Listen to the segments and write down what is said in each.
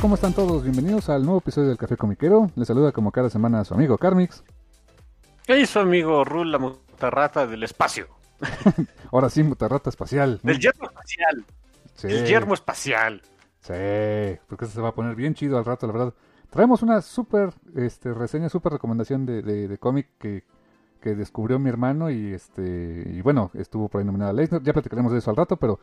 ¿Cómo están todos? Bienvenidos al nuevo episodio del Café Comiquero. Les saluda como cada semana su amigo Carmix. Y su amigo Rul, la mutarrata del espacio. Ahora sí, mutarrata espacial. Del yermo espacial. Sí, El yermo espacial. sí, porque eso se va a poner bien chido al rato, la verdad. Traemos una súper este, reseña, súper recomendación de, de- de cómic que, que descubrió mi hermano y este y bueno, estuvo por ahí nominada a Leisner. Ya platicaremos de eso al rato, pero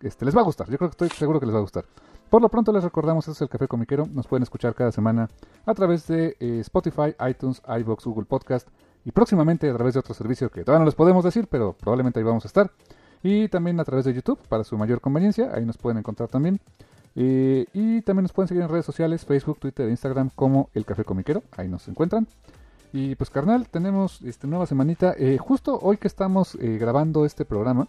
este, les va a gustar. Yo creo que estoy seguro que les va a gustar. Por lo pronto les recordamos, este es el Café Comiquero. Nos pueden escuchar cada semana a través de eh, Spotify, iTunes, iBox, Google Podcast y próximamente a través de otro servicio que todavía no les podemos decir, pero probablemente ahí vamos a estar. Y también a través de YouTube para su mayor conveniencia. Ahí nos pueden encontrar también. Eh, y también nos pueden seguir en redes sociales, Facebook, Twitter Instagram como El Café Comiquero. Ahí nos encuentran. Y pues carnal, tenemos este, nueva semanita. Eh, justo hoy que estamos grabando este programa,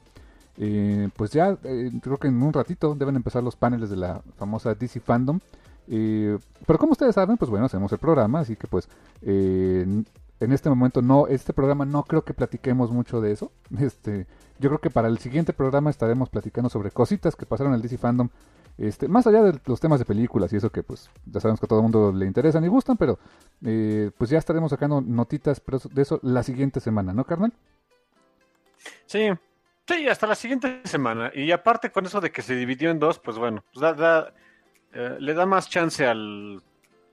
eh, pues ya eh, creo que en un ratito deben empezar los paneles de la famosa DC Fandom. Eh, pero como ustedes saben, pues bueno, hacemos el programa, así que pues eh, en- este momento no, este programa no creo que platiquemos mucho de eso. Este, yo creo que para el siguiente programa estaremos platicando sobre cositas que pasaron en el DC Fandom. Este, más allá de los temas de películas y eso que pues ya sabemos que a todo el mundo le interesan y gustan, pero pues ya estaremos sacando notitas de eso la siguiente semana, ¿no, carnal? Sí, sí, hasta la siguiente semana. Y aparte con eso de que se dividió en dos, pues bueno, pues da- da, eh, le da más chance al,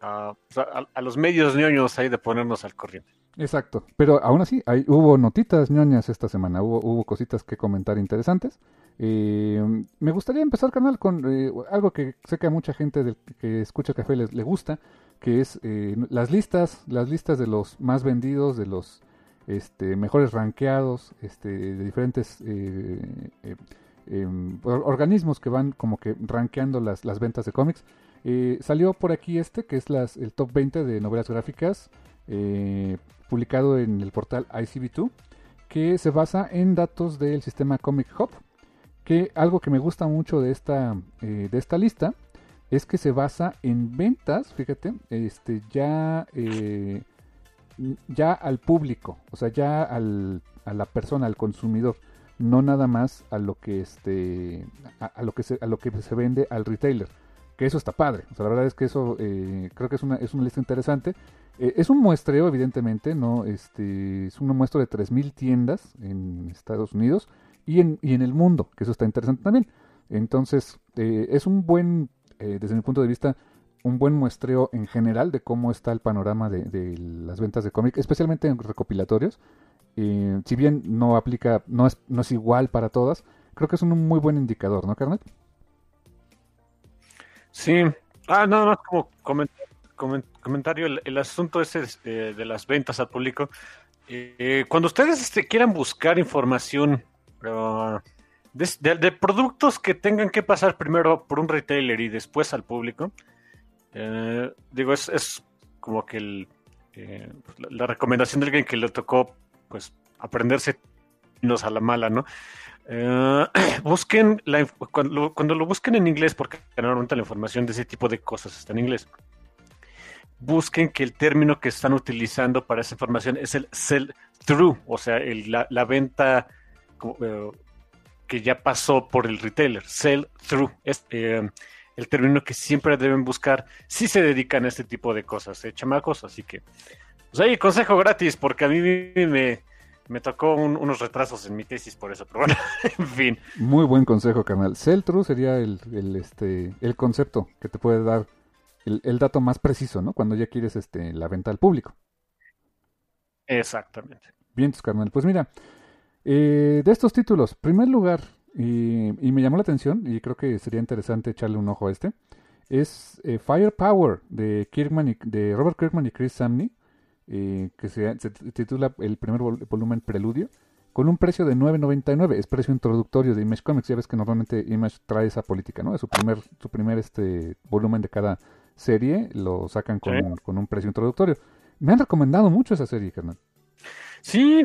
a, pues, a- a los medios ñoños ahí de ponernos al corriente. Exacto, pero aún así hay, hubo notitas ñoñas esta semana, hubo, hubo cositas que comentar interesantes. Eh, me gustaría empezar, canal, con eh, algo que sé que a mucha gente del, que escucha café le gusta, que es eh, las listas, las listas de los más vendidos, de los este, mejores rankeados, este, de diferentes eh, eh, em, or- organismos que van como que rankeando las, las ventas de cómics. Eh, salió por aquí este, que es el top 20 de novelas gráficas, publicado en el portal ICB2, que se basa en datos del sistema Comic Hub. Que algo que me gusta mucho de esta, de esta lista es que se basa en ventas, fíjate, este, ya, eh, ya al público, o sea, ya al, a la persona, al consumidor, no nada más a lo que este, a, lo que se, a lo que se vende al retailer, que eso está padre, o sea, la verdad es que eso eh, creo que es una, es una lista interesante. Eh, es un muestreo, evidentemente, no, este, es un muestreo de 3.000 tiendas en Estados Unidos y en, y en el mundo, que eso está interesante también. Entonces, eh, es un buen, desde mi punto de vista, un buen muestreo en general de cómo está el panorama de, de las ventas de cómic, especialmente en recopilatorios. Eh, si bien no aplica, no es, no es igual para todas, creo que es un muy buen indicador, ¿no, carnal? Sí. Ah, no, no, como comen- comen- comentario, el, asunto ese eh, de las ventas al público. eh, cuando ustedes este, quieran buscar información de- de productos que tengan que pasar primero por un retailer y después al público, eh, digo, es, es como que el, eh, pues, la, la recomendación de alguien que le tocó pues aprenderse a la mala, ¿no? Eh, busquen la, cuando, cuando, lo busquen en inglés, porque normalmente la información de ese tipo de cosas está en inglés. Busquen que el término que están utilizando para esa información es el sell through, o sea, el, la, la, venta uh, que ya pasó por el retailer. Sell through es eh, el término que siempre deben buscar si se dedican a este tipo de cosas, ¿eh, chamacos? Así que, pues ahí, consejo gratis, porque a mí me me tocó unos retrasos en mi tesis por eso, pero bueno, en fin. Muy buen consejo, carnal. Sell true sería el, este, el concepto que te puede dar el, dato más preciso, ¿no? Cuando ya quieres este, la venta al público. Exactamente. Bien, carnal. Pues mira, eh, de estos títulos, primer lugar, y, me llamó la atención, y creo que sería interesante echarle un ojo a este, es eh, Firepower de, Kirkman de Robert Kirkman y Chris Samney eh, que se, titula el primer volumen Preludio, con un precio de 9.99, es precio introductorio de Image Comics, ya ves que normalmente Image trae esa política, ¿no? Es su primer, su primer este volumen de cada serie, lo sacan con, con un precio introductorio. Me han recomendado mucho esa serie, carnal. Sí,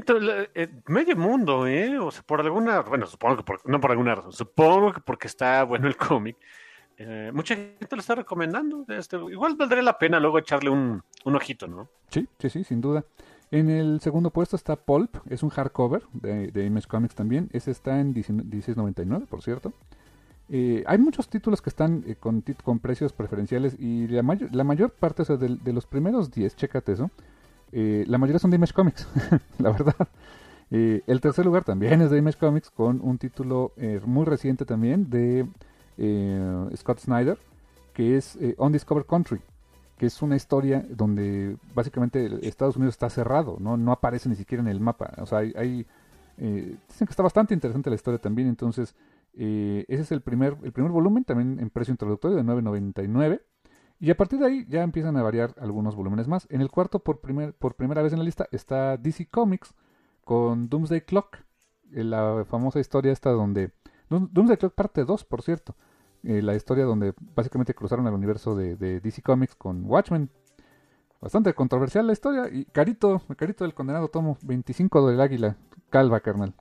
eh, medio mundo, ¿eh? O sea, por alguna, bueno, supongo que por, no por alguna razón, supongo que porque está bueno el cómic, eh, mucha gente lo está recomendando. Este, igual valdría la pena luego echarle un, ojito, ¿no? Sí, sí, sí, sin duda. En el segundo puesto está Pulp, es un hardcover de, Image Comics también. Ese está en 16.99, por cierto. Eh, hay muchos títulos que están eh, con, con, precios preferenciales y la, mayor, la mayor parte, o sea, de, los primeros 10, chécate eso, la mayoría son de Image Comics, la verdad. el tercer lugar también es de Image Comics con un título muy reciente también de eh, Scott Snyder, que es eh, Undiscovered Country, que es una historia donde básicamente Estados Unidos está cerrado, no, aparece ni siquiera en el mapa. O sea, hay, eh, dicen que está bastante interesante la historia también, entonces ese es el primer, el primer volumen, también en precio introductorio de 9.99. Y a partir de ahí ya empiezan a variar algunos volúmenes más. En el cuarto, por, primer, por primera vez en la lista, está DC Comics con Doomsday Clock, la famosa historia esta donde... Doomsday Clock parte 2, por cierto, eh, la historia donde básicamente cruzaron el universo de, DC Comics con Watchmen. Bastante controversial la historia y carito, carito del condenado tomo, 25 del águila, calva, carnal.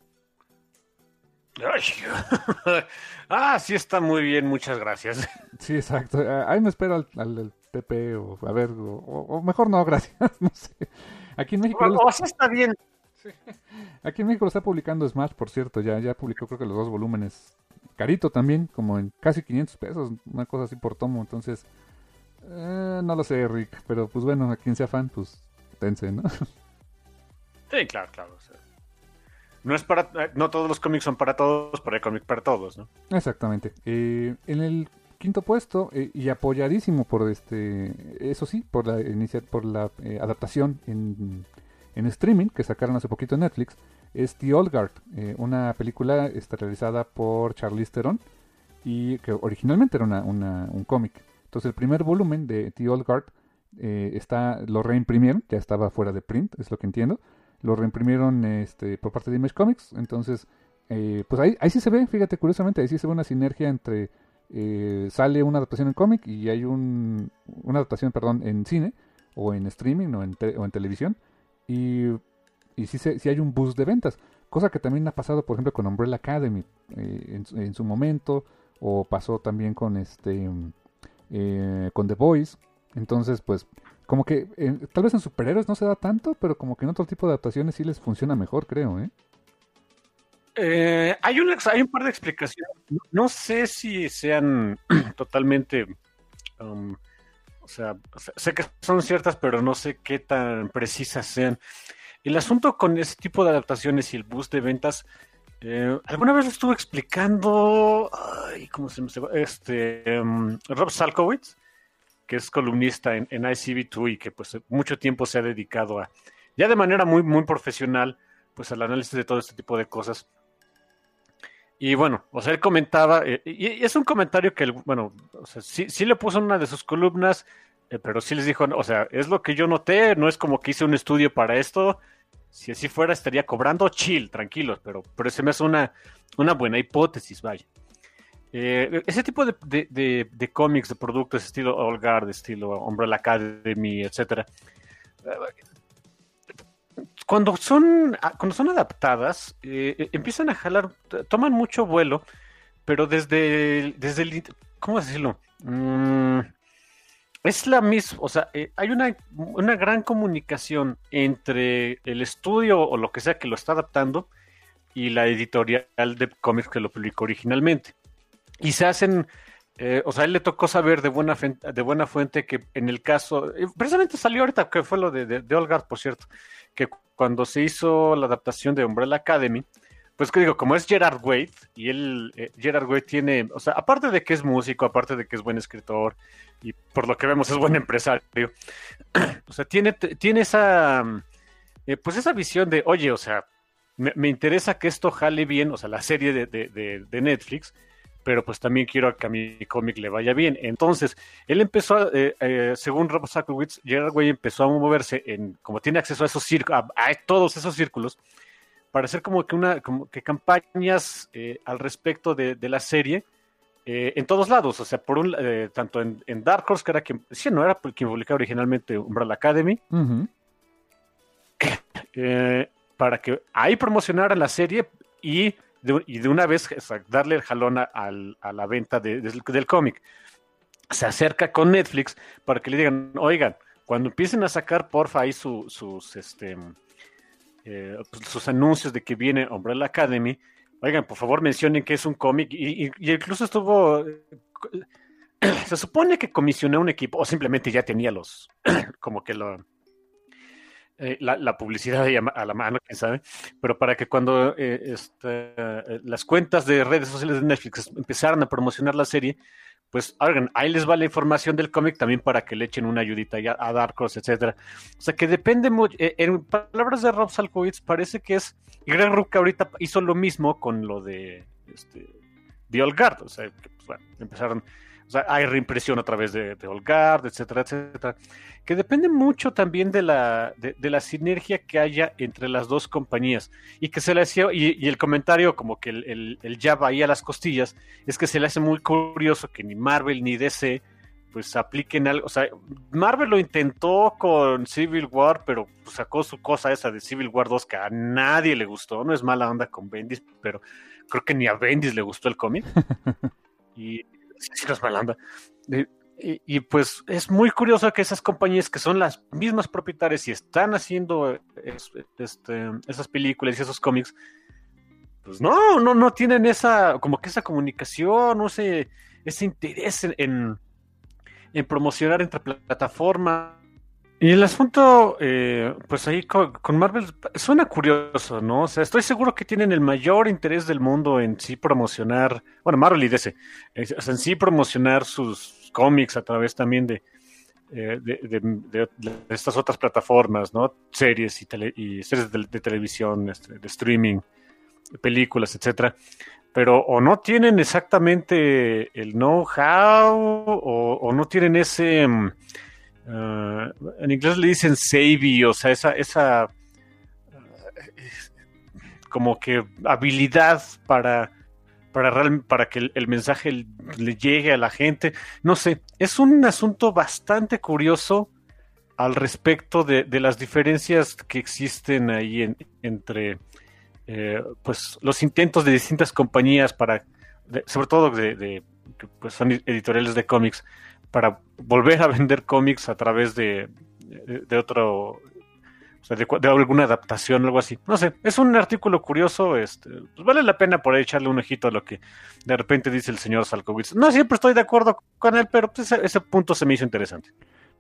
ah, sí está muy bien, muchas gracias. Sí, exacto. Ah, ahí me espero al, al, PP o a ver, o, mejor no, gracias, no sé. Aquí en México... O, está bien. Aquí en México lo está publicando Smash, por cierto, ya, ya publicó creo que los dos volúmenes carito también, como en casi 500 pesos, una cosa así por tomo, entonces, eh, no lo sé, Rick, pero pues bueno, a quien sea fan, pues tense, ¿no? Sí, claro, claro. No es para, eh, no todos los cómics son para todos, pero hay cómics para todos, ¿no? Exactamente. Eh, en el quinto puesto y apoyadísimo por este, eso sí, por la por la adaptación en, en streaming que sacaron hace poquito en Netflix es The Old Guard, eh, una película está realizada por Charlize Theron y que originalmente era un cómic. Entonces el primer volumen de The Old Guard eh, está, lo reimprimieron, ya estaba fuera de print, es lo que entiendo. Lo reimprimieron este, por parte de Image Comics, entonces eh, pues ahí, ahí sí se ve, fíjate curiosamente, ahí sí se ve una sinergia entre sale una adaptación en cómic y hay un, una adaptación, perdón, en cine o en streaming o en, televisión. Y y sí, sí, hay un boost de ventas. Cosa que también ha pasado, por ejemplo, con Umbrella Academy eh, en, su momento, o pasó también con este eh, con The Boys. Entonces, pues, como que eh, tal vez en superhéroes no se da tanto, pero como que en otro tipo de adaptaciones sí les funciona mejor, creo, ¿eh? hay, un, hay un par de explicaciones. No sé si sean totalmente. Um, o sea, sé que son ciertas, pero no sé qué tan precisas sean. El asunto con ese tipo de adaptaciones y el boost de ventas, eh, alguna vez lo estuve explicando, ay, ¿cómo se llama? Este, um, Rob Salkowitz, que es columnista en, ICB2 y que pues mucho tiempo se ha dedicado a, ya de manera muy, muy profesional, pues al análisis de todo este tipo de cosas. Y bueno, o sea, él comentaba, eh, y es un comentario que, bueno, o sea, sí, sí, le puso en una de sus columnas, eh, pero sí les dijo, o sea, es lo que yo noté, no es como que hice un estudio para esto, si así fuera, estaría cobrando chill, tranquilos, pero, pero se me hace una, una buena hipótesis, vaya. Eh, ese tipo de, de, cómics, de productos, estilo All Guard, estilo Umbrella Academy, etcétera, cuando son, ah, cuando son adaptadas, eh, empiezan a jalar, toman mucho vuelo, pero desde, desde el, ¿cómo decirlo? Mm, es la misma, o sea, eh, hay una, una, gran comunicación entre el estudio o lo que sea que lo está adaptando y la editorial de cómics que lo publicó originalmente. Y se hacen, eh, o sea, él le tocó saber de buena, de buena fuente que en el caso, eh, precisamente salió ahorita, que fue lo de, de, Olgard, por cierto, que cuando se hizo la adaptación de Umbrella Academy, pues que digo, como es Gerard Way, y él, eh, Gerard Way tiene, o sea, aparte de que es músico, aparte de que es buen escritor, y por lo que vemos es buen empresario, o sea, tiene, tiene esa, pues esa visión de, oye, o sea, me, interesa que esto jale bien, o sea, la serie de, de, de, Netflix, pero pues también quiero que a mi cómic le vaya bien. Entonces, él empezó, eh, según Rob Sakowitz, Gerard Way empezó a moverse en, como tiene acceso a esos círculos, a todos esos círculos, para hacer como que una como que campañas eh, al respecto de, la serie eh, en todos lados, o sea, por un eh, tanto en, Dark Horse, que era quien, sí, no era quien publicaba originalmente Umbrella Academy, para que ahí promocionaran la serie y y de una vez darle el jalón a, la venta del cómic. Se acerca con Netflix para que le digan, oigan, cuando empiecen a sacar, porfa, ahí sus, este, eh, pues, sus anuncios de que viene Umbrella Academy, oigan, por favor mencionen que es un cómic y, incluso estuvo, se supone que comisionó un equipo o simplemente ya tenía los, como que lo, eh, la, publicidad a la mano, quién sabe, pero para que cuando eh, este, las cuentas de redes sociales de Netflix empezaran a promocionar la serie, pues ahí les va la información del cómic también para que le echen una ayudita a Dark Horse, etcétera. O sea que depende mucho, eh, en palabras de Rob Salkowitz, parece que es, y Greg Rucka ahorita hizo lo mismo con lo de este, The Old Guard, o sea, pues, bueno, empezaron o sea, hay reimpresión a través de, de Olgard, etcétera, etcétera. Que depende mucho también de la, de, la sinergia que haya entre las dos compañías. Y que se le hacía, y, el comentario como que el, el, ya va ahí a las costillas, es que se le hace muy curioso que ni Marvel ni DC pues apliquen algo. O sea, Marvel lo intentó con Civil War, pero sacó su cosa esa de Civil War 2 que a nadie le gustó. No es mala onda con Bendis, pero creo que ni a Bendis le gustó el cómic. y las malanda. Y, pues es muy curioso que esas compañías que son las mismas propietarias y están haciendo este, esas películas y esos cómics, pues no, no, no tienen esa, como que esa comunicación, no sé, ese interés en, en promocionar entre plataformas y el asunto, eh, pues ahí con, Marvel suena curioso, ¿no? O sea, estoy seguro que tienen el mayor interés del mundo en sí promocionar, bueno, Marvel y DC, en sí promocionar sus cómics a través también de, eh, de, estas otras plataformas, ¿no? Series y, y series de, televisión, este, de streaming, películas, etcétera. Pero o no tienen exactamente el know-how o, o, no tienen ese Ah, en inglés le dicen savvy, o sea, esa, esa como que habilidad para, para, para que el, mensaje le llegue a la gente. No sé, es un asunto bastante curioso al respecto de, las diferencias que existen ahí entre eh, pues los intentos de distintas compañías para, sobre todo de, de pues son editoriales de cómics, para volver a vender cómics a través de, de, otro, o sea, de, alguna adaptación o algo así. No sé, es un artículo curioso, este, pues vale la pena por ahí echarle un ojito a lo que de repente dice el señor Salkowitz. No siempre estoy de acuerdo con él, pero pues ese, punto se me hizo interesante.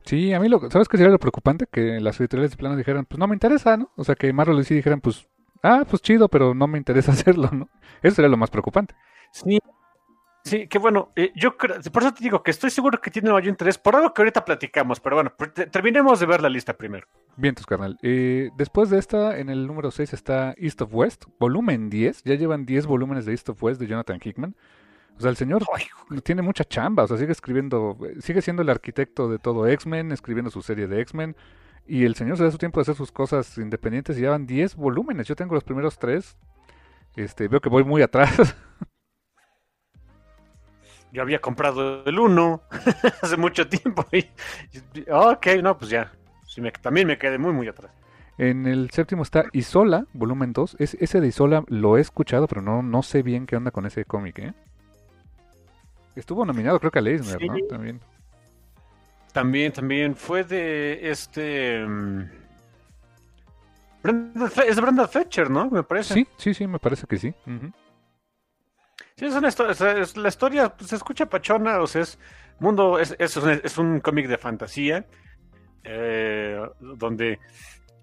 Sí, a mí lo, ¿sabes qué sería lo preocupante? Que las editoriales de plano dijeran, pues no me interesa, ¿no? O sea, que Marvel sí dijeran, pues, ah, pues chido, pero no me interesa hacerlo, ¿no? Eso sería lo más preocupante. Sí, Sí, qué bueno. Eh, yo creo, por eso te digo que estoy seguro que tiene mayor interés, por algo que ahorita platicamos, pero bueno, terminemos de ver la lista primero. Bien, tus carnal. Eh, después de esta, en el número 6 está East of West, volumen 10. Ya llevan 10 volúmenes de East of West de Jonathan Hickman. O sea, el señor tiene mucha chamba, o sea, sigue escribiendo, sigue siendo el arquitecto de todo X-Men, escribiendo su serie de X-Men. Y el señor se da su tiempo de hacer sus cosas independientes y llevan 10 volúmenes. Yo tengo los primeros 3. Este, veo que voy muy atrás. yo había comprado el 1 hace mucho tiempo. Y, ok, no, pues ya. también me quedé muy, muy atrás. En el séptimo está Isola, volumen 2. Es, ese de Isola lo he escuchado, pero no, no sé bien qué onda con ese cómic, ¿eh? Estuvo nominado, creo que a Leisner, Sí. ¿no? También. También, también fue de este. mm, Brenda es de Brenda Fletcher, ¿no? Me parece. Sí, sí, sí, me parece que sí. Ujú. Sí, es una es- la historia pues, se escucha pachona, o sea, es mundo, es, es, un- es un cómic de fantasía. eh, donde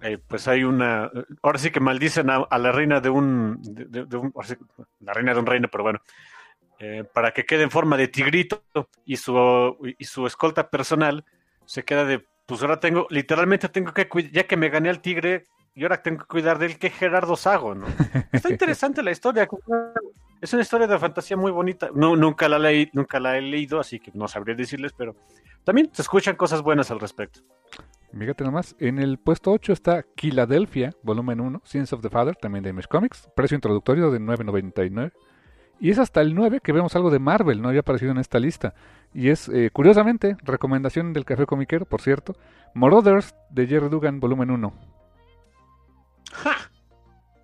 eh, pues hay una. Ahora sí que maldicen a, a la reina de un. de- un- sí, la reina de un reino, pero bueno. eh, para que quede en forma de tigrito y su, y su escolta personal se queda de. Pues ahora tengo, literalmente tengo que cuidar, ya que me gané al tigre, y ahora tengo que cuidar de él, que Gerardo Sago, ¿no? Está interesante la historia. Es una historia de fantasía muy bonita. No, nunca, la leí, nunca la he leído, así que no sabría decirles, pero también se escuchan cosas buenas al respecto. Fíjate nomás, en el puesto 8 está Philadelphia, volumen 1, Sins of the Father, también de Image Comics, precio introductorio de 9.99. Y es hasta el 9 que vemos algo de Marvel, no había aparecido en esta lista. Y es, eh, curiosamente, recomendación del Café Comiquero, por cierto, Marauders de Jerry Dugan, volumen 1. ¡Ja!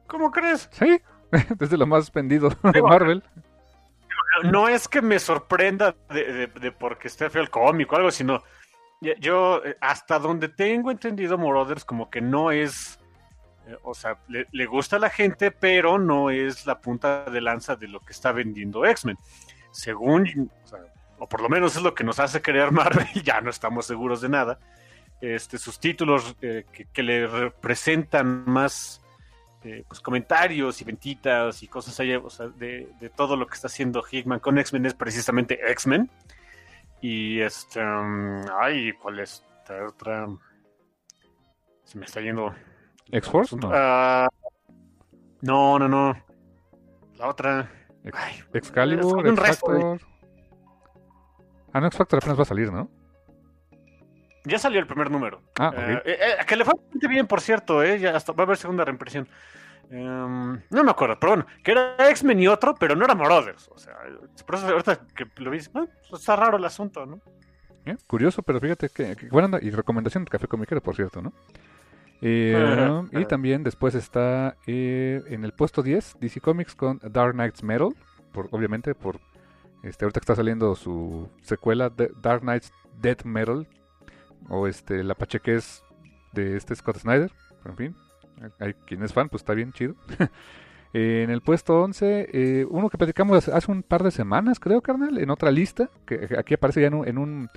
¿Cómo crees? Sí, desde lo más vendido de Marvel. No es que me sorprenda de, de- de porque esté feo el cómic o algo, sino yo, eh, hasta donde tengo entendido, Marauders como que no es, eh, o sea, le, le gusta a la gente, pero no es la punta de lanza de lo que está vendiendo X-Men. Según, o, sea, o por lo menos es lo que nos hace creer Marvel, ya no estamos seguros de nada. Este, sus títulos eh, que, que le representan más eh, pues, comentarios y ventitas y cosas allá, o sea, de, de todo lo que está haciendo Hickman con X-Men es precisamente X-Men. Y este, um, ay, ¿cuál es esta otra? Se me está yendo. X-Force, no. Ah, no, no, no. La otra. Ex- Ay, Excalibur, X-Factor. Ah, no, X-Factor apenas va a salir, ¿no? Ya salió el primer número. Ah. Eh, eh, eh, que le fue bastante bien, por cierto, eh, ya hasta va a haber segunda reimpresión. Em, no me acuerdo, pero bueno, que era X-Men y otro, pero no era Marauders. O sea, por eso ahorita que lo vi, ah, pues está raro el asunto, ¿no? Eh, Curioso, pero fíjate que, onda. Y recomendación de Café Comiquero, por cierto, ¿no? Eh, y también después está eh, en el puesto 10 DC Comics con Dark Knight's Metal. Por, obviamente, por este ahorita que está saliendo su secuela de Dark Knight's Death Metal. O este la pachequez de este Scott Snyder. En fin, hay quien es fan, pues está bien chido. Eh, en el puesto 11, eh, uno que platicamos hace- un par de semanas, creo, carnal, en otra lista, que aquí aparece ya en un, en un,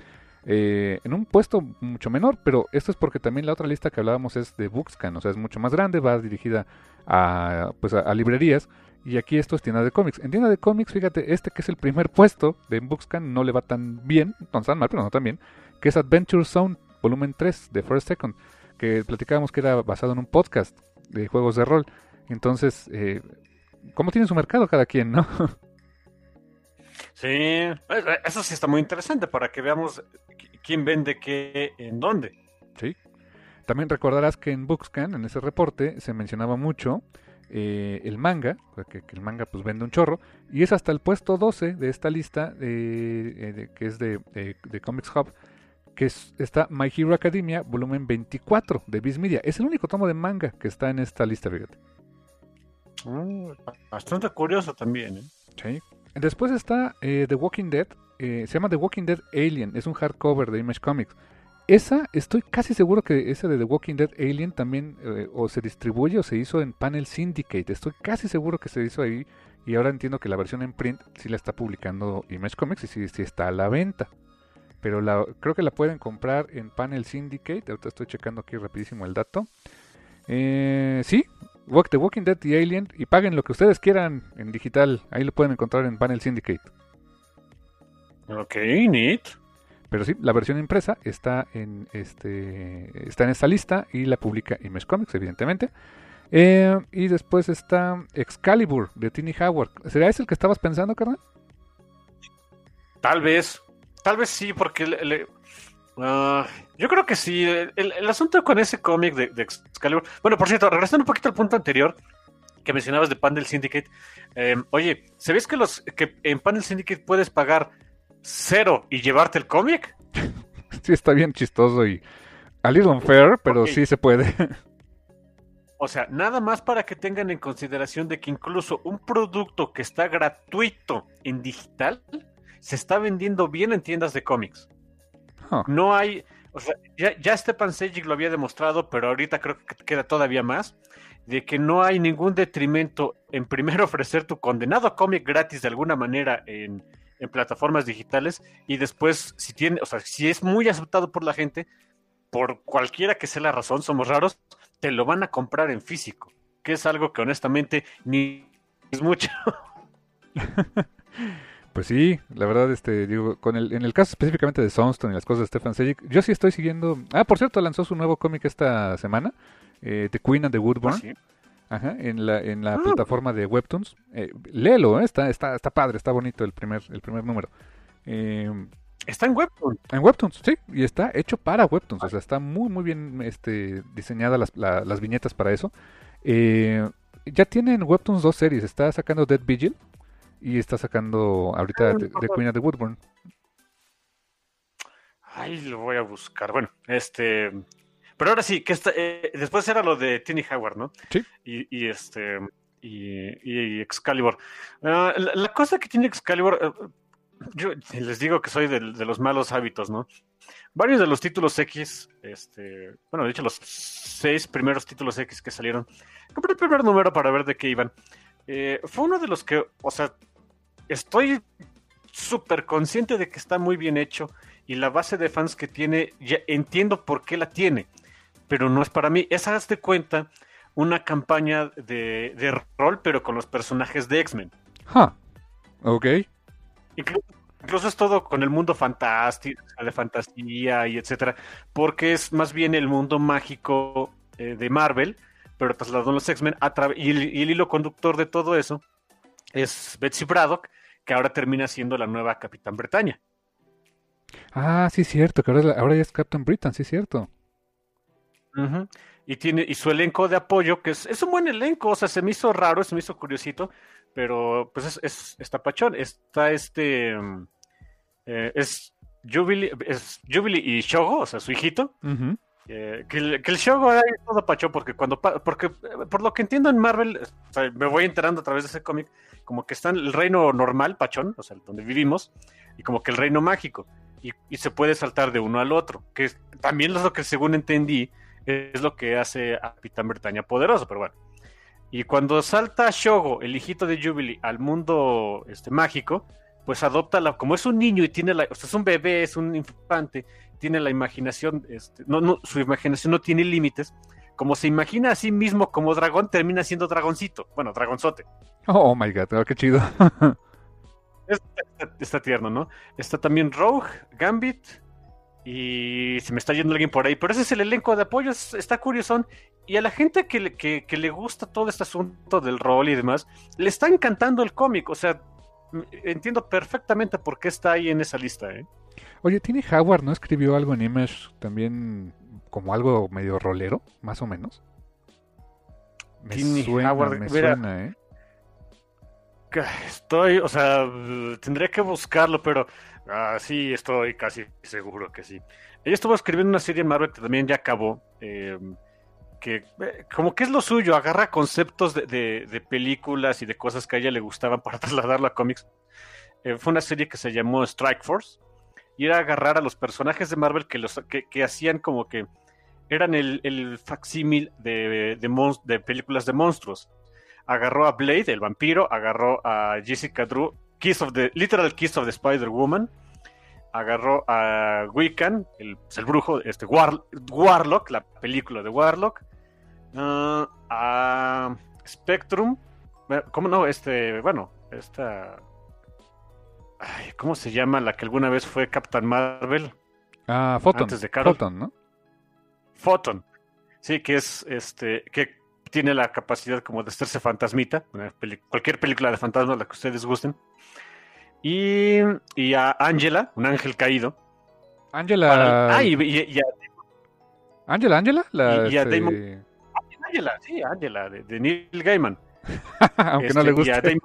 eh, en un puesto mucho menor, pero esto es porque también la otra lista que hablábamos es de Bookscan, o sea, es mucho más grande, va dirigida a, pues a librerías, y aquí esto es tienda de cómics. En tienda de cómics, fíjate, este que es el primer puesto de Bookscan no le va tan bien, no tan mal, pero no tan bien, que es Adventure Zone, volumen 3 de First Second, que platicábamos que era basado en un podcast de juegos de rol. Entonces, eh, ¿cómo tiene su mercado cada quien, no? Sí, eh, eso sí está muy interesante para que veamos qui- quién vende qué en dónde. Sí. También recordarás que en Bookscan, en ese reporte, se mencionaba mucho eh, el manga, que, que el manga pues vende un chorro, y es hasta el puesto 12 de esta lista, de- eh, que es de, de- de Comics Hub, que es- está My Hero Academia, volumen 24 de Viz Media. Es el único tomo de manga que está en esta lista, fíjate. Mm, bastante curioso también. ¿eh? Sí. Después está eh, The Walking Dead. eh, se llama The Walking Dead Alien. Es un hardcover de Image Comics. Esa, estoy casi seguro que ese de The Walking Dead Alien también eh, o se distribuye o se hizo en Panel Syndicate. Estoy casi seguro que se hizo ahí. Y ahora entiendo que la versión en print sí la está publicando Image Comics y sí, sí está a la venta. Pero la, creo que la pueden comprar en Panel Syndicate. Ahorita estoy checando aquí rapidísimo el dato. Eh, sí, Walk- The Walking Dead y Alien. Y paguen lo que ustedes quieran en digital. Ahí lo pueden encontrar en Panel Syndicate. Ok, neat. Pero sí, la versión impresa está en este está en esta lista y la publica Image Comics, evidentemente. Eh, y después está Excalibur de Tiny Howard. ¿Será ese el que estabas pensando, carnal? Tal vez, tal vez sí, porque le- le- ah, yo creo que sí. El, el asunto con ese cómic de, de Excalibur. Bueno, por cierto, regresando un poquito al punto anterior que mencionabas de Panel Syndicate. eh, oye, ¿sabes que los que en Panel Syndicate puedes pagar cero y llevarte el cómic? Sí, está bien chistoso y a little unfair, pero sí se puede. O sea, nada más para que tengan en consideración de que incluso un producto que está gratuito en digital se está vendiendo bien en tiendas de cómics. No hay, o sea, ya, ya Stepan Sejic lo había demostrado, pero ahorita creo que queda todavía más, de que no hay ningún detrimento en primero ofrecer tu condenado cómic gratis de alguna manera en, en plataformas digitales y después, si tiene, o sea, si es muy aceptado por la gente, por cualquiera que sea la razón, somos raros, te lo van a comprar en físico, que es algo que honestamente ni es mucho. Pues sí, la verdad, este, digo, con el, en el caso específicamente de Sunstone y las cosas de Stefan Sejic, yo sí estoy siguiendo. Ah, por cierto, lanzó su nuevo cómic esta semana, eh, The Queen and the Woodburn. ¿Ah, Ajá, en la, en la ah. plataforma de Webtoons. Eh, léelo, ¿eh? está, está, está padre, está bonito el primer, el primer número. Eh, está en Webtoons. En Webtoons, sí, y está hecho para Webtoons, o sea, está muy, muy bien este, diseñadas las, las viñetas para eso. Eh, ya tienen Webtoons dos series, está sacando Dead Vigil, y está sacando ahorita ah, The, Queen of the Woodburn. Ay, lo voy a buscar. Bueno, este. Pero ahora sí, que eh, después era lo de Tiny Howard, ¿no? Sí. Y, este. Y, Excalibur. Ah, la, cosa que tiene Excalibur. Eh, yo les digo que soy de, los malos hábitos, ¿no? Varios de los títulos X, este, bueno, de hecho los seis primeros títulos X que salieron, compré el primer número para ver de qué iban. Eh, fue uno de los que, o sea, estoy súper consciente de que está muy bien hecho y la base de fans que tiene, ya entiendo por qué la tiene, pero no es para mí. Esa, de cuenta, una campaña de, rol, pero con los personajes de X-Men. Ok. Incluso, es todo con el mundo fantástico, de fantasía y etcétera, porque es más bien el mundo mágico eh, de Marvel, pero trasladado en los X-Men, y el hilo conductor de todo eso es Betsy Braddock, que ahora termina siendo la nueva Capitán Bretaña. Ah, sí, cierto, que ahora, ya es Captain Britain, sí, cierto. Y tiene, y su elenco de apoyo, que es, es, un buen elenco, o sea, se me hizo raro, se me hizo curiosito, pero pues es, es está pachón. Está este eh, es Jubilee, es Jubilee y Shogo, o sea, su hijito. que, el, que, el, Shogo es todo pachón, porque cuando porque por lo que entiendo en Marvel, me voy enterando a través de ese cómic, como que está en el reino normal, pachón, o sea, donde vivimos, y como que el reino mágico, y, se puede saltar de uno al otro, que también es lo que según entendí, es lo que hace a Capitán Bretaña poderoso, pero bueno. Y cuando salta Shogo, el hijito de Jubilee, al mundo este, mágico, pues adopta la, como es un niño y tiene la, o sea, es un bebé, es un infante, tiene la imaginación, este, no, no, su imaginación no tiene límites, como se imagina a sí mismo como dragón, termina siendo dragoncito. Bueno, dragonzote. Oh, my god, oh, qué chido. está, tierno, ¿no? Está también Rogue, Gambit. Y se me está yendo alguien por ahí. Pero ese es el elenco de apoyo. Está curioso. Y a la gente que le, que, le gusta todo este asunto del rol y demás, le está encantando el cómic. O sea, entiendo perfectamente por qué está ahí en esa lista, ¿eh? Oye, ¿tiene Howard no escribió algo en Image también como algo medio rolero, más o menos. Me suena, me suena, ¿eh? Estoy, o sea, tendría que buscarlo, pero ah, sí, estoy casi seguro que sí. Ella estuvo escribiendo una serie en Marvel que también ya acabó, em, que eh, como que es lo suyo, agarra conceptos de, películas y de cosas que a ella le gustaban para trasladarlo a cómics. Eh, fue una serie que se llamó Strike Force y era agarrar a los personajes de Marvel que, los, que hacían como que eran el, el facsímil de, de, películas de monstruos. Agarró a Blade, el vampiro, agarró a Jessica Drew, Kiss of the, Literal Kiss of the Spider-Woman, agarró a Wiccan, el, pues, el brujo, este, Warlock, la película de Warlock, ah, a Spectrum, ¿cómo no? Este, bueno, esta... ¿Cómo se llama la que alguna vez fue Captain Marvel? Ah, Photon. Antes de Photon, ¿no? Photon. Sí, que es este, que tiene la capacidad como de hacerse fantasmita, cualquier película de fantasma, la que ustedes gusten. Y, y a Angela, un ángel caído. Angela. Ah, y, y, a... Angela, Angela. La, y, a este Damon. Angela, sí, Angela, de, Neil Gaiman. Aunque no le guste.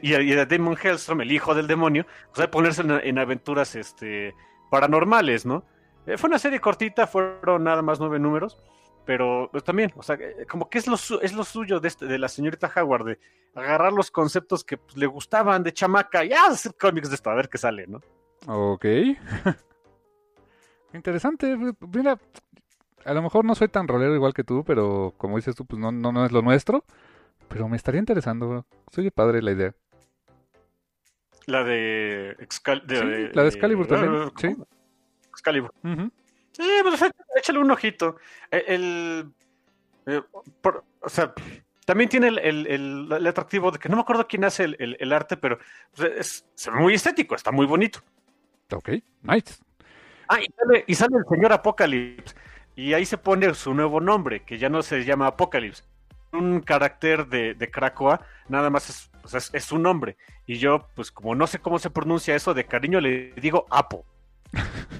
Y a Damon Hellstrom, el hijo del demonio, pues a ponerse en, en aventuras este, paranormales, ¿no? Eh, fue una serie cortita, fueron nada más nueve números. pero pues, también, o sea, eh, como que es lo, es lo suyo de, este, de la señorita Howard, de agarrar los conceptos que pues, le gustaban de chamaca y ah, hacer cómics de esto, a ver qué sale, ¿no? Ok. Interesante. Mira, a lo mejor no soy tan rolero igual que tú, pero como dices tú, pues no, no, no es lo nuestro. Pero me estaría interesando. Soy padre la idea. La de, Excal la de Excalibur también. sí. Excalibur. Sí, pues échale un ojito. E, el, eh, o sea, también tiene el, atractivo de que no me acuerdo quién hace el, arte, pero pues, es, muy estético, está muy bonito. Ok, nice. Ah, y sale, y sale el señor Apocalypse. Y ahí se pone su nuevo nombre, que ya no se llama Apocalypse. Un carácter de, de Krakoa, nada más es, es, su nombre. Y yo, pues como no sé cómo se pronuncia eso, de cariño le digo Apo.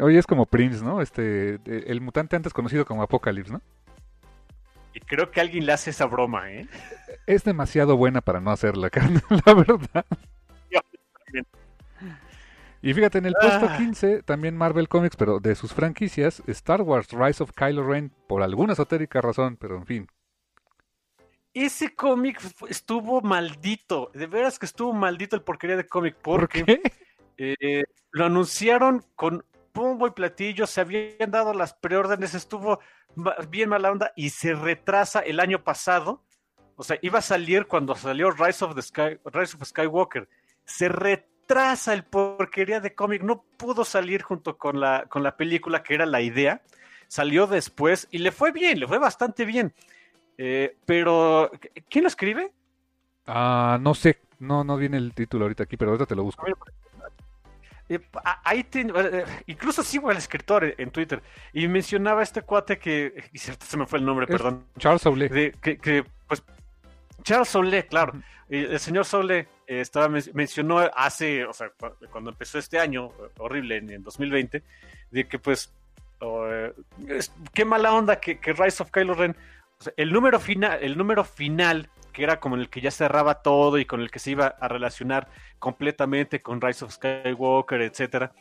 Oye, es como Prince, ¿no? Este, el mutante antes conocido como Apocalypse, ¿no? Y creo que alguien le hace esa broma, ¿eh? Es demasiado buena para no hacerla, la verdad. Y fíjate, en el puesto 15, ah. también Marvel Comics, pero de sus franquicias, Star Wars Rise of Kylo Ren, por alguna esotérica razón, pero en fin. Ese cómic estuvo maldito, de veras que estuvo maldito el porquería de cómic, porque ¿Por qué? Eh, lo anunciaron con pumbo y platillo, se habían dado las preórdenes, estuvo bien mala onda y se retrasa el año pasado. O sea, iba a salir cuando salió Rise of, the Sky, Rise of Skywalker. Se retrasa el porquería de cómic, no pudo salir junto con la, con la película que era la idea. Salió después y le fue bien, le fue bastante bien. Eh, pero, ¿quién lo escribe? Ah, no sé, no, no viene el título ahorita aquí, pero ahorita te lo busco. Eh, ahí eh, incluso sigo al escritor en, Twitter y mencionaba este cuate que, y se me fue el nombre, perdón. Charles Soule. que, pues, Charles Soule, claro. el señor Soule eh, estaba, mencionó hace, o sea, cuando empezó este año, horrible, en, 2020, de que pues, qué mala onda que, Rise of Kylo Ren, el número final, el número final que era como el que ya cerraba todo y con el que se iba a relacionar completamente con Rise of Skywalker, etcétera,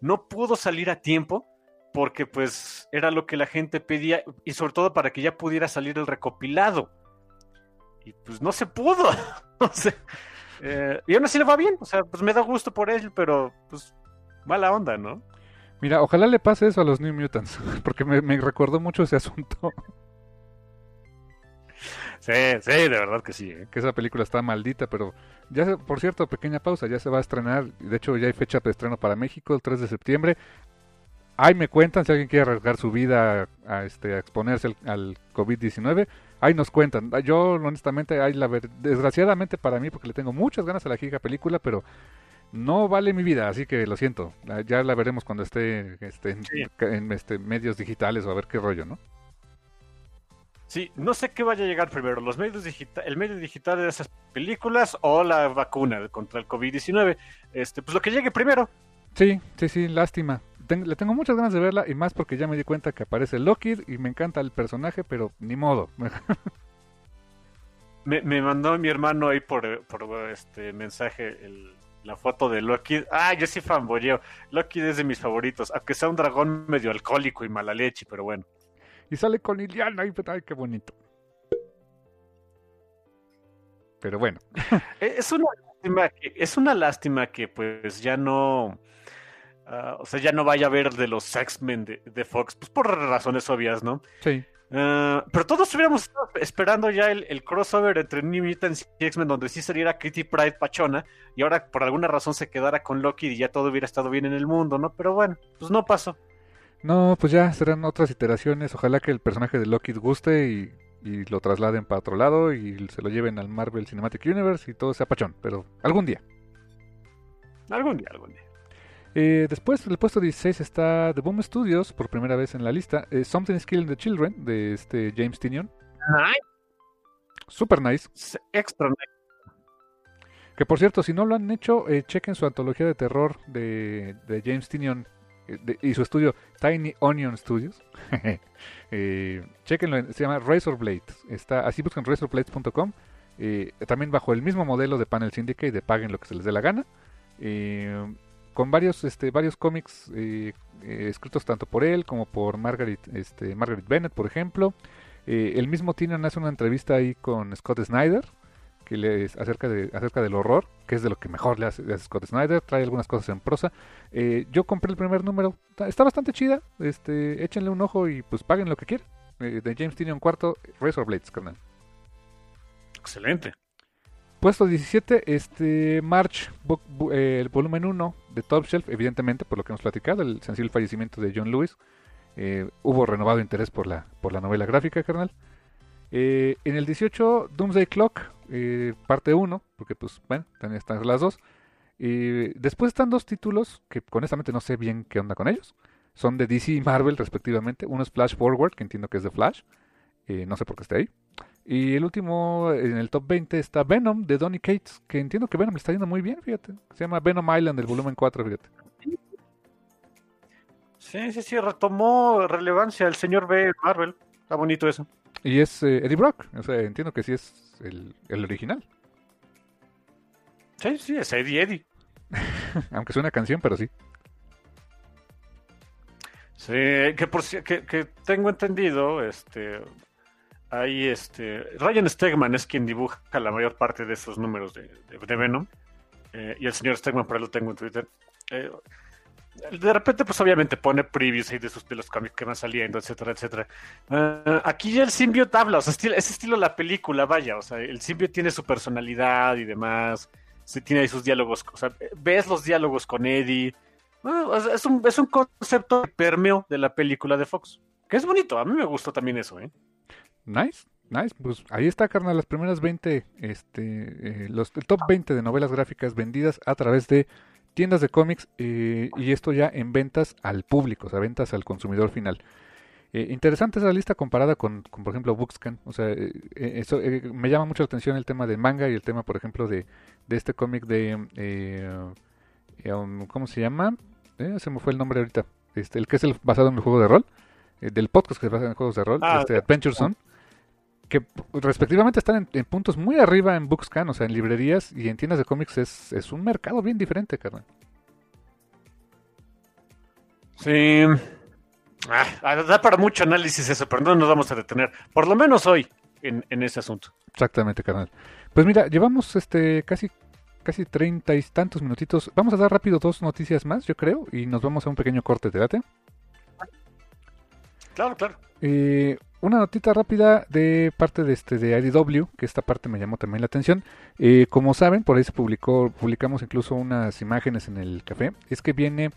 no pudo salir a tiempo porque pues era lo que la gente pedía y sobre todo para que ya pudiera salir el recopilado. Y pues no se pudo. Eh, y aún así le va bien, o sea, pues me da gusto por él, pero pues mala onda, ¿no? Mira, ojalá le pase eso a los New Mutants, porque me, me recordó mucho ese asunto. Sí, sí, de verdad que sí. ¿eh? Que esa película está maldita, pero ya, por cierto, pequeña pausa, ya se va a estrenar. De hecho, ya hay fecha de estreno para México, el 3 de septiembre. Ahí me cuentan si alguien quiere arriesgar su vida a, este, a exponerse al, COVID-19. Ahí nos cuentan. Yo, honestamente, hay la desgraciadamente para mí, porque le tengo muchas ganas a la giga película, pero no vale mi vida, así que lo siento. Ya la veremos cuando esté, esté en, en este, medios digitales o a ver qué rollo, ¿no? Sí, no sé qué vaya a llegar primero, los medios digital, el medio digital de esas películas o la vacuna contra el COVID-19. Este, pues lo que llegue primero. Sí, sí, sí, lástima. le tengo muchas ganas de verla y más porque ya me di cuenta que aparece Loki y me encanta el personaje, pero ni modo. me, mandó mi hermano ahí por, este mensaje la foto de Loki. Ah, yo sí fanboyeo. Loki es de mis favoritos, aunque sea un dragón medio alcohólico y mala leche, pero bueno. Y sale con Liliana y ay, qué bonito. Pero bueno. Es una lástima que, es una lástima que pues ya no. Ah, o sea, ya no vaya a ver de los X-Men de, Fox, pues por razones obvias, ¿no? Sí. Ah, pero todos estuviéramos esperando ya el, crossover entre New Mutants y X-Men, donde sí saliera Kitty Pride Pachona, y ahora por alguna razón se quedara con Loki y ya todo hubiera estado bien en el mundo, ¿no? Pero bueno, pues no pasó. No, pues ya serán otras iteraciones. Ojalá que el personaje de Loki guste y, lo trasladen para otro lado y se lo lleven al Marvel Cinematic Universe y todo sea pachón. Pero algún día. Algún día, algún día. Eh, después, el puesto 16 está The Boom Studios, por primera vez en la lista. Eh, Something is Killing the Children, de este James Tinion. Super nice. Extra nice. Que por cierto, si no lo han hecho, eh, chequen su antología de terror de, de James Tinion y su estudio Tiny Onion Studios. eh, chequenlo, se llama Razor Blades. Está, así buscan razorblades.com. Eh, también bajo el mismo modelo de Panel Syndicate de paguen lo que se les dé la gana. Eh, con varios, este, varios cómics eh, eh, escritos tanto por él como por Margaret, este, Margaret Bennett, por ejemplo. Eh, el mismo Tinan hace una entrevista ahí con Scott Snyder, que le acerca de acerca del horror, que es de lo que mejor le hace, Scott Snyder, trae algunas cosas en prosa. yo compré el primer número, está, bastante chida, este, échenle un ojo y pues paguen lo que quieran. de James Tinan cuarto, Razor Blades, carnal. Excelente. Puesto 17, este March, eh, el volumen 1 de Top Shelf, evidentemente, por lo que hemos platicado, el sensible fallecimiento de John Lewis. Eh, hubo renovado interés por la, por la novela gráfica, carnal. Eh, en el 18, Doomsday Clock, parte 1, porque pues, bueno, también están las dos. después están dos títulos que honestamente no sé bien qué onda con ellos. Son de DC y Marvel respectivamente. Uno es Flash Forward, que entiendo que es de Flash. no sé por qué está ahí. Y el último en el top 20 está Venom de Donny Cates, que entiendo que Venom le está yendo muy bien, fíjate. Se llama Venom Island, el volumen 4, fíjate. Sí, sí, sí, retomó relevancia el señor B. Marvel. Está bonito eso. Y es eh, Eddie Brock, o sea, entiendo que sí es el, el original. Sí, sí, es Eddie Eddie. Aunque suena canción, pero sí. Sí, que por que, que tengo entendido, este, Ahí este. Ryan Stegman es quien dibuja la mayor parte de esos números de, Venom. Eh, y el señor Stegman, por ahí lo tengo en Twitter. Eh, de repente, pues obviamente pone previews ahí de, sus, de los cómics que van saliendo, etcétera, etcétera. Eh, aquí ya el simbio habla, o sea, estilo, ese estilo la película, vaya, o sea, el simbio tiene su personalidad y demás, se tiene ahí sus diálogos, o sea, ves los diálogos con Eddie. es, un, es un concepto permeo de la película de Fox, que es bonito, a mí me gustó también eso, ¿eh? Nice, nice. Pues ahí está, carnal, las primeras 20, este, eh, los, el top 20 de novelas gráficas vendidas a través de tiendas de cómics eh, y esto ya en ventas al público, o sea, ventas al consumidor final. Eh, interesante esa lista comparada con, con por ejemplo, Bookscan. O sea, eso me llama mucho la atención el tema del manga y el tema, por ejemplo, de, de este cómic de... Um, ¿Cómo se llama? se me fue el nombre ahorita. Este, el que es el basado en el juego de rol. del podcast que se basa en juegos de rol. Ah, este, Adventure Zone que respectivamente están en, puntos muy arriba en Bookscan, o sea, en librerías y en tiendas de cómics es, un mercado bien diferente, carnal. Sí. Ah, da para mucho análisis eso, pero no nos vamos a detener, por lo menos hoy, en, ese asunto. Exactamente, carnal. Pues mira, llevamos este casi casi treinta y tantos minutitos. Vamos a dar rápido dos noticias más, yo creo, y nos vamos a un pequeño corte, ¿te date? Claro, claro. Eh, una notita rápida de parte de este de IDW, que esta parte me llamó también la atención. Eh, como saben, por ahí se publicó, publicamos incluso unas imágenes en el café. Es que viene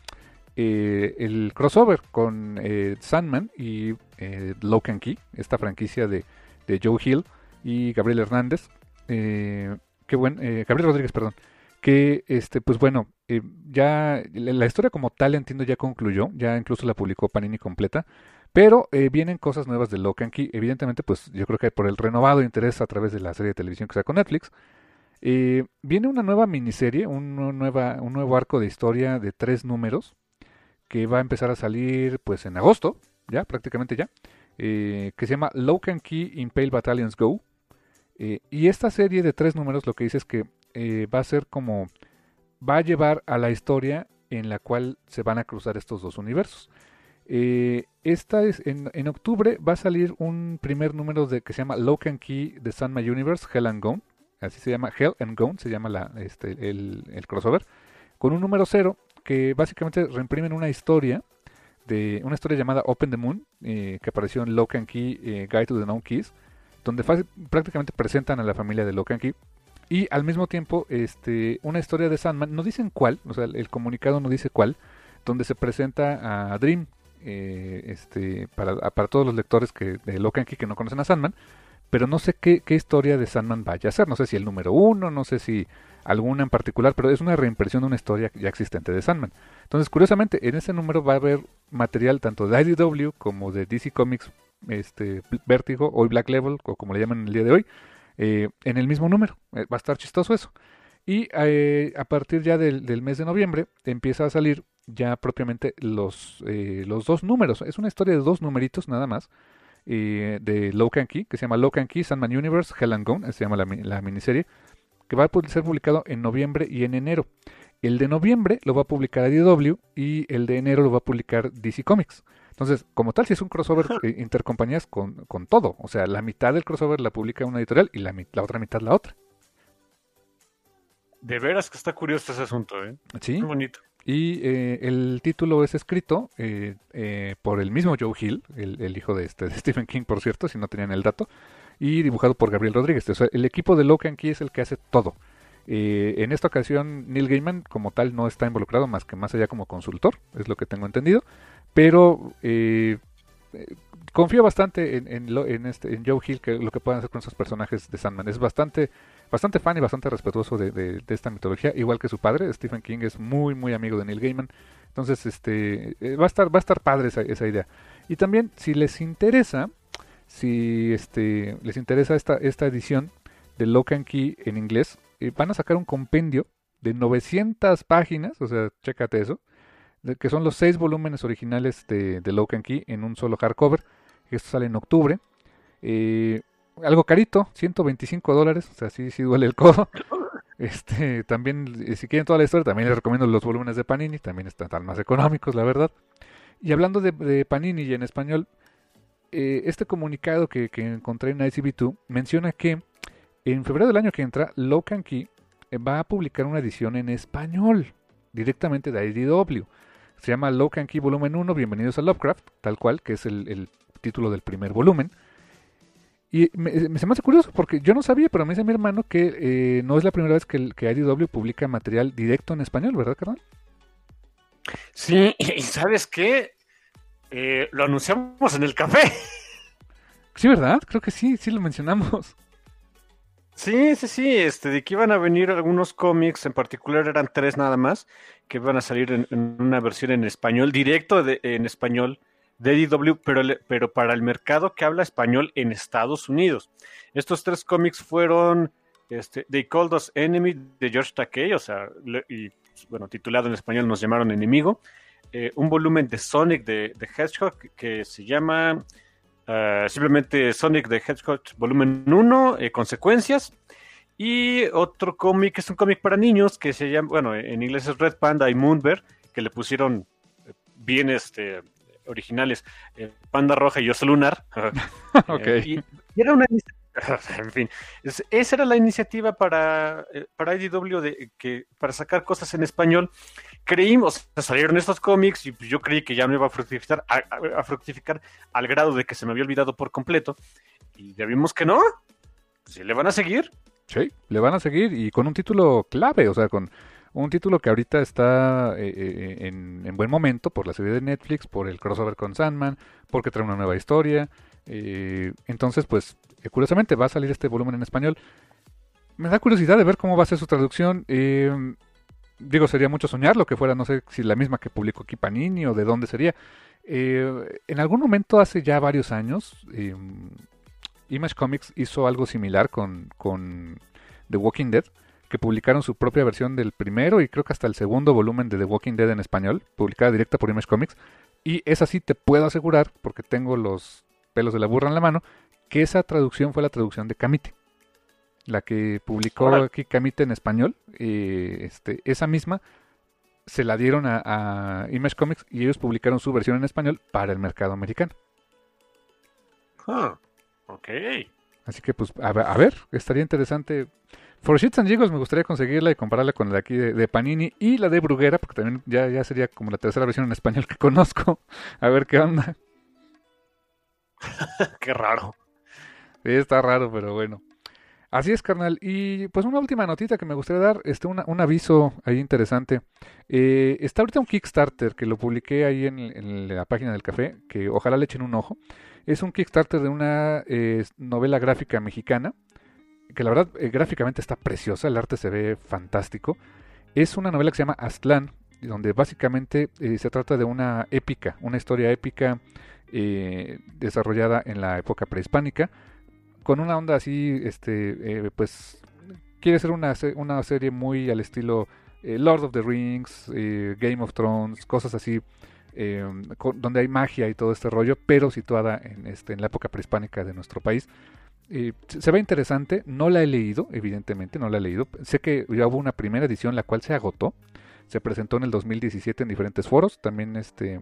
eh, el crossover con eh, Sandman y eh, Key, esta franquicia de, de, Joe Hill y Gabriel Hernández. qué buen, Gabriel Rodríguez, perdón. Que este, pues bueno, ya la historia como tal entiendo ya concluyó, ya incluso la publicó Panini completa. Pero eh, vienen cosas nuevas de Locan Key. Evidentemente, pues yo creo que por el renovado interés a través de la serie de televisión que con Netflix. Eh, viene una nueva miniserie, un, nuevo arco de historia de tres números que va a empezar a salir pues en agosto, ya prácticamente ya, eh, que se llama Locan Key Impale Battalions Go. y esta serie de tres números lo que dice es que va a ser como, va a llevar a la historia en la cual se van a cruzar estos dos universos. Eh, esta es en, octubre va a salir un primer número de que se llama Locan Key de Sanma Universe, Hell and Gone. Así se llama Hell and Gone, se llama la, este, el, crossover. Con un número cero que básicamente reimprimen una historia de una historia llamada Open the Moon eh, que apareció en Locan Key eh, Guide to the Known Keys, donde prácticamente presentan a la familia de Locan Key y al mismo tiempo este una historia de Sandman, no dicen cuál, o sea, el comunicado no dice cuál, donde se presenta a Dream, eh, este, para, todos los lectores que, de Locan que no conocen a Sandman, pero no sé qué, historia de Sandman vaya a ser, no sé si el número uno, no sé si alguna en particular, pero es una reimpresión de una historia ya existente de Sandman. Entonces, curiosamente, en ese número va a haber material tanto de IDW como de DC Comics, este, Vértigo, hoy Black Level, o como le llaman el día de hoy, eh, en el mismo número. Eh, va a estar chistoso eso. Y a partir ya del, mes de noviembre empieza a salir ya propiamente los, eh, los dos números. Es una historia de dos numeritos nada más. Eh, de Locan Key, que se llama Locan Key, Sandman Universe, Hell and Gone, se llama la, miniserie, que va a ser publicado en noviembre y en enero. El de noviembre lo va a publicar IDW y el de enero lo va a publicar DC Comics. Entonces, como tal, si es un crossover eh, intercompañías con, con, todo. O sea, la mitad del crossover la publica una editorial y la, la otra mitad la otra. De veras que está curioso ese asunto, ¿eh? Sí. Muy bonito. Y eh, el título es escrito eh, eh, por el mismo Joe Hill, el, hijo de, este, de Stephen King, por cierto, si no tenían el dato, y dibujado por Gabriel Rodríguez. O sea, el equipo de Locan Key es el que hace todo. Eh, en esta ocasión, Neil Gaiman, como tal, no está involucrado más que más allá como consultor, es lo que tengo entendido. Pero confío bastante este, en Joe Hill, que lo que puedan hacer con esos personajes de Sandman. Es bastante, bastante fan y bastante respetuoso de, de- esta mitología, igual que su padre, Stephen King, es muy, muy amigo de Neil Gaiman. Entonces, este, eh, va a estar, va a estar padre esa, esa idea. Y también, si les interesa, si este, les interesa esta, esta edición de Lock and Key en inglés, eh, van a sacar un compendio de 900 páginas, o sea, chécate eso, que son los seis volúmenes originales de, de Lock and Key en un solo hardcover. Esto sale en octubre. Eh, algo carito, 125 dólares, o sea, sí, sí duele el codo. Este, también, eh, si quieren toda la historia, también les recomiendo los volúmenes de Panini, también están más económicos, la verdad. Y hablando de, de Panini y en español, eh, este comunicado que, que encontré en ICB2 menciona que en febrero del año que entra, Locan Key eh, va a publicar una edición en español, directamente de IDW. Se llama Locan Key Volumen 1, Bienvenidos a Lovecraft, tal cual, que es el, el título del primer volumen. Y me, me- se me hace curioso porque yo no sabía, pero me dice mi hermano que eh, no es la primera vez que, el- que IDW publica material directo en español, ¿verdad, carnal? Sí, y ¿sabes qué? Eh, lo anunciamos en el café. Sí, ¿verdad? Creo que sí, sí lo mencionamos. Sí, sí, sí, este, de que iban a venir algunos cómics, en particular eran tres nada más, que iban a salir en, en una versión en español, directo de- en español de IDW, pero, pero para el mercado que habla español en Estados Unidos. Estos tres cómics fueron este, They Called Us Enemy de George Takei, o sea, y bueno, titulado en español nos llamaron enemigo. Eh, un volumen de Sonic de, de Hedgehog que se llama eh, simplemente Sonic the Hedgehog volumen 1, eh, consecuencias. Y otro cómic, es un cómic para niños que se llama, bueno, en inglés es Red Panda y Moonbear, que le pusieron bien este, originales, eh, Panda Roja y Oso Lunar. Eh, y, y era una en fin, es- esa era la iniciativa para, eh, para IDW de que para sacar cosas en español. Creímos, salieron estos cómics y pues yo creí que ya no iba a fructificar, a, a- a fructificar al grado de que se me había olvidado por completo. Y ya vimos que no. Si le van a seguir. Sí, le van a seguir y con un título clave, o sea, con un título que ahorita está eh, eh, en, en buen momento por la serie de Netflix, por el crossover con Sandman, porque trae una nueva historia. eh, entonces, pues, eh, curiosamente va a salir este volumen en español. Me da curiosidad de ver cómo va a ser su traducción. eh, digo, sería mucho soñar lo que fuera, no sé si la misma que publicó aquí Panini o de dónde sería. Eh, en algún momento, hace ya varios años, eh, Image Comics hizo algo similar con The Walking Dead, que publicaron su propia versión del primero y creo que hasta el segundo volumen de The Walking Dead en español, publicada directa por Image Comics. Y esa sí te puedo asegurar, porque tengo los pelos de la burra en la mano, que esa traducción fue la traducción de Camite. La que publicó aquí Camite en español, eh, este, esa misma se la dieron a, a Image Comics y ellos publicaron su versión en español para el mercado americano. Ah, ok. Así que, pues, a ver, estaría interesante. For Shits and Giggles me gustaría conseguirla y compararla con la de aquí de, de Panini y la de Bruguera, porque también ya, ya sería como la tercera versión en español que conozco. A ver qué onda. Qué raro. Sí, está raro, pero bueno. Así es, carnal. Y pues una última notita que me gustaría dar, este, una- un aviso ahí interesante. Eh, está ahorita un Kickstarter que lo publiqué ahí en, en la página del café, que ojalá le echen un ojo. Es un Kickstarter de una eh, novela gráfica mexicana, que la verdad eh, gráficamente está preciosa, el arte se ve fantástico. Es una novela que se llama Aztlán, donde básicamente eh, se trata de una épica, una historia épica eh, desarrollada en la época prehispánica, con una onda así, este, pues quiere ser una, una serie muy al estilo Lord of the Rings, Game of Thrones, cosas así, con- donde hay magia y todo este rollo, pero situada en, este, en la época prehispánica de nuestro país. Se se ve interesante, no la he leído, evidentemente, no la he leído. Sé que ya hubo una primera edición la cual se agotó, se presentó en el 2017 en diferentes foros, también este,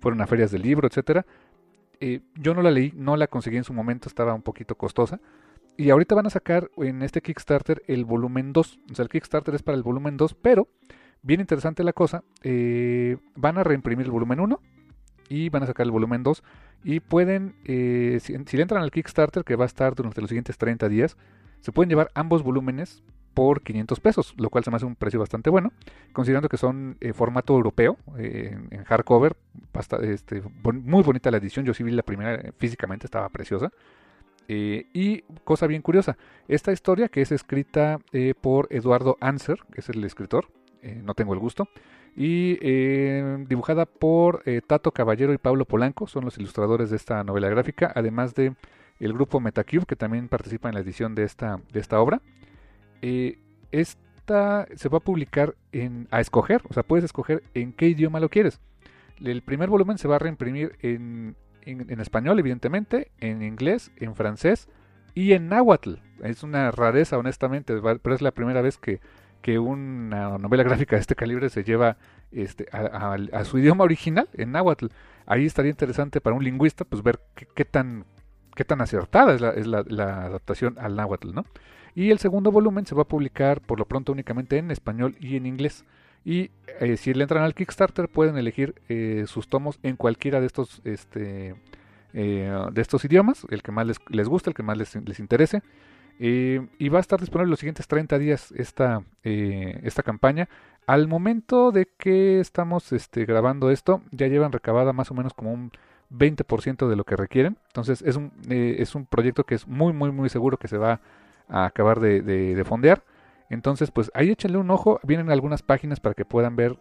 fueron a ferias del libro, etcétera. Eh, yo no la leí, no la conseguí en su momento, estaba un poquito costosa. Y ahorita van a sacar en este Kickstarter el volumen 2. O sea, el Kickstarter es para el volumen 2, pero bien interesante la cosa. Eh, van a reimprimir el volumen 1 y van a sacar el volumen 2. Y pueden, eh, si, le entran al Kickstarter, que va a estar durante los siguientes 30 días, se pueden llevar ambos volúmenes por 500 pesos, lo cual se me hace un precio bastante bueno, considerando que son eh, formato europeo, en hardcover, este, muy bonita la edición, yo sí vi la primera físicamente, estaba preciosa. y cosa bien curiosa, esta historia que es escrita por Eduardo Anser, que es el escritor, no tengo el gusto, y eh, dibujada por eh, Tato Caballero y Pablo Polanco, son los ilustradores de esta novela gráfica, además de el grupo Metacube, que también participa en la edición de esta, de esta obra. Eh, esta se va a publicar en, a escoger, o sea, puedes escoger en qué idioma lo quieres. El primer volumen se va a reimprimir en, en, español, evidentemente, en inglés, en francés y en náhuatl. Es una rareza, honestamente, pero es la primera vez que que una novela gráfica de este calibre se lleva este, a, su idioma original, en náhuatl. Ahí estaría interesante para un lingüista pues ver qué, tan, qué tan acertada es, la, adaptación al náhuatl. ¿no? Y el segundo volumen se va a publicar por lo pronto únicamente en español y en inglés. Y eh, si le entran al Kickstarter pueden elegir eh, sus tomos en cualquiera de estos, este, eh, de estos idiomas, el que más les, les guste, el que más les, les interese. Eh, y va a estar disponible los siguientes 30 días esta, eh, esta campaña. Al momento de que estamos este, grabando esto, ya llevan recabada más o menos como un 20% de lo que requieren. Entonces es un, eh, es un proyecto que es muy, muy, muy seguro que se va a acabar de, de, fondear. Entonces, pues ahí échenle un ojo. Vienen algunas páginas para que puedan ver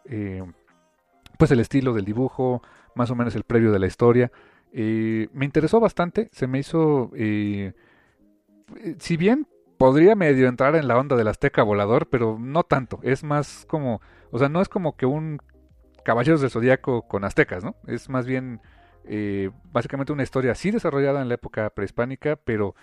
pues el estilo del dibujo, más o menos el previo de la historia. me interesó bastante, se me hizo si bien podría medio entrar en la onda del Azteca volador, pero no tanto. Es más como, o sea, no es como que un Caballeros del Zodíaco con aztecas, ¿no? Es más bien eh, básicamente una historia así desarrollada en la época prehispánica, pero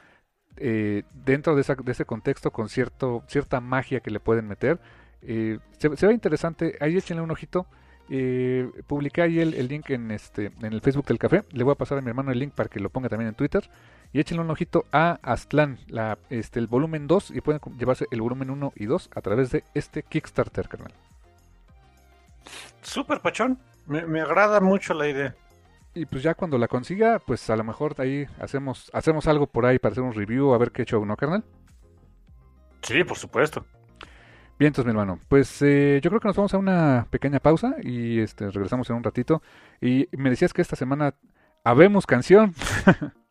eh, dentro de, ese contexto con cierto, cierta magia que le pueden meter. se, se, ve interesante, ahí échenle un ojito. Eh, publiqué ahí el, link en este en el Facebook del café. Le voy a pasar a mi hermano el link para que lo ponga también en Twitter. Y échenle un ojito a Aztlán, la, este, el volumen 2, y pueden llevarse el volumen 1 y 2 a través de este Kickstarter, carnal. Super pachón, me, me agrada mucho la idea. Y pues ya cuando la consiga, pues a lo mejor ahí hacemos, hacemos algo por ahí para hacer un review, a ver qué show, ¿no, carnal? Sí, por supuesto. Bien, entonces, mi hermano, pues eh, yo creo que nos vamos a una pequeña pausa y este, regresamos en un ratito. Y me decías que esta semana habemos canción.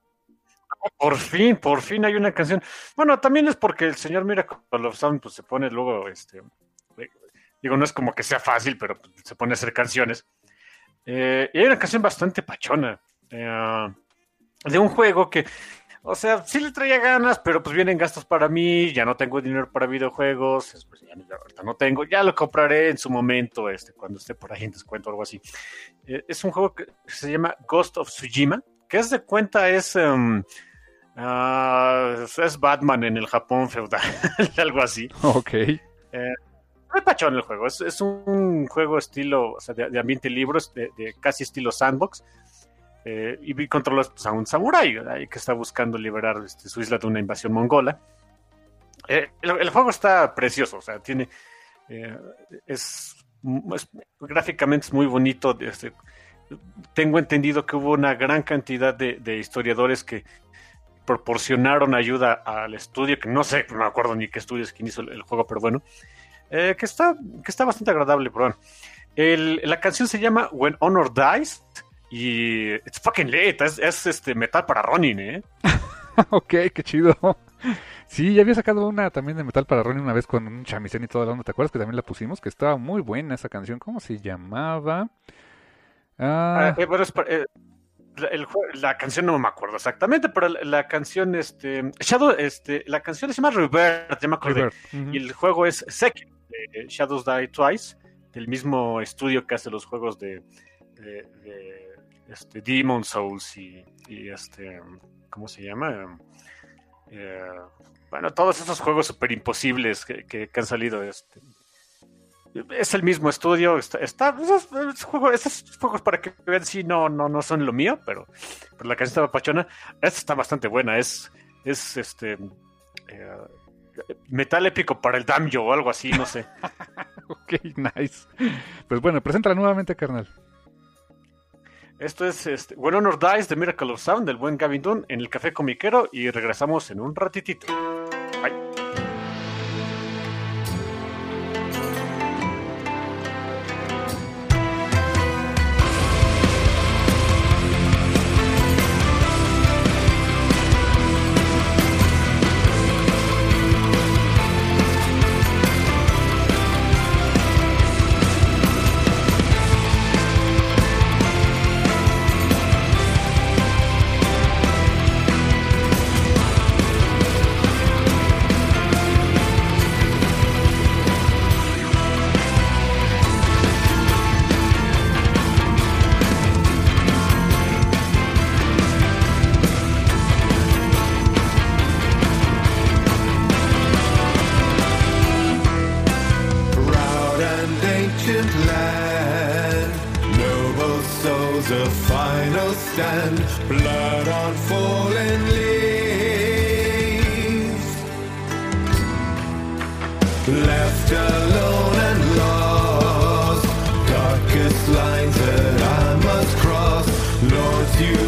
por fin, por fin hay una canción. Bueno, también es porque el señor Miracle of Sound pues, se pone luego, este, digo, no es como que sea fácil, pero se pone a hacer canciones. Eh, y hay una canción bastante pachona eh, de un juego que o sea, sí le traía ganas, pero pues vienen gastos para mí, ya no tengo dinero para videojuegos, pues ya, ahorita no tengo, ya lo compraré en su momento, este, cuando esté por ahí en descuento o algo así. Eh, es un juego que se llama Ghost of Tsushima, que es de cuenta, es, um, es Batman en el Japón feudal, algo así. Ok. Eh, muy pachón el juego, es, un juego estilo, o sea, de, ambiente libre, de, de, casi estilo sandbox, eh, y controlas pues, a un samurái que está buscando liberar este, su isla de una invasión mongola. Eh, el, juego está precioso, o sea, tiene. Eh, es, gráficamente es muy bonito. Este, tengo entendido que hubo una gran cantidad de, historiadores que proporcionaron ayuda al estudio, que no sé, no me acuerdo ni qué estudio es quien hizo el, juego, pero bueno, que, está, que está bastante agradable. Pero la canción se llama When Honor Dies y it's fucking late, es, este metal para Ronin, ¿eh? ok, qué chido. Sí, ya había sacado una también de metal para Ronin una vez con un chamisén y todo el mundo. ¿Te acuerdas que también la pusimos? Que estaba muy buena esa canción. ¿Cómo se llamaba? Ah, ah eh, eh, la, canción no me acuerdo exactamente, pero la, canción, este, Shadow, este, la canción se llama Rebirth, ya me acordé. Y el juego es Second, Shadows Die Twice, del mismo estudio que hace los juegos de este, Demon Souls y, este, ¿cómo se llama? Eh, bueno, todos esos juegos super imposibles que, han salido. Este. Es el mismo estudio, está, está esos, juegos, para que vean si no, no, no son lo mío, pero, la canción estaba pachona. Esta está bastante buena, es, es este eh, metal épico para el Damjo o algo así, no sé. ok, nice. Pues bueno, preséntala nuevamente, carnal. Esto es este, When Honor Dies, The Miracle of Sound, del buen Gavin Dunn en el Café Comiquero y regresamos en un ratitito. stand, blood on fallen leaves. Left alone and lost, darkest lines that I must cross. Lord, you.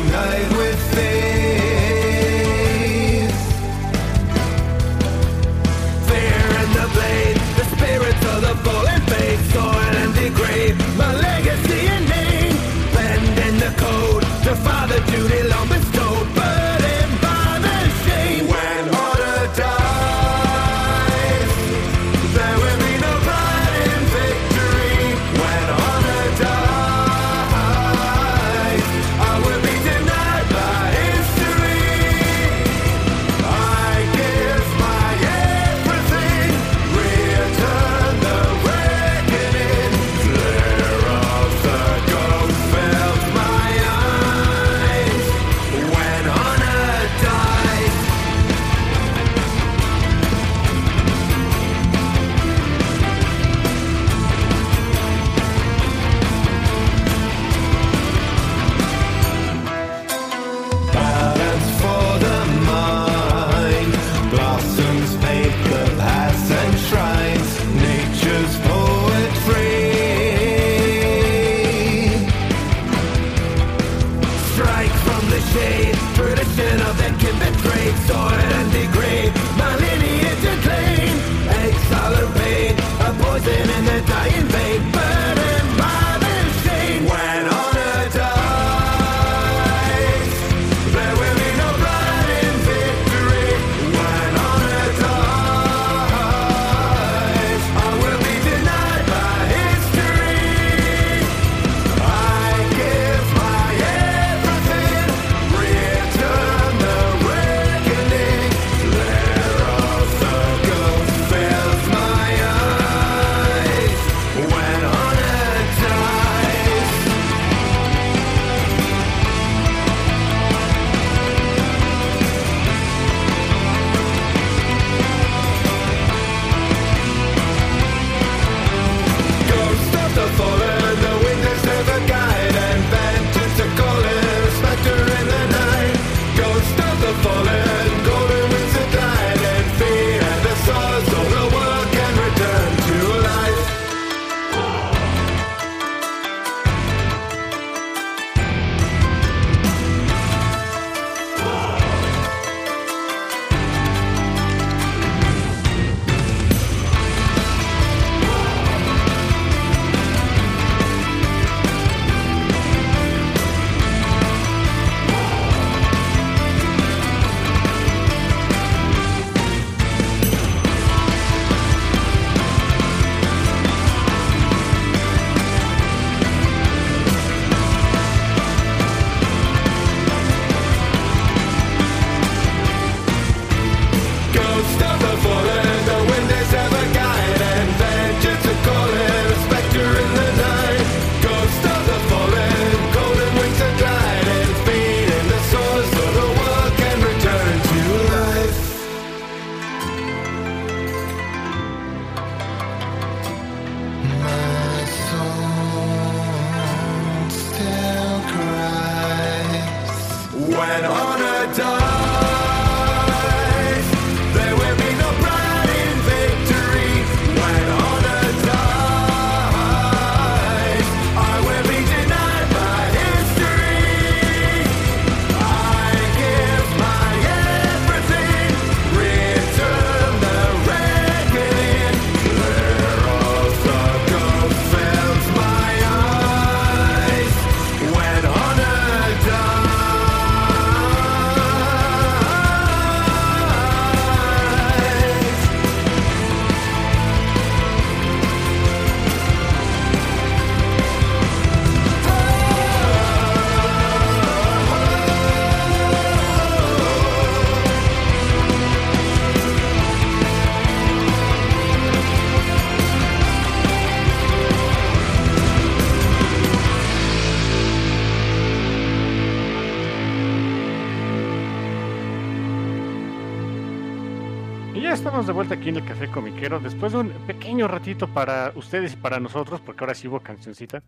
Aquí en el Café Comiquero. Después de un pequeño ratito para ustedes y para nosotros, porque ahora sí hubo cancioncita.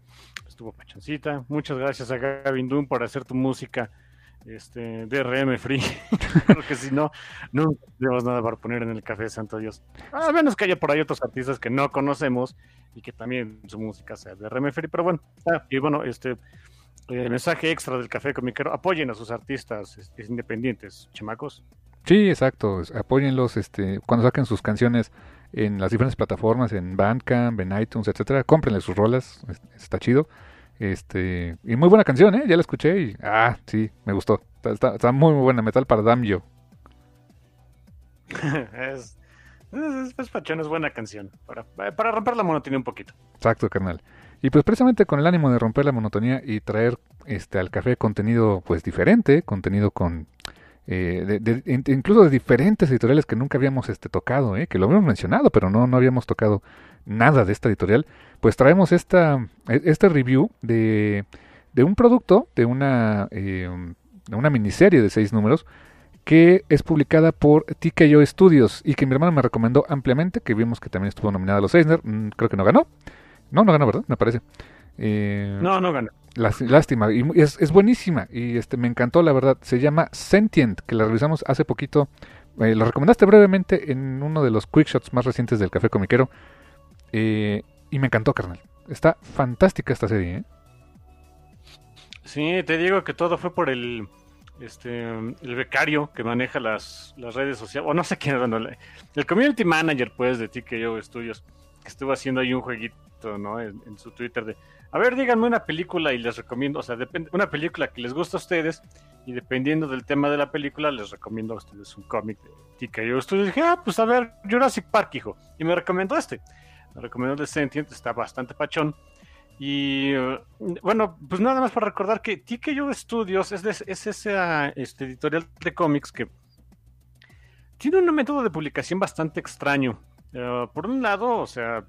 Estuvo pachoncita. Muchas gracias a Gavin Doom por hacer tu música este, DRM free. Creo que si no, no tenemos nada para poner en el Café Santo Dios. A menos que haya por ahí otros artistas que no conocemos y que también su música sea DRM free. Pero bueno, y bueno, este. El mensaje extra del Café Comiquero, apoyen a sus artistas este, independientes, chamacos. Sí, exacto. Apóyenlos este, cuando saquen sus canciones en las diferentes plataformas, en Bandcamp, en iTunes, etcétera. Cómprenle sus rolas, está chido. Este, y muy buena canción, ¿eh? Ya la escuché y, ah, sí, me gustó. Está, muy, muy buena. Metal para Damio. es, es, es, es buena canción. Para, para romper la monotonía un poquito. Exacto, carnal. Y pues precisamente con el ánimo de romper la monotonía y traer este al café contenido pues diferente, contenido con eh, de, incluso de diferentes editoriales que nunca habíamos este, tocado, eh, que lo habíamos mencionado, pero no, no habíamos tocado nada de esta editorial, pues traemos esta, e, este review de, de un producto, de una, eh, de una miniserie de seis números, que es publicada por TKO Studios y que mi hermano me recomendó ampliamente, que vimos que también estuvo nominada a los Eisner, mm, creo que no ganó, no, no ganó, ¿verdad? Me parece. no, no ganó. Lástima, y es, es, buenísima y este me encantó la verdad. Se llama Sentient, que la revisamos hace poquito. Eh, la recomendaste brevemente en uno de los quick shots más recientes del Café Comiquero. Eh, y me encantó, carnal. Está fantástica esta serie. ¿eh? Sí, te digo que todo fue por el este el becario que maneja las, las redes sociales. O no sé quién, bueno, el community manager pues de TKO Studios, que estuvo haciendo ahí un jueguito ¿no? en su Twitter de a ver, díganme una película y les recomiendo, o sea, depende, una película que les gusta a ustedes y dependiendo del tema de la película les recomiendo a ustedes un cómic de TKO estuve dije, ah, pues a ver, Jurassic Park, hijo. Y me recomendó este. Me recomendó el Sentient, está bastante pachón. Y bueno, pues nada más para recordar que TKO Studios es, es esa este, editorial de cómics que tiene un método de publicación bastante extraño. Eh, por un lado, o sea,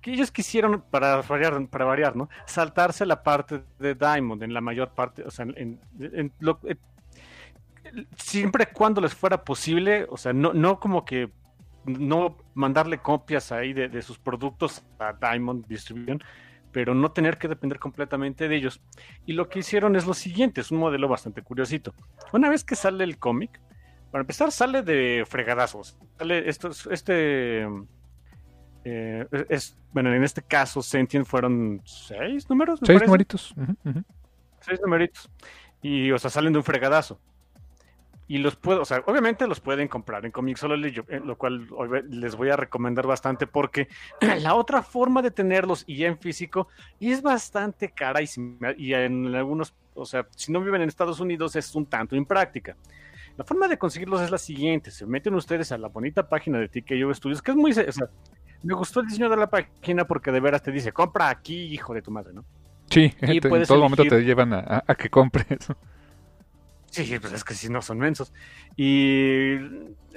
que ellos quisieron, para variar, para variar, ¿no? Saltarse la parte de Diamond en la mayor parte, o sea, en, lo, eh, siempre cuando les fuera posible, o sea, no, no como que no mandarle copias ahí de, sus productos a Diamond Distribution, pero no tener que depender completamente de ellos. Y lo que hicieron es lo siguiente, es un modelo bastante curiosito. Una vez que sale el cómic, para empezar sale de fregadazos. Sale esto, este eh, es, bueno, en este caso, Sentient fueron seis números. seis numeritos. Seis numeritos. Y, o sea, salen de un fregadazo. Y los puedo, o sea, obviamente los pueden comprar en Comixology, eh, lo cual les voy a recomendar bastante porque la otra forma de tenerlos y en físico es bastante cara y, y en algunos, o sea, si no viven en Estados Unidos es un tanto impráctica. La forma de conseguirlos es la siguiente: se meten ustedes a la bonita página de TKO Studios, que es muy, o sea, me gustó el diseño de la página porque de veras te dice, compra aquí, hijo de tu madre, ¿no? Sí, en todo momento te llevan a, que compres. Sí, pues es que si no son mensos. Y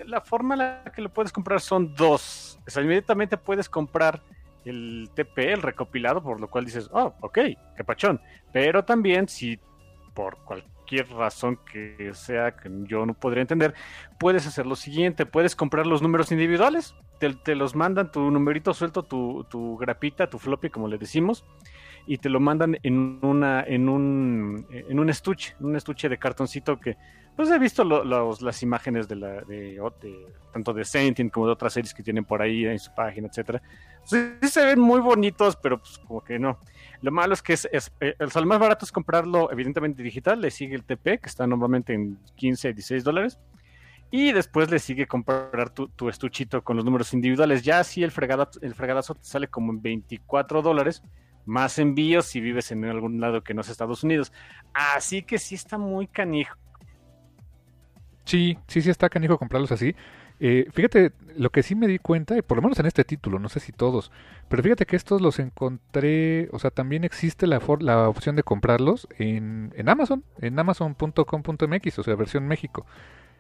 la forma en la que lo puedes comprar son dos. O sea, inmediatamente puedes comprar el TP, el recopilado, por lo cual dices, oh, ok, qué pachón. Pero también si por cualquier razón que sea que yo no podría entender, puedes hacer lo siguiente, puedes comprar los números individuales, te, los mandan tu numerito suelto, tu, tu, grapita, tu floppy, como le decimos, y te lo mandan en una en un en un estuche, un estuche de cartoncito que pues he visto las imágenes de la de, tanto de Sentient como de otras series que tienen por ahí en su página, etcétera. Sí, se ven muy bonitos, pero pues como que no. Lo malo es que es, eh, el más barato es comprarlo evidentemente digital, le sigue el TP que está normalmente en 15, 16 dólares. Y después le sigue comprar tu, tu, estuchito con los números individuales. Ya así el, fregadazo, el fregadazo te sale como en 24 dólares, más envíos si vives en algún lado que no es Estados Unidos. Así que sí está muy canijo. Sí, sí, sí está canijo comprarlos así. Eh, fíjate, lo que sí me di cuenta, por lo menos en este título, no sé si todos, pero fíjate que estos los encontré, o sea, también existe la, opción de comprarlos en, en Amazon, en amazon.com.mx, o sea, versión México.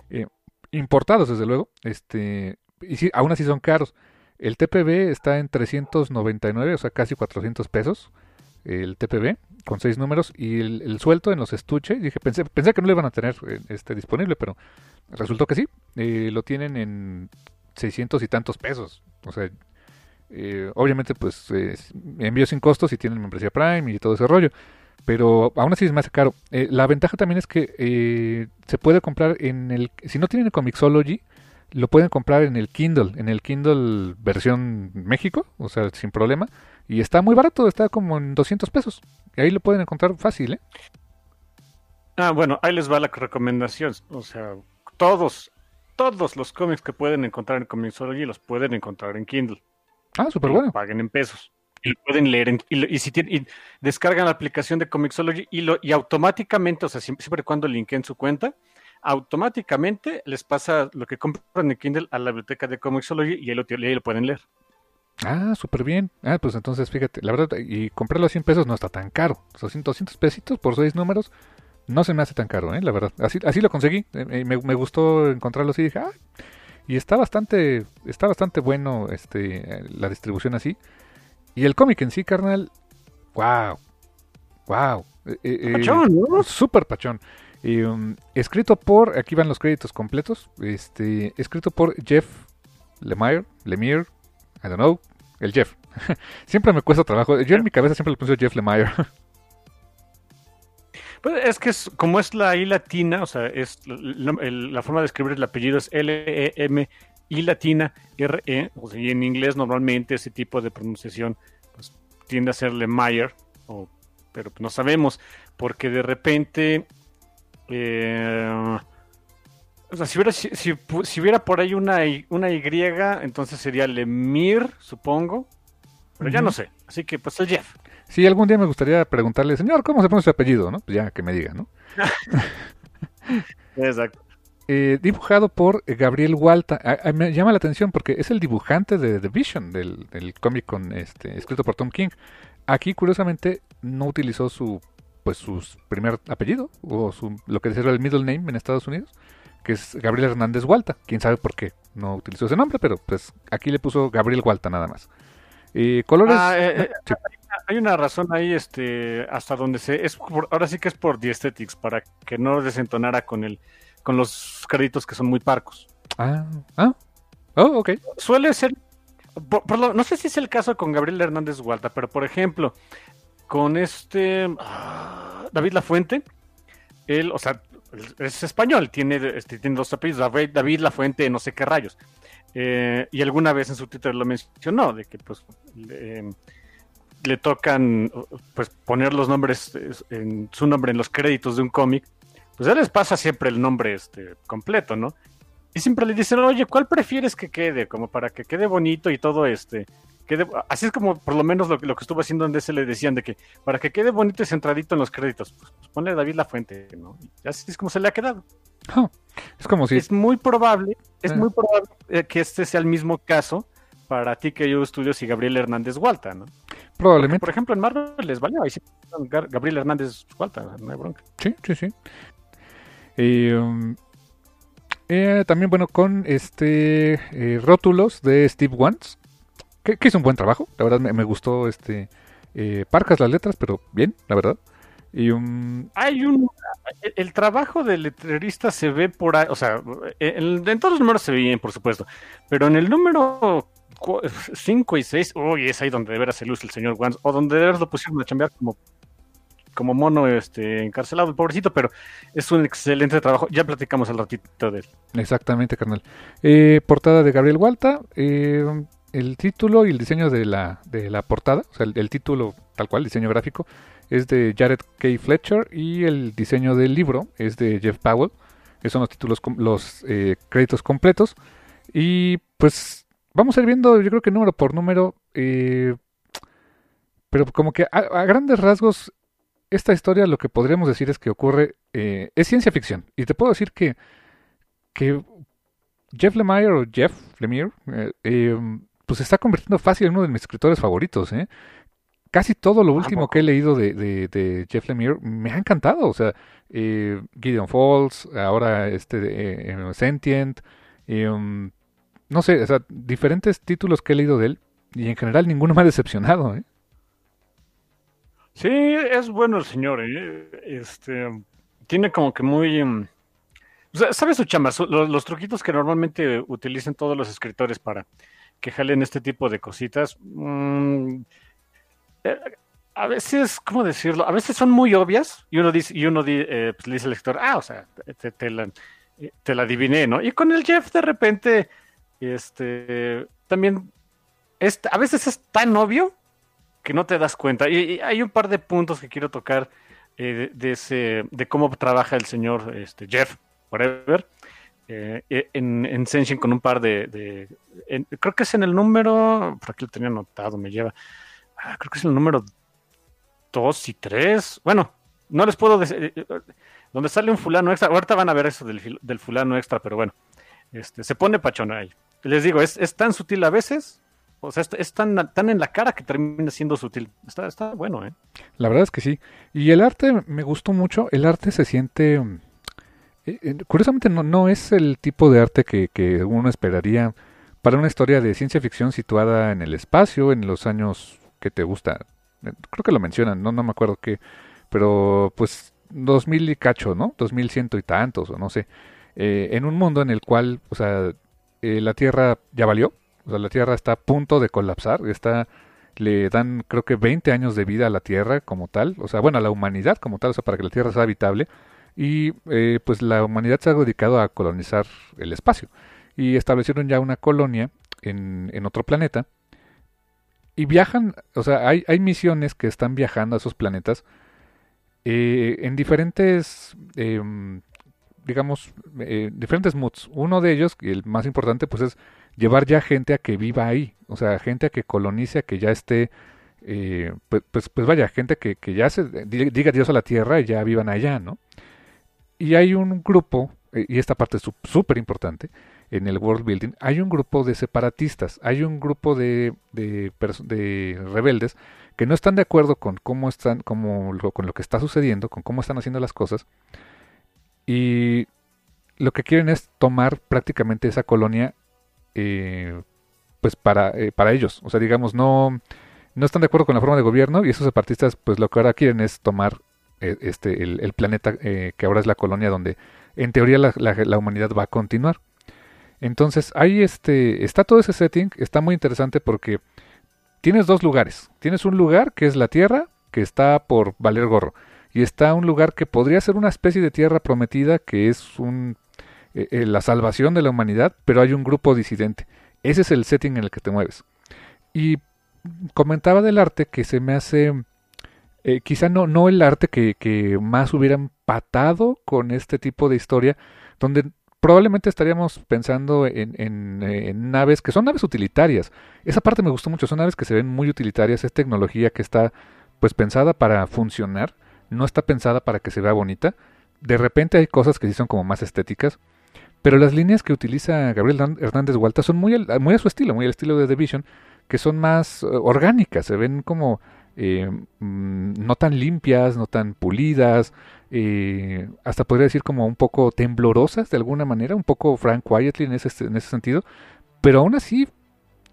Eh, importados desde luego, este, y sí, aún así son caros. El TPB está en 399, o sea, casi 400 pesos. El TPB con seis números y el, suelto en los estuches. Dije, pensé, pensé que no lo iban a tener eh, este, disponible, pero resultó que sí. Eh, lo tienen en 600 y tantos pesos. O sea, eh, obviamente, pues envío sin costos y tienen membresía Prime y todo ese rollo pero aún así es más caro. La ventaja también es que se puede comprar en el... Si no tienen Comixology, lo pueden comprar en el Kindle, en el Kindle versión México, o sea, sin problema. Y está muy barato, está como en 200 pesos. Y ahí lo pueden encontrar fácil, ¿eh? Ah, bueno, ahí les va la recomendación. O sea, todos, todos los cómics que pueden encontrar en Comixology los pueden encontrar en Kindle. Ah, súper bueno. Paguen en pesos y lo pueden leer y, si tienen, descargan la aplicación de Comixology y, lo, y automáticamente, o sea, siempre, y cuando linkeen su cuenta, automáticamente les pasa lo que compran en Kindle a la biblioteca de Comixology y ahí lo, lo pueden leer. Ah, súper bien. Ah, pues entonces fíjate, la verdad, y comprarlo a 100 pesos no está tan caro. 200 pesitos por seis números no se me hace tan caro, ¿eh? La verdad. Así, así lo conseguí. Eh, eh, me, me, gustó encontrarlo así. Dije, ah, y está bastante, está bastante bueno este, la distribución así. Y el cómic en sí, carnal, wow, wow. Eh, eh, eh, pachón, ¿no? Súper pachón. Um, escrito por, aquí van los créditos completos, este, escrito por Jeff Lemire, Lemire, I don't know, el Jeff. siempre me cuesta trabajo. Yo en mi cabeza siempre le puse Jeff Lemire. Pues es que es, como es la I latina, o sea, es la forma de escribir el apellido es L-E-M y latina RE, o sea, y en inglés normalmente ese tipo de pronunciación pues, tiende a serle Mayer, o, pero no sabemos, porque de repente, eh, o sea, si hubiera, si, hubiera por ahí una, una Y, entonces sería Lemir, supongo, pero ya no sé, así que pues el Jeff. Sí, algún día me gustaría preguntarle, señor, ¿cómo se pronuncia su apellido? ¿no? Pues ya que me diga, ¿no? Exacto. Eh, dibujado por Gabriel Walta. me llama la atención porque es el dibujante de The Vision, del, cómic con, este, escrito por Tom King. Aquí, curiosamente, no utilizó su pues su primer apellido, o su, lo que decía el middle name en Estados Unidos, que es Gabriel Hernández Walta. Quién sabe por qué no utilizó ese nombre, pero pues aquí le puso Gabriel Walta nada más. Eh, colores. Ah, hay una razón ahí, este, hasta donde se. Es ahora sí que es por The Aesthetics, para que no desentonara con el con los créditos que son muy parcos. Ah, ah. Oh, ok. Suele ser. no sé si es el caso con Gabriel Hernández Hualta, pero por ejemplo, con este. Ah, David Lafuente, él, o sea, es español, tiene, este, tiene dos apellidos, David Lafuente, no sé qué rayos. Eh, y alguna vez en su Twitter lo mencionó, de que pues le tocan pues poner los nombres, en, su nombre en los créditos de un cómic pues ya les pasa siempre el nombre este completo, ¿no? Y siempre le dicen, oye, ¿cuál prefieres que quede? Como para que quede bonito y todo este. Quede... Así es como por lo menos lo, lo que estuvo haciendo donde se le decían de que para que quede bonito y centradito en los créditos, pues, pues ponle David La Fuente, ¿no? Y así es como se le ha quedado. Ah, es como si. Es muy probable, es ah. muy probable eh, que este sea el mismo caso para ti que yo estudios y Gabriel Hernández Hualta, ¿no? Probablemente. por ejemplo, en Marvel les valió, ahí sí, Gabriel Hernández Hualta, no hay bronca. Sí, sí, sí. Um, eh, también, bueno, con este eh, rótulos de Steve Wantz, que, que, hizo un buen trabajo. La verdad, me, gustó este. Eh, parcas las letras, pero bien, la verdad. Y un... Hay un. El, trabajo del letrerista se ve por ahí. O sea, en, todos los números se ve bien, por supuesto. Pero en el número 5 y 6, uy, es ahí donde de veras se luce el señor Wans, o donde de veras lo pusieron a chambear como, como mono este, encarcelado, el pobrecito, pero es un excelente trabajo. Ya platicamos al ratito de él. Exactamente, carnal. Eh, portada de Gabriel Walta, eh, el título y el diseño de la, de la portada, o sea, el, título tal cual, diseño gráfico, es de Jared K. Fletcher y el diseño del libro es de Jeff Powell. Esos son los títulos, los eh, créditos completos. Y pues vamos a ir viendo, yo creo que número por número, eh, pero como que a, grandes rasgos, esta historia lo que podríamos decir es que ocurre, eh, es ciencia ficción. Y te puedo decir que, que Jeff Lemire o Jeff Lemire, eh, pues se está convirtiendo fácil en uno de mis escritores favoritos. Casi todo lo último que he leído de, de, Jeff Lemire me ha encantado. O sea, Gideon Falls, ahora este de, Sentient. Um, no sé, o sea, diferentes títulos que he leído de él y en general ninguno me ha decepcionado, ¿eh? Sí, es bueno el señor, ¿eh? Este, tiene como que muy... Mm, ¿Sabes su chamba? Los, truquitos que normalmente utilizan todos los escritores para que jalen este tipo de cositas. Mm, eh, a veces, ¿cómo decirlo? A veces son muy obvias y uno dice, y uno eh, pues, le dice al lector, ah, o sea, te, la, te la adiviné, ¿no? Y con el Jeff de repente este, también a veces es tan obvio que no te das cuenta. Y, hay un par de puntos que quiero tocar eh, de, ese, de cómo trabaja el señor este, Jeff, whatever, eh, e, en, en Senshin con un par de... creo que es en el número, por aquí lo tenía anotado, me lleva, ah, creo que es el número 2 y 3. Bueno, no les puedo decir... Eh, donde sale un fulano extra, ahorita van a ver eso del, del fulano extra, pero bueno, este, se pone pachona ahí les digo, es, es, tan sutil a veces, o sea, es, tan, tan, en la cara que termina siendo sutil. Está, está bueno, ¿eh? La verdad es que sí. Y el arte me gustó mucho. El arte se siente... Eh, eh, curiosamente no, no es el tipo de arte que, uno esperaría para una historia de ciencia ficción situada en el espacio, en los años que te gusta. Creo que lo mencionan, no, no me acuerdo qué. Pero pues 2000 y cacho, ¿no? 2100 y tantos, o no sé. Eh, en un mundo en el cual, o sea, eh, la Tierra ya valió, o sea, la Tierra está a punto de colapsar, está le dan creo que 20 años de vida a la Tierra como tal, o sea, bueno, a la humanidad como tal, o sea, para que la Tierra sea habitable, y eh, pues la humanidad se ha dedicado a colonizar el espacio, y establecieron ya una colonia en, en otro planeta, y viajan, o sea, hay, hay misiones que están viajando a esos planetas eh, en diferentes em, digamos, eh, diferentes moods. Uno de ellos, y el más importante, pues es llevar ya gente a que viva ahí, o sea, gente a que colonice, a que ya esté, eh, pues, pues, pues, vaya, gente que, que ya se diga Dios a la tierra y ya vivan allá, ¿no? Y hay un grupo, eh, y esta parte es súper importante, en el world building, hay un grupo de separatistas, hay un grupo de, de, de rebeldes que no están de acuerdo con cómo están, cómo, con lo que está sucediendo, con cómo están haciendo las cosas, y lo que quieren es tomar prácticamente esa colonia eh, pues para, eh, para ellos. O sea, digamos, no, no están de acuerdo con la forma de gobierno y esos separatistas pues lo que ahora quieren es tomar este, el, planeta que ahora es la colonia donde en teoría la, la, humanidad va a continuar. Entonces ahí este, está todo ese setting, está muy interesante porque tienes dos lugares. Tienes un lugar que es la Tierra, que está por valer gorro y está un lugar que podría ser una especie de tierra prometida que es un, eh, eh, la salvación de la humanidad, pero hay un grupo disidente. Ese es el setting en el que te mueves. Y comentaba del arte que se me hace, eh, quizá no, no el arte que, que más hubiera empatado con este tipo de historia, donde probablemente estaríamos pensando en, en, naves que son naves utilitarias. Esa parte me gustó mucho, son naves que se ven muy utilitarias, es tecnología que está pues pensada para funcionar no está pensada para que se vea bonita. De repente hay cosas que sí son como más estéticas, pero las líneas que utiliza Gabriel Hernández Hualta son muy, muy a su estilo, muy al estilo de The Vision, que son más eh, orgánicas, se ven como eh, mm, no tan limpias, no tan pulidas, eh, hasta podría decir como un poco temblorosas de alguna manera, un poco Frank Quietly en ese, en ese sentido, pero aún así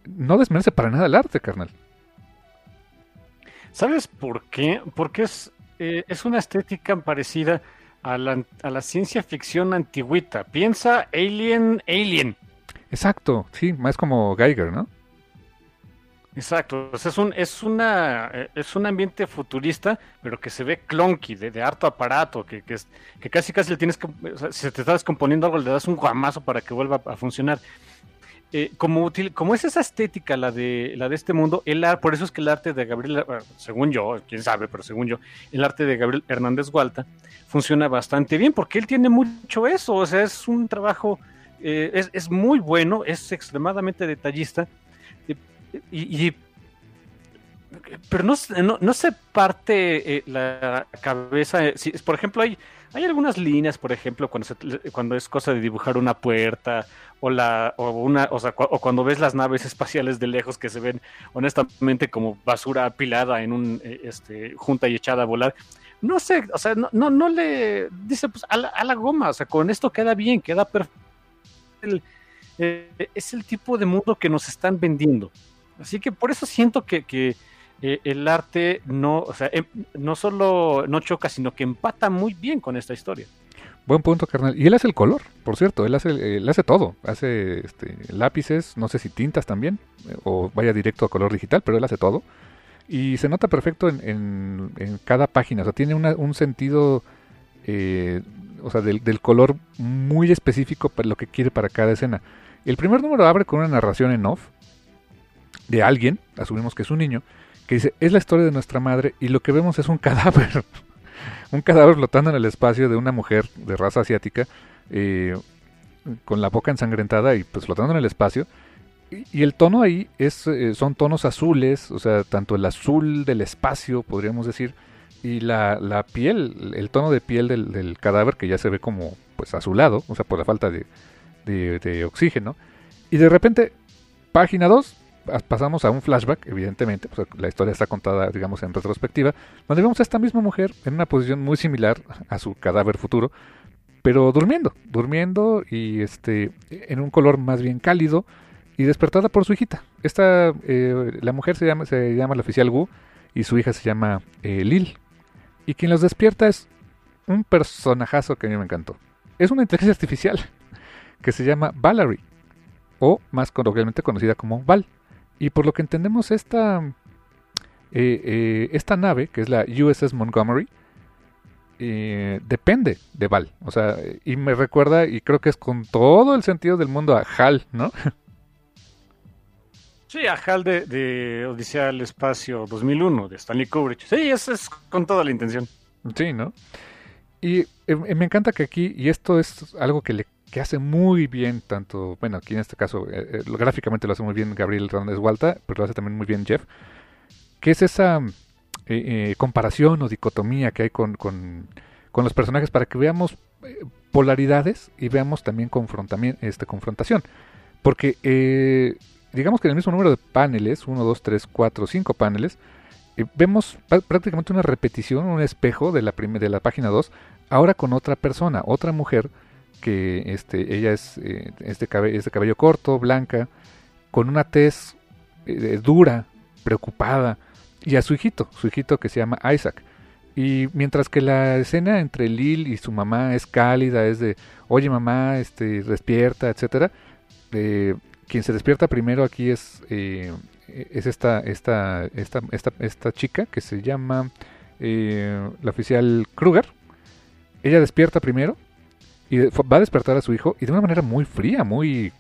no desmerece para nada el arte, carnal. ¿Sabes por qué? Porque es eh, es una estética parecida a la, a la, ciencia ficción antigüita. Piensa Alien, Alien. Exacto, sí, más como Geiger, ¿no? Exacto, es un es una eh, es un ambiente futurista, pero que se ve clunky, de, harto aparato, que, que, que casi casi le tienes que si se te está descomponiendo algo le das un guamazo para que vuelva a funcionar. Eh, como, útil, como es esa estética la de, la de este mundo, el, por eso es que el arte de Gabriel, según yo, quién sabe, pero según yo, el arte de Gabriel Hernández Gualta funciona bastante bien, porque él tiene mucho eso, o sea, es un trabajo, eh, es, es, muy bueno, es extremadamente detallista, y, y pero no, no, se parte eh, la cabeza, si, por ejemplo, hay, hay algunas líneas, por ejemplo, cuando, se, cuando es cosa de dibujar una puerta o la o una o, sea, o, cuando ves las naves espaciales de lejos que se ven honestamente como basura apilada en un eh, este junta y echada a volar. No sé, o sea, no no, no le dice pues a la, a la, goma, o sea, con esto queda bien, queda perfecto. Eh, es el tipo de mundo que nos están vendiendo. Así que por eso siento que, que eh, el arte no, o sea, em, no solo no choca, sino que empata muy bien con esta historia. Buen punto, carnal. Y él hace el color, por cierto, él hace, él todo. Hace este, lápices, no sé si tintas también, eh, o vaya directo a color digital, pero él hace todo. Y se nota perfecto en, en, cada página, o sea, tiene un sentido, eh, o sea, del, del, color muy específico para lo que quiere para cada escena. El primer número abre con una narración en off de alguien, asumimos que es un niño, que dice, es la historia de nuestra madre y lo que vemos es un cadáver. un cadáver flotando en el espacio de una mujer de raza asiática eh, con la boca ensangrentada y pues flotando en el espacio. Y, el tono ahí es, eh, son tonos azules, o sea, tanto el azul del espacio, podríamos decir, y la, la piel, el tono de piel del, del, cadáver que ya se ve como pues azulado, o sea, por la falta de, de, de oxígeno. Y de repente, página 2, pasamos a un flashback, evidentemente, pues la historia está contada, digamos, en retrospectiva, donde vemos a esta misma mujer en una posición muy similar a su cadáver futuro, pero durmiendo, durmiendo y este, en un color más bien cálido y despertada por su hijita. Esta, eh, la mujer se llama, se llama la oficial Wu y su hija se llama eh, Lil. Y quien los despierta es un personajazo que a mí me encantó. Es una inteligencia artificial que se llama Valerie, o más coloquialmente conocida como Val. Y por lo que entendemos, esta, eh, eh, esta nave, que es la USS Montgomery, eh, depende de Val. O sea, y me recuerda, y creo que es con todo el sentido del mundo, a HAL, ¿no? Sí, a HAL de, de Odisea al Espacio 2001, de Stanley Kubrick. Sí, eso es con toda la intención. Sí, ¿no? Y me encanta que aquí, y esto es algo que le que hace muy bien tanto, bueno, aquí en este caso eh, eh, gráficamente lo hace muy bien Gabriel Hernández Walta, pero lo hace también muy bien Jeff, que es esa eh, comparación o dicotomía que hay con, con, con, los personajes para que veamos polaridades y veamos también este, confrontación. Porque digamos que en el mismo número de paneles, 1, 2, 3, 4, 5 paneles, vemos prácticamente una repetición, un espejo de la, de la página 2, ahora con otra persona, otra mujer, que este, ella es, eh, de cabello corto, blanca, con una tez eh, dura, preocupada, y a su hijito, su hijito que se llama Isaac. Y mientras que la escena entre Lil y su mamá es cálida, es de, oye mamá, este, despierta, etcétera, eh, quien se despierta primero aquí es, es esta, esta, esta, esta, esta chica que se llama la oficial Kruger. Ella despierta primero y va a despertar a su hijo y de una manera muy fría, muy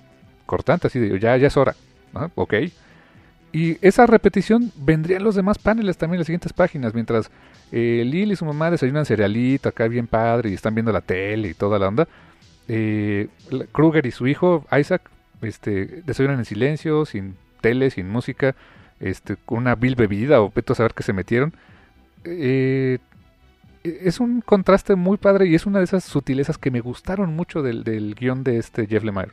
cortante, así de ya, ya es hora. Ok. Y esa repetición vendría en los demás paneles también en las siguientes páginas, mientras eh, Lil y su mamá desayunan cerealito acá bien padre y están viendo la tele y toda la onda. Eh, Kruger y su hijo Isaac este, desayunan en silencio, sin tele, sin música, este, con una vil bebida o peto a saber que se metieron. Eh, es un contraste muy padre y es una de esas sutilezas que me gustaron mucho del, del guion de este Jeff Lemire.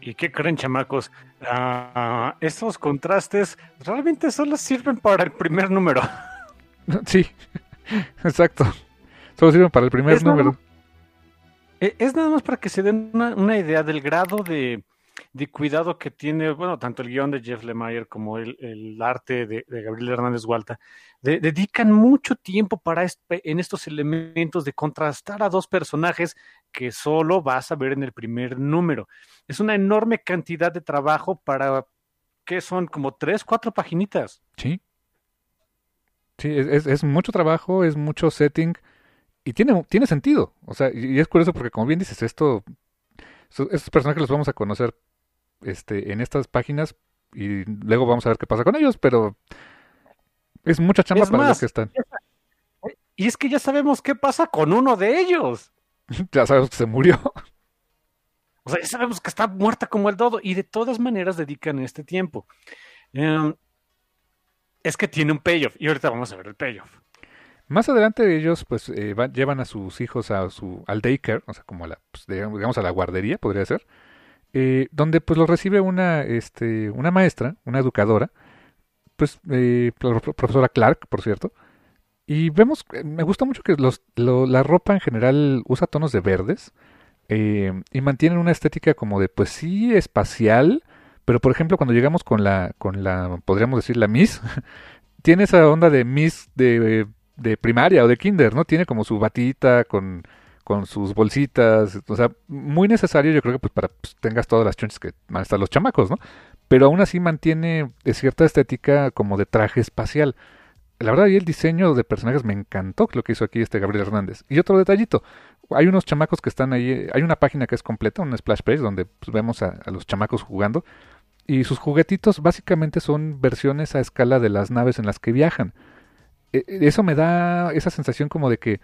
¿Y qué creen, chamacos? Uh, estos contrastes realmente solo sirven para el primer número. Sí, exacto. Solo sirven para el primer es número. Nada, es nada más para que se den una, una idea del grado de, de cuidado que tiene, bueno, tanto el guion de Jeff Lemire como el, el arte de, Gabriel Hernández Hualta, de, dedican mucho tiempo para este, en estos elementos de contrastar a dos personajes que solo vas a ver en el primer número. Es una enorme cantidad de trabajo para que son como tres, cuatro paginitas. Sí. Sí, es, es, mucho trabajo, es mucho setting y tiene, tiene sentido. O sea, y, es curioso porque como bien dices, esto, estos personajes los vamos a conocer este, en estas páginas y luego vamos a ver qué pasa con ellos, pero es mucha chamba para los que están. Y es que ya sabemos qué pasa con uno de ellos. ya sabemos que se murió. O sea, ya sabemos que está muerta como el dodo y de todas maneras dedican este tiempo. Em, es que tiene un payoff y ahorita vamos a ver el payoff. Más adelante ellos pues eh, llevan a sus hijos a su al daycare, o sea, como a la, pues, digamos a la guardería podría ser, eh, donde pues los recibe una este una maestra, una educadora, pues eh, profesora Clark, por cierto, y vemos, me gusta mucho que los, la ropa en general usa tonos de verdes y mantienen una estética como de pues sí espacial, pero por ejemplo, cuando llegamos con la, con la, podríamos decir la Miss, tiene esa onda de Miss de, de primaria o de kinder, ¿no? Tiene como su batita con, con sus bolsitas, o sea, muy necesario yo creo que pues para pues, tengas todas las chonches que van a estar los chamacos, ¿no? Pero aún así mantiene cierta estética como de traje espacial. La verdad, y el diseño de personajes me encantó lo que hizo aquí este Gabriel Hernández. Y otro detallito, hay unos chamacos que están ahí, hay una página que es completa, un splash page, donde pues, vemos a, los chamacos jugando y sus juguetitos básicamente son versiones a escala de las naves en las que viajan. E, e, eso me da esa sensación como de que,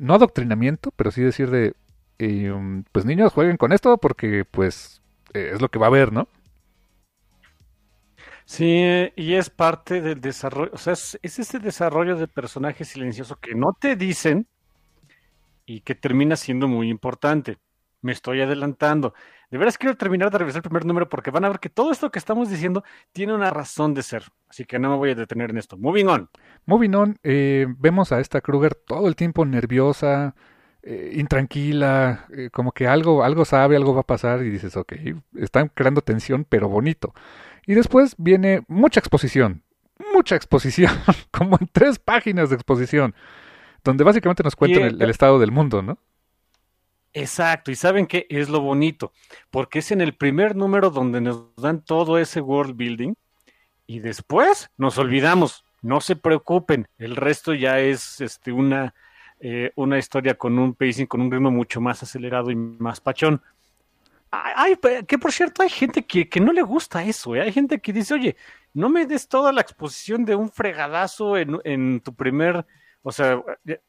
no adoctrinamiento, pero sí decir de, eh, pues niños jueguen con esto porque pues eh, es lo que va a haber, ¿no? Sí, y es parte del desarrollo, o sea, es, es ese desarrollo de personaje silencioso que no te dicen y que termina siendo muy importante. Me estoy adelantando. De veras quiero terminar de revisar el primer número porque van a ver que todo esto que estamos diciendo tiene una razón de ser. Así que no me voy a detener en esto. Moving on. Moving on, eh, vemos a esta Kruger todo el tiempo nerviosa, eh, intranquila, eh, como que algo, algo sabe, algo va a pasar y dices, ok, están creando tensión, pero bonito. Y después viene mucha exposición, mucha exposición, como en tres páginas de exposición, donde básicamente nos cuentan el estado del mundo, ¿no? Exacto, y saben qué es lo bonito, porque es en el primer número donde nos dan todo ese world building y después nos olvidamos. No se preocupen, el resto ya es este, una, eh, una historia con un pacing, con un ritmo mucho más acelerado y más pachón. Ay, que por cierto, hay gente que, que no le gusta eso, ¿eh? hay gente que dice, oye, no me des toda la exposición de un fregadazo en, en tu primer o sea,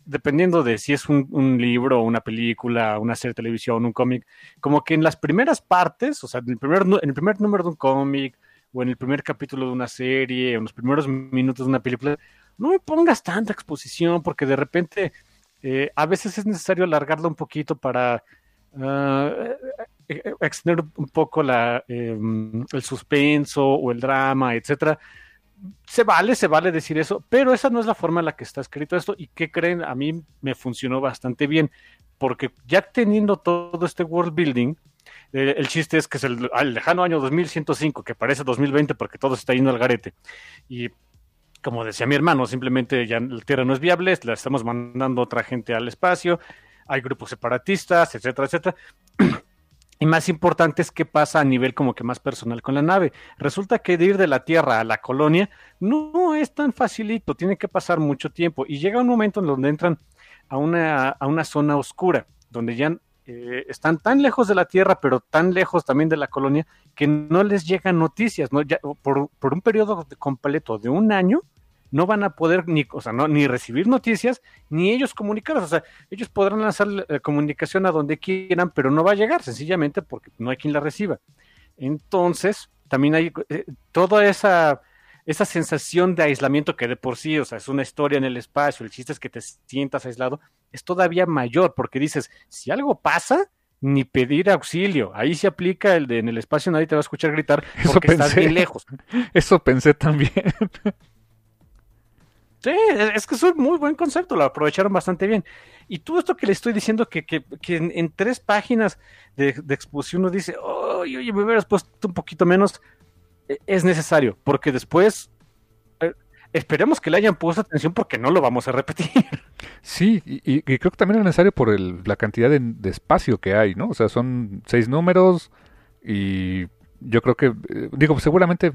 dependiendo de si es un, libro, una película, una serie de televisión, un cómic, como que en las primeras partes, o sea, en el primer, en el primer número de un cómic, o en el primer capítulo de una serie, o en los primeros minutos de una película, no me pongas tanta exposición, porque de repente eh, a veces es necesario alargarla un poquito para ah, eh, extender un poco la, em, el suspenso o el drama, etcétera se vale, se vale decir eso, pero esa no es la forma en la que está escrito esto y que creen, a mí me funcionó bastante bien, porque ya teniendo todo este world building, eh, el chiste es que es el, lejano año 2105, que parece 2020 porque todo está yendo al garete. Y como decía mi hermano, simplemente ya la Tierra no es viable, la estamos mandando otra gente al espacio, hay grupos separatistas, etcétera, etcétera. Y más importante es qué pasa a nivel como que más personal con la nave. Resulta que de ir de la Tierra a la colonia no es tan facilito, tiene que pasar mucho tiempo. Y llega un momento en donde entran a una, a una zona oscura, donde ya eh, están tan lejos de la Tierra, pero tan lejos también de la colonia, que no les llegan noticias. ¿no? Ya, por, por un periodo completo de un año, no van a poder ni, o sea, no, ni recibir noticias, ni ellos comunicarlas. O sea, ellos podrán lanzar la comunicación a donde quieran, pero no va a llegar, sencillamente porque no hay quien la reciba. Entonces, también hay eh, toda esa, esa sensación de aislamiento que de por sí, o sea, es una historia en el espacio, el chiste es que te sientas aislado, es todavía mayor, porque dices, si algo pasa, ni pedir auxilio. Ahí se aplica el de en el espacio nadie te va a escuchar gritar porque estás bien lejos. Eso pensé también. Sí, es que es un muy buen concepto, lo aprovecharon bastante bien. Y todo esto que le estoy diciendo, que, que, en, tres páginas de, exposición uno dice, oye, oye, me hubieras puesto un poquito menos, e, es necesario, porque después eh, esperemos que le hayan puesto atención porque no lo vamos a repetir. Sí, y, creo que también es necesario por el, la cantidad de, de, espacio que hay, ¿no? O sea, son seis números y yo creo que, eh, digo, seguramente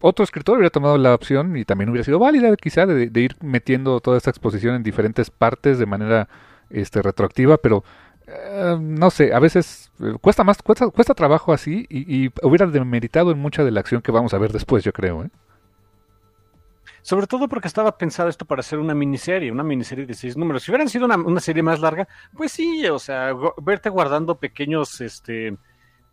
otro escritor hubiera tomado la opción y también hubiera sido válida quizá de, ir metiendo toda esta exposición en diferentes partes de manera este, retroactiva, pero eh, no sé, a veces eh, cuesta más, cuesta, cuesta trabajo así y, hubiera demeritado en mucha de la acción que vamos a ver después, yo creo. ¿eh? Sobre todo porque estaba pensado esto para hacer una miniserie, una miniserie de seis números. Si hubieran sido una, serie más larga, pues sí, o sea, verte guardando pequeños este,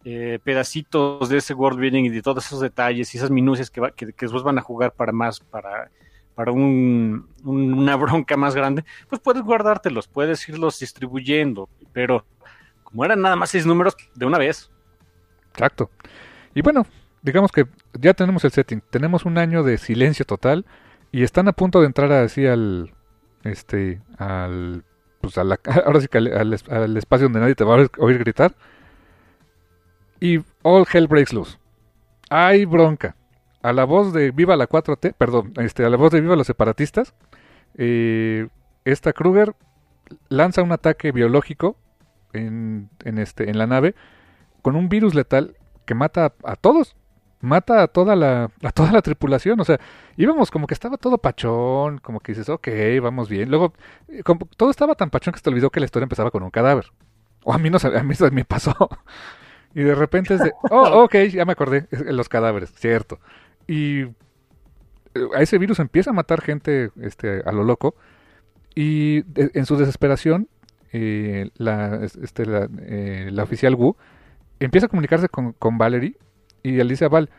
eh, pedacitos de ese world building y de todos esos detalles y esas minucias que, que, después van a jugar para más, para, para un, una bronca más grande, pues puedes guardártelos, puedes irlos distribuyendo, pero como eran nada más seis números, de una vez. Exacto. Y bueno, digamos que ya tenemos el setting, tenemos un año de silencio total y están a punto de entrar así al, este, al, pues a ahora sí que al, espacio donde nadie te va a oír, gritar y all hell breaks loose. Hay bronca. A la voz de Viva la 4T, perdón, este, a la voz de Viva los separatistas, eh, esta Kruger lanza un ataque biológico en, en, este, en la nave con un virus letal que mata a todos mata a toda la a toda la tripulación, o sea, íbamos como que estaba todo pachón, como que dices, ok, vamos bien. Luego, eh, todo estaba tan pachón que se te olvidó que la historia empezaba con un cadáver. O a mí no a mí me pasó. Y de repente es de, oh, ok, ya me acordé, los cadáveres, cierto. Y eh, a ese virus empieza a matar gente este, a lo loco. Y en su desesperación, eh, la, este, la, la, oficial Wu empieza a comunicarse con, con Valerie y él dice a Val,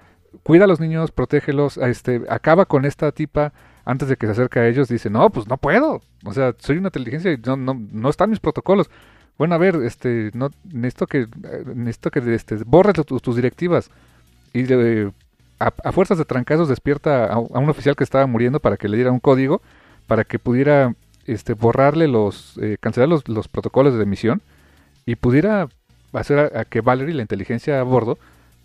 cuida a los niños, protégelos, este, acaba con esta tipa antes de que se acerque a ellos, dice, no, pues no puedo, o sea, soy una inteligencia y no, no, no están mis protocolos. Bueno, a ver, este, no, necesito que, necesito que este, borres tus, directivas. Y a, fuerzas de trancazos despierta a, un oficial que estaba muriendo para que le diera un código, para que pudiera este, borrarle los, eh, cancelar los, los, protocolos de emisión y pudiera hacer a, a que Valerie, la inteligencia a bordo,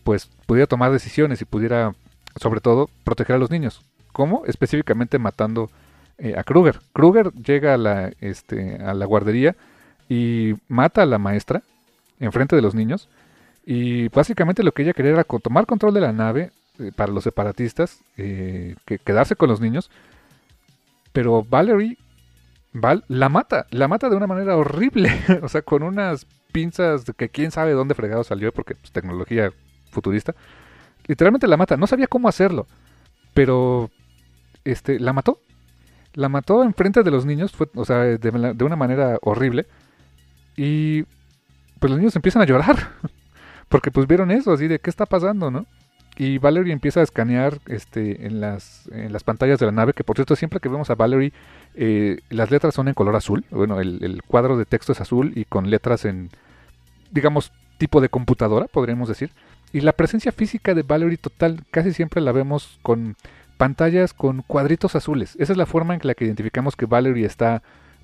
pues pudiera tomar decisiones y pudiera, sobre todo, proteger a los niños. ¿Cómo? Específicamente matando eh, a Kruger. Kruger llega a la, este, a la guardería y mata a la maestra enfrente de los niños. Y básicamente lo que ella quería era tomar control de la nave eh, para los separatistas, eh, que quedarse con los niños. Pero Valerie Val, la mata, la mata de una manera horrible, o sea, con unas pinzas que quién sabe dónde fregado salió, porque pues, tecnología futurista, literalmente la mata. No sabía cómo hacerlo, pero este, la mató. La mató enfrente de los niños, fue, o sea, de, una manera horrible. Y pues los niños empiezan a llorar, porque pues vieron eso, así de qué está pasando, ¿no? Y Valerie empieza a escanear este, en, las, en las pantallas de la nave, que por cierto siempre que vemos a Valerie, eh, las letras son en color azul, bueno, el, el, cuadro de texto es azul y con letras en, digamos, tipo de computadora, podríamos decir. Y la presencia física de Valerie total casi siempre la vemos con pantallas con cuadritos azules. Esa es la forma en la que identificamos que Valerie está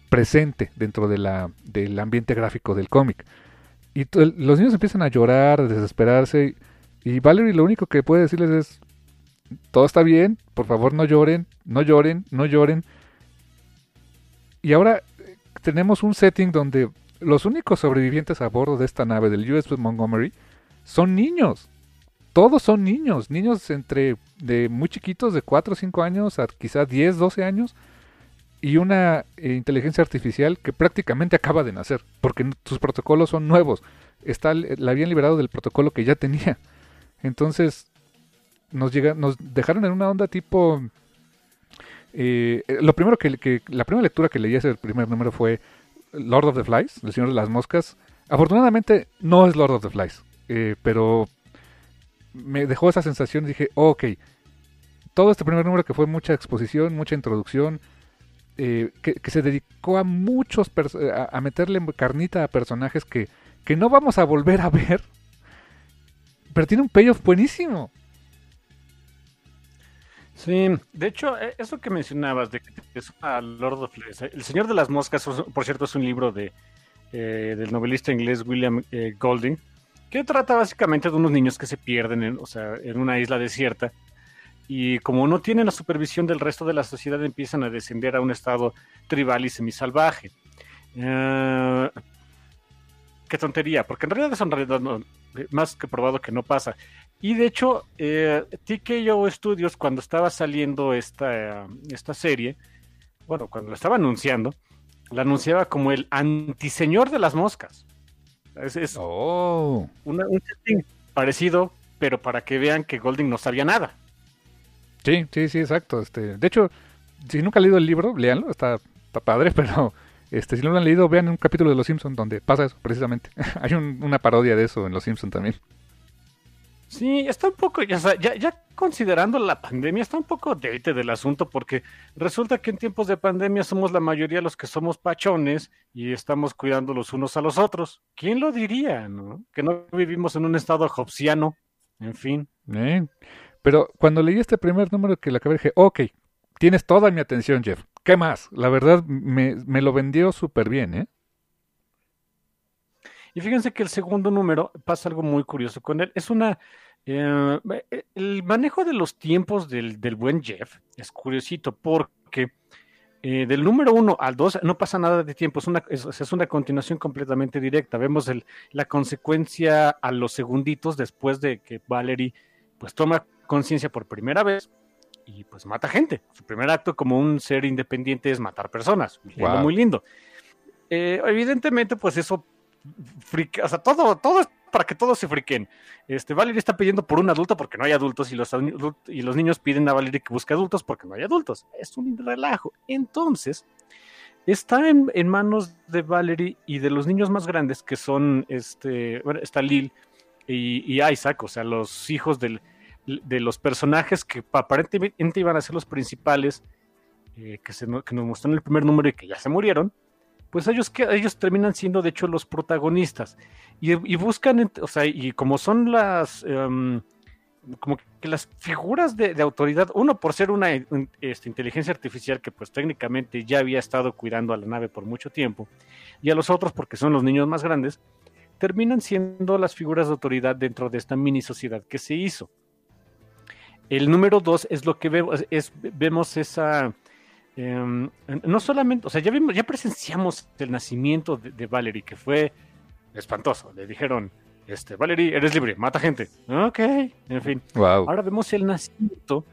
presente dentro del ambiente gráfico del cómic. Y los niños empiezan a llorar, a desesperarse. Y Valerie lo único que puede decirles es, todo está bien, por favor no lloren, no lloren, no lloren. Y ahora eh, tenemos un setting donde los únicos sobrevivientes a bordo de esta nave del USS Montgomery son niños. Todos son niños, niños entre de muy chiquitos, de 4 o 5 años a quizá 10, 12 años, y una eh, inteligencia artificial que prácticamente acaba de nacer, porque sus protocolos son nuevos. Está, la habían liberado del protocolo que ya tenía. Entonces, nos, llega, nos dejaron en una onda tipo... Eh, lo primero que, la primera lectura que leí ese primer número fue Lord of the Flies, el Señor de las Moscas. Afortunadamente no es Lord of the Flies. Eh, pero me dejó esa sensación dije, ok, todo este primer número que fue mucha exposición, mucha introducción, eh, que, se dedicó a muchos, a, meterle carnita a personajes que, que no vamos a volver a ver, pero tiene un payoff buenísimo. Sí, de hecho, e, eso que mencionabas de que es a Lord of Flies, El Señor de las Moscas, por cierto, es un libro de, eh, del novelista inglés William Golding, que trata básicamente de unos niños que se pierden en, o sea, en una isla desierta y como no tienen la supervisión del resto de la sociedad empiezan a descender a un estado tribal y semisalvaje. Uh, qué tontería, porque en realidad es en realidad más que probado que no pasa. Y de hecho, eh, TKO Studios, cuando estaba saliendo esta, esta serie, bueno, cuando lo estaba anunciando, la anunciaba como el antiseñor de las moscas. Es, oh. un setting parecido, pero para que vean que Golding no sabía nada. Sí, sí, sí, exacto. Este, de hecho, si nunca han leído el libro, léanlo, está, padre, pero este, si no lo han leído, vean un capítulo de Los Simpsons donde pasa eso, precisamente. Hay una parodia de eso en Los Simpsons también. Sí, está un poco, ya, ya, considerando la pandemia, está un poco date del asunto porque resulta que en tiempos de pandemia somos la mayoría los que somos pachones y estamos cuidando los unos a los otros. ¿Quién lo diría, no? Que no vivimos en un estado jobsiano, en fin. Eh, pero cuando leí este primer número que le acabé dije, ok, tienes toda mi atención, Jeff. ¿Qué más? La verdad, me, me lo vendió súper bien, ¿eh? Y fíjense que el segundo número pasa algo muy curioso con él. Es una. Eh, el manejo de los tiempos del, buen Jeff es curiosito porque eh, del número uno al dos no pasa nada de tiempo, es una, es, una continuación completamente directa. Vemos el, la consecuencia a los segunditos después de que Valerie pues toma conciencia por primera vez y pues mata gente. Su primer acto como un ser independiente es matar personas. Muy lindo. Eh, evidentemente, pues eso o sea, todo, todo es para que todos se friquen. Este, Valerie está pidiendo por un adulto porque no hay adultos y los, y los niños piden a Valerie que busque adultos porque no hay adultos. Es un relajo. Entonces, está en, manos de Valerie y de los niños más grandes que son, este, bueno, está Lil y, Isaac, o sea, los hijos de los personajes que aparentemente iban a ser los principales, eh, que, se, que nos mostraron el primer número y que ya se murieron pues ellos, que, ellos terminan siendo de hecho los protagonistas y, buscan, o sea, y como son las, em, como que las figuras de, autoridad, uno por ser una este, inteligencia artificial que pues técnicamente ya había estado cuidando a la nave por mucho tiempo, y a los otros porque son los niños más grandes, terminan siendo las figuras de autoridad dentro de esta mini sociedad que se hizo. El número dos es lo que vemos, es, vemos esa Em, no solamente, o sea, ya vimos, ya presenciamos el nacimiento de, Valerie, que fue espantoso. Le dijeron, este, Valerie, eres libre, mata gente. Ok, en fin. Ahora vemos el nacimiento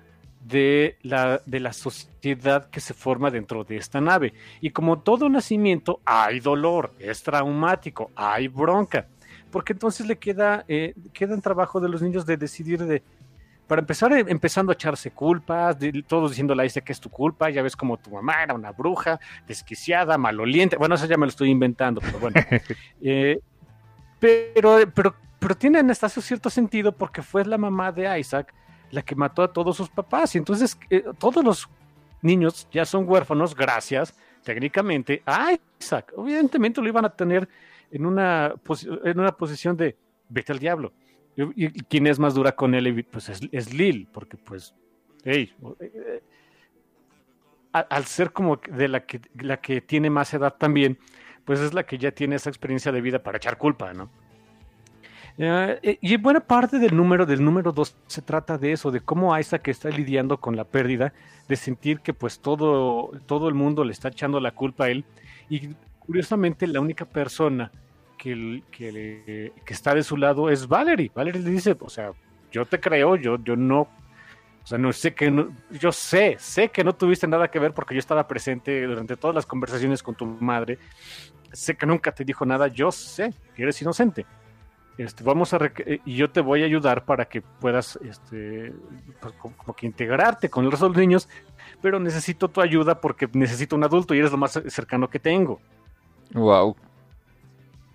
de la, de la sociedad que se forma dentro de esta nave. Y como todo nacimiento, hay dolor, es traumático, hay bronca. Porque entonces le queda, eh, queda en trabajo de los niños de decidir de para empezar, eh, empezando a echarse culpas, todos diciendo la dice que es tu culpa, ya ves como tu mamá era una bruja, desquiciada, maloliente, bueno, eso ya me lo estoy inventando, pero bueno. Eh, pero, pero, pero tiene hasta cierto sentido porque fue la mamá de Isaac la que mató a todos sus papás, y entonces eh, todos los niños ya son huérfanos gracias, técnicamente, a Isaac. Evidentemente lo iban a tener en una, en una posición de vete al diablo y, quien es más dura con él, pues es, Lil, porque pues, hey, eh, al ser como de la que, la que tiene más edad también, pues es la que ya tiene esa experiencia de vida para echar culpa, ¿no? Eh, y buena parte del número del número 2 se trata de eso, de cómo Isaac está lidiando con la pérdida, de sentir que pues todo, todo el mundo le está echando la culpa a él. Y curiosamente la única persona que, que, está de su lado es Valerie. Valerie le dice, o sea, yo te creo, yo, yo no, o sea, no sé que no, yo sé, sé que no tuviste nada que ver porque yo estaba presente durante todas las conversaciones con tu madre. Sé que nunca te dijo nada, yo sé que eres inocente. Este, vamos a y yo te voy a ayudar para que puedas este, pues, como, que integrarte con el resto de los niños, pero necesito tu ayuda porque necesito un adulto y eres lo más cercano que tengo. Wow,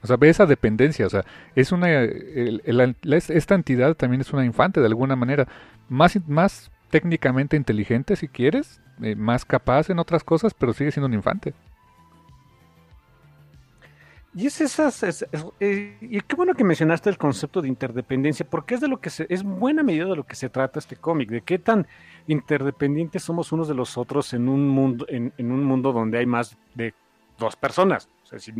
o sea, ve esa dependencia, o sea, es una, esta entidad también es una infante de alguna manera, más, más técnicamente inteligente si quieres, eh, más capaz en otras cosas, pero sigue siendo un infante. Y es esas, eh, y qué bueno que mencionaste el concepto de interdependencia, porque es de lo que se, es buena medida de lo que se trata este cómic, de qué tan interdependientes somos unos de los otros en un mundo, en, en un mundo donde hay más de dos personas. O sea, si,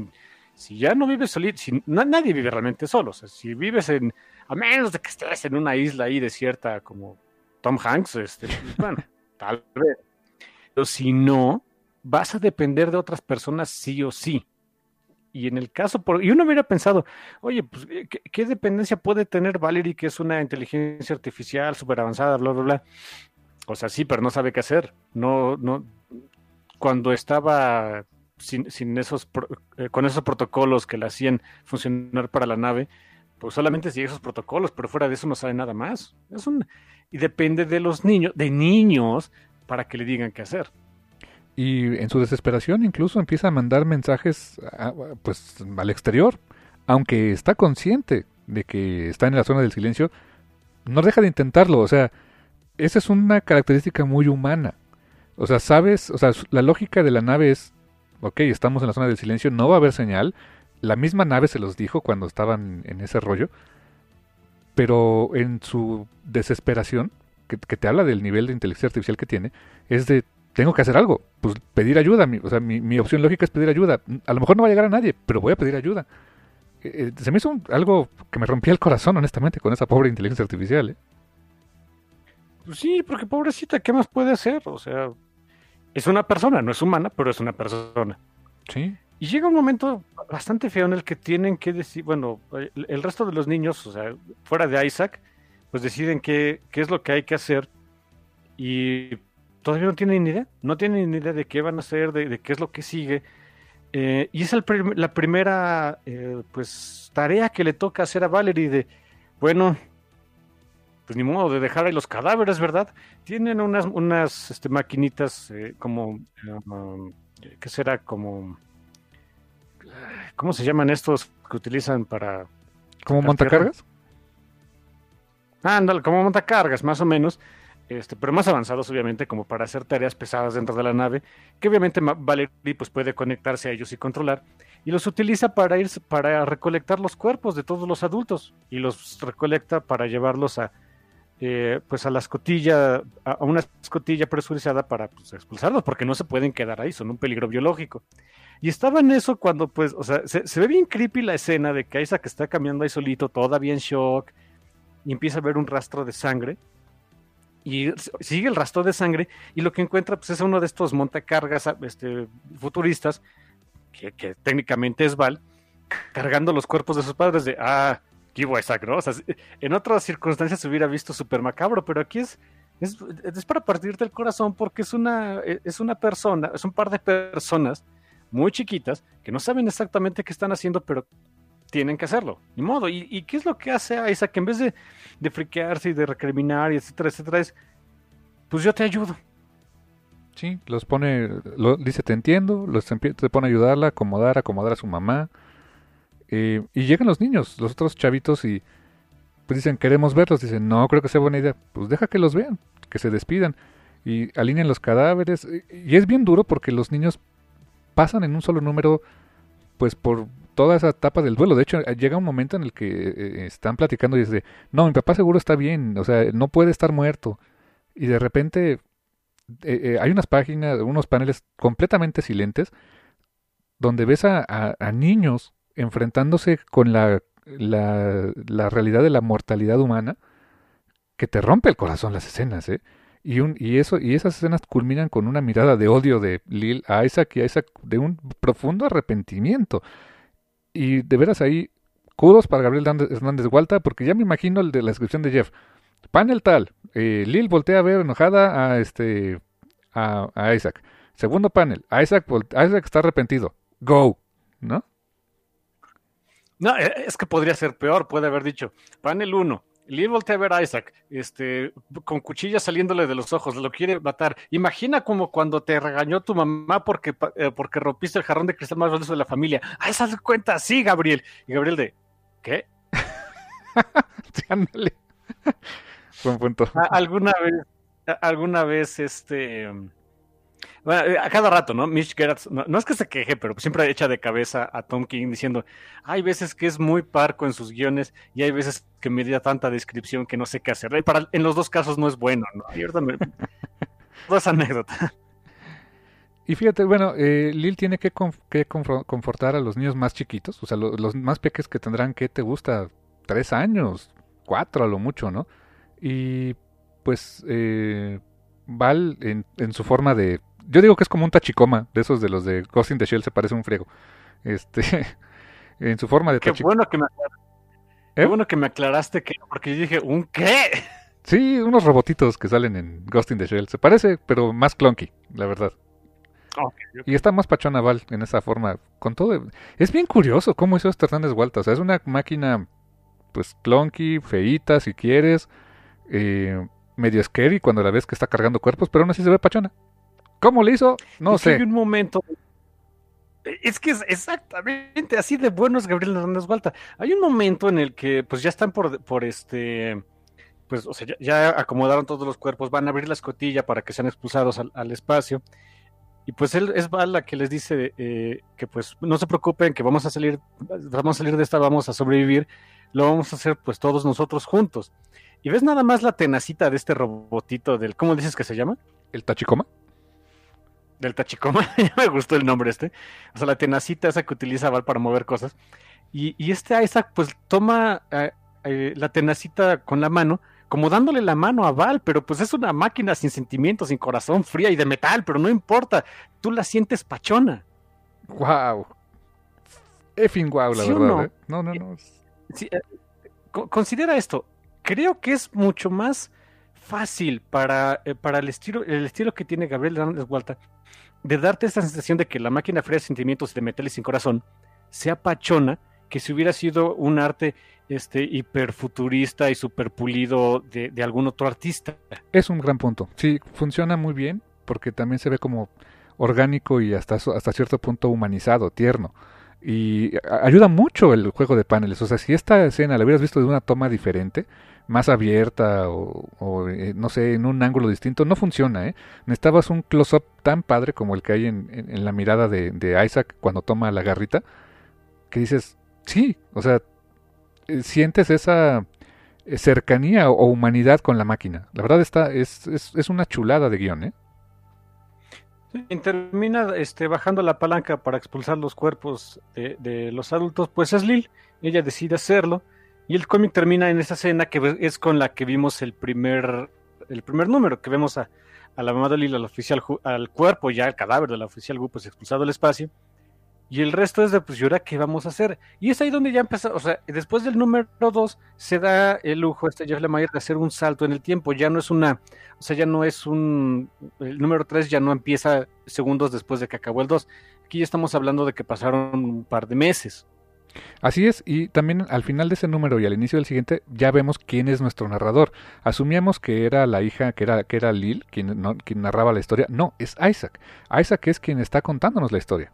si ya no vives solito, si, nadie vive realmente solo, si vives en, a menos de que estés en una isla ahí desierta como Tom Hanks, este, pues, bueno, tal vez. Pero si no, vas a depender de otras personas sí o sí. Y en el caso, por, y uno hubiera pensado, oye, pues, ¿qué, dependencia puede tener Valerie, que es una inteligencia artificial súper avanzada, bla, bla, bla? O sea, sí, pero no sabe qué hacer. No, no, cuando estaba sin, sin esos, eh, con esos protocolos que la hacían funcionar para la nave, pues solamente sigue esos protocolos, pero fuera de eso no sabe nada más. Es un, y depende de los niños, de niños, para que le digan qué hacer. Y en su desesperación incluso empieza a mandar mensajes pues al exterior, aunque está consciente de que está en la zona del silencio, no deja de intentarlo, o sea, esa es una característica muy humana. O sea, sabes, o sea, la lógica de la nave es, ok, estamos en la zona del silencio, no va a haber señal. La misma nave se los dijo cuando estaban en ese rollo, pero en su desesperación, que, te habla del nivel de inteligencia artificial que tiene, es de tengo que hacer algo. Pues pedir ayuda. Mi, o sea, mi, opción lógica es pedir ayuda. A lo mejor no va a llegar a nadie, pero voy a pedir ayuda. Eh, eh, se me hizo algo que me rompía el corazón, honestamente, con esa pobre inteligencia artificial. ¿eh? Pues sí, porque pobrecita, ¿qué más puede hacer? O sea, es una persona, no es humana, pero es una persona. Sí. Y llega un momento bastante feo en el que tienen que decir, bueno, el, resto de los niños, o sea, fuera de Isaac, pues deciden qué, qué es lo que hay que hacer. Y todavía no tienen ni idea, no tienen ni idea de qué van a hacer, de, qué es lo que sigue. Eh, y es la primera eh, pues tarea que le toca hacer a Valerie de, bueno, pues ni modo de dejar ahí los cadáveres, ¿verdad? Tienen unas, unas este, maquinitas eh, como, um, ¿qué será? Como, ¿cómo se llaman estos que utilizan para... ¿Como montacargas? Ah, ándale, como montacargas, más o menos este, pero más avanzados obviamente como para hacer tareas pesadas dentro de la nave, que obviamente Valerie pues, puede conectarse a ellos y controlar, y los utiliza para ir para recolectar los cuerpos de todos los adultos, y los recolecta para llevarlos a eh, pues a la escotilla, a una escotilla presurizada para pues, expulsarlos, porque no se pueden quedar ahí, son un peligro biológico. Y estaba en eso cuando, pues, o sea, se, ve bien creepy la escena de que Isaac está caminando ahí solito, todavía en shock, y empieza a ver un rastro de sangre y sigue el rastro de sangre y lo que encuentra pues, es uno de estos montacargas este, futuristas, que, técnicamente es Val, cargando los cuerpos de sus padres de, ah, qué Isaac, ¿no? O sea, en otras circunstancias se hubiera visto súper macabro, pero aquí es, es, para partirte el corazón porque es una, es una persona, es un par de personas muy chiquitas que no saben exactamente qué están haciendo, pero tienen que hacerlo, ni modo. ¿Y, qué es lo que hace Isaac? En vez de, de friquearse y de recriminar y etcétera, etcétera, es, pues yo te ayudo. Sí, los pone, dice te entiendo, los te pone a ayudarla, acomodar, acomodar a su mamá. Eh, y llegan los niños, los otros chavitos y pues dicen queremos verlos, dicen no creo que sea buena idea, pues deja que los vean, que se despidan y alineen los cadáveres. Y es bien duro porque los niños pasan en un solo número pues por toda esa etapa del duelo. De hecho, llega un momento en el que eh, están platicando y dice, no, mi papá seguro está bien, o sea, no puede estar muerto. Y de repente eh, eh, hay unas páginas, unos paneles completamente silentes, donde ves a, niños enfrentándose con la, la, la, realidad de la mortalidad humana, que te rompe el corazón las escenas, ¿eh? Y, un, y, eso, y esas escenas culminan con una mirada de odio de Lil a Isaac y a Isaac de un profundo arrepentimiento. Y de veras ahí, kudos para Gabriel Hernández Gualta, porque ya me imagino el de la descripción de Jeff. Panel tal, eh, Lil voltea a ver enojada a este a, Isaac. Segundo panel, Isaac, Isaac está arrepentido. Go, ¿no? No, e, es que podría ser peor, puede haber dicho. Panel 1, Lil voltea a ver a Isaac, este, con cuchillas saliéndole de los ojos, lo quiere matar. Imagina como cuando te regañó tu mamá porque, eh, porque rompiste el jarrón de cristal más valioso de la familia. Ah, esa cuenta, sí, Gabriel. Y Gabriel de, ¿qué? ándale. Buen punto. ¿Alguna vez, alguna vez, este bueno, eh, a cada rato, ¿no? Mitch Gerrits, no, es que se queje, pero siempre echa de cabeza a Tom King diciendo, hay veces que es muy parco en sus guiones y hay veces que me da tanta descripción que no sé qué hacer. para, en los dos casos no es bueno, ¿no? Y Dos anécdotas. Y fíjate, bueno, eh, Lil tiene que, confortar a los niños más chiquitos, o sea, los más pequeños que tendrán, ¿qué te gusta? Tres años, cuatro a lo mucho, ¿no? Y pues eh, Val en, en, su forma de yo digo que es como un tachicoma, de esos de los de Ghost in the Shell, se parece un friego. este, en su forma de Qué tachi- bueno que me, qué ¿Eh? bueno que me aclaraste que, porque yo dije, ¿un qué? Sí, unos robotitos que salen en Ghost in the Shell. Se parece, pero más clunky, la verdad. Ok, Y está más pachona Val en esa forma. Con todo. Es bien curioso cómo hizo este Hernández Walta. O sea, es una máquina, pues, clunky, feíta, si quieres. eh, medio scary cuando la ves que está cargando cuerpos, pero aún así se ve pachona. ¿Cómo le hizo? No Es sé. Hay un momento. Es que es exactamente así de bueno es Gabriel Hernández Walta. Hay un momento en el que, pues ya están por, por este. Pues, o sea, ya, ya acomodaron todos los cuerpos, van a abrir la escotilla para que sean expulsados al, al espacio. Y pues él es Val la que les dice eh, que pues no se preocupen, que vamos a salir, vamos a salir de esta, vamos a sobrevivir, lo vamos a hacer pues todos nosotros juntos. Y ves nada más la tenacita de este robotito del, ¿cómo dices que se llama? ¿El Tachicoma? Del Tachicoma, ya me gustó el nombre este, o sea, la tenacita esa que utiliza Val para mover cosas, y, y este Isaac pues toma eh, eh, la tenacita con la mano, como dándole la mano a Val, pero pues es una máquina sin sentimientos, sin corazón, fría y de metal, pero no importa, tú la sientes pachona. ¡Wow! Effing wow, la ¿Sí verdad. no? ¿eh? No, no, no. Sí, considera esto, creo que es mucho más fácil para, eh, para el, estilo, el estilo que tiene Gabriel Hernández Walta de darte esta sensación de que la máquina fría de sentimientos de metal y sin corazón sea pachona que si hubiera sido un arte este hiperfuturista y super pulido de, de algún otro artista. Es un gran punto. Sí, funciona muy bien porque también se ve como orgánico y hasta, hasta cierto punto humanizado, tierno. Y ayuda mucho el juego de paneles. O sea, si esta escena la hubieras visto de una toma diferente, más abierta o, eh, no sé, en un ángulo distinto, no funciona, ¿eh? Necesitabas un close-up tan padre como el que hay en, la mirada de, Isaac cuando toma la garrita, que dices, sí, o sea, eh, sientes esa eh, cercanía o, humanidad con la máquina. La verdad está, es, es, es una chulada de guion, ¿eh? Termina este, bajando la palanca para expulsar los cuerpos de, de los adultos, pues es Lil. Ella decide hacerlo. Y el cómic termina en esa escena que es con la que vimos el primer, el primer número, que vemos a, a la mamá de Lil, al oficial, al cuerpo ya, el cadáver del oficial Wu, pues expulsado al espacio. Y el resto es de, pues, ¿y ahora qué vamos a hacer? Y es ahí donde ya empezó, o sea, después del número 2 se da el lujo este Jeff Lemire de hacer un salto en el tiempo. Ya no es una, o sea, ya no es un, el número 3 ya no empieza segundos después de que acabó el 2. Aquí ya estamos hablando de que pasaron un par de meses. Así es, y también al final de ese número y al inicio del siguiente ya vemos quién es nuestro narrador. Asumíamos que era la hija, que era, que era Lil, quien, quien narraba la historia. No, es Isaac. Isaac es quien está contándonos la historia.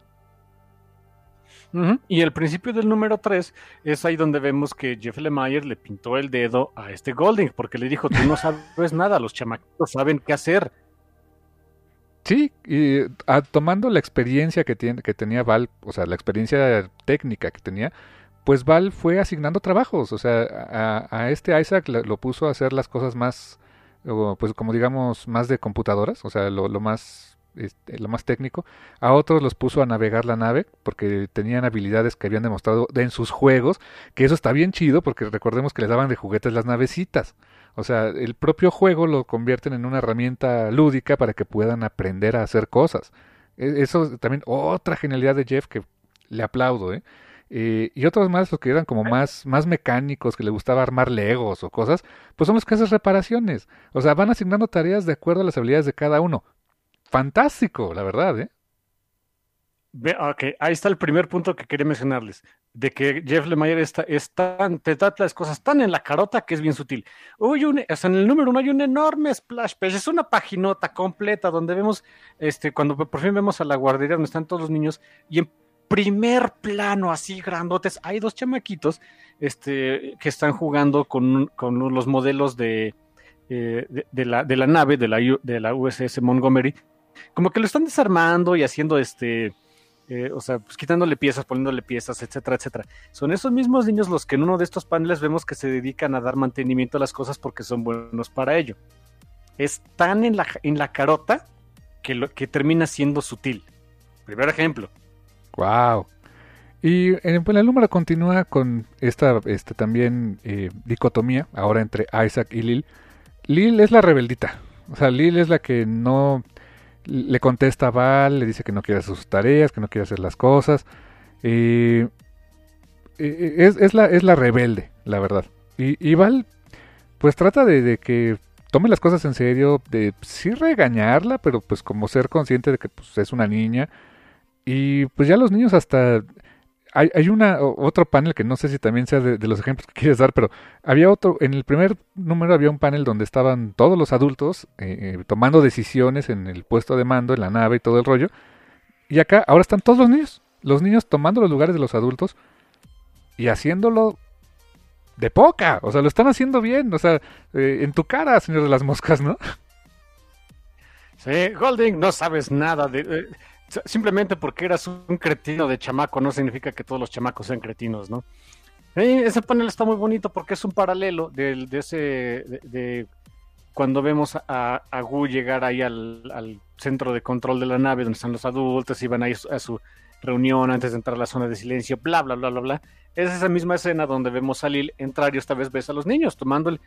Y el principio del número 3 es ahí donde vemos que Jeff Lemire le pintó el dedo a este Golding porque le dijo, tú no sabes nada, los chamaquitos saben qué hacer. Sí, y ah, tomando la experiencia que, tiene, que tenía Val, o sea, la experiencia técnica que tenía, pues Val fue asignando trabajos, o sea, a, a este Isaac lo puso a hacer las cosas más, pues como digamos, más de computadoras, o sea, lo, lo más, este, lo más técnico. A otros los puso a navegar la nave, porque tenían habilidades que habían demostrado en sus juegos, que eso está bien chido, porque recordemos que les daban de juguetes las navecitas. O sea, el propio juego lo convierten en una herramienta lúdica para que puedan aprender a hacer cosas. E- Eso también otra genialidad de Jeff que le aplaudo, ¿eh? Eh, y otros más, los que eran como más, más mecánicos, que le gustaba armar legos o cosas, pues son los que hacen reparaciones. O sea, van asignando tareas de acuerdo a las habilidades de cada uno. Fantástico, la verdad, ¿eh? Ok, ahí está el primer punto que quería mencionarles, de que Jeff Lemire está, es te da las cosas tan en la carota que es bien sutil. Uy, un- o sea, en el número uno hay un enorme splash page, es una paginota completa donde vemos, este, cuando por fin vemos a la guardería donde están todos los niños, y en primer plano, así grandotes, hay dos chamaquitos, este, que están jugando con, con los modelos de, eh, de, de la, de la nave, de la, de la USS Montgomery, como que lo están desarmando y haciendo este eh, o sea, pues quitándole piezas, poniéndole piezas, etcétera, etcétera. Son esos mismos niños los que en uno de estos paneles vemos que se dedican a dar mantenimiento a las cosas porque son buenos para ello. Están en la, en la carota que, lo, que termina siendo sutil. Primer ejemplo. Wow. Y en, bueno, el número continúa con esta este, también eh, dicotomía, ahora entre Isaac y Lil. Lil es la rebeldita. O sea, Lil es la que no le contesta a Val, le dice que no quiere hacer sus tareas, que no quiere hacer las cosas. Eh, es, es, la, es la rebelde, la verdad. Y, y Val, pues trata de, de, que tome las cosas en serio, de sí regañarla, pero pues como ser consciente de que pues, es una niña. Y pues ya los niños hasta... Hay, hay una otro panel que no sé si también sea de, los ejemplos que quieres dar, pero había otro, en el primer número había un panel donde estaban todos los adultos eh, eh, tomando decisiones en el puesto de mando, en la nave y todo el rollo. Y acá ahora están todos los niños, los niños tomando los lugares de los adultos y haciéndolo de poca. O sea, lo están haciendo bien. O sea, eh, en tu cara, señor de las moscas, ¿no? Sí, Golding, no sabes nada de... Simplemente porque eras un cretino de chamaco no significa que todos los chamacos sean cretinos, ¿no? Ese panel está muy bonito porque es un paralelo de, de ese... De, cuando vemos a, a Gu llegar ahí al, centro de control de la nave donde están los adultos y van ahí a su reunión antes de entrar a la zona de silencio, bla, bla, bla, bla, bla. Es esa misma escena donde vemos a Lil entrar y esta vez ves a los niños tomando el,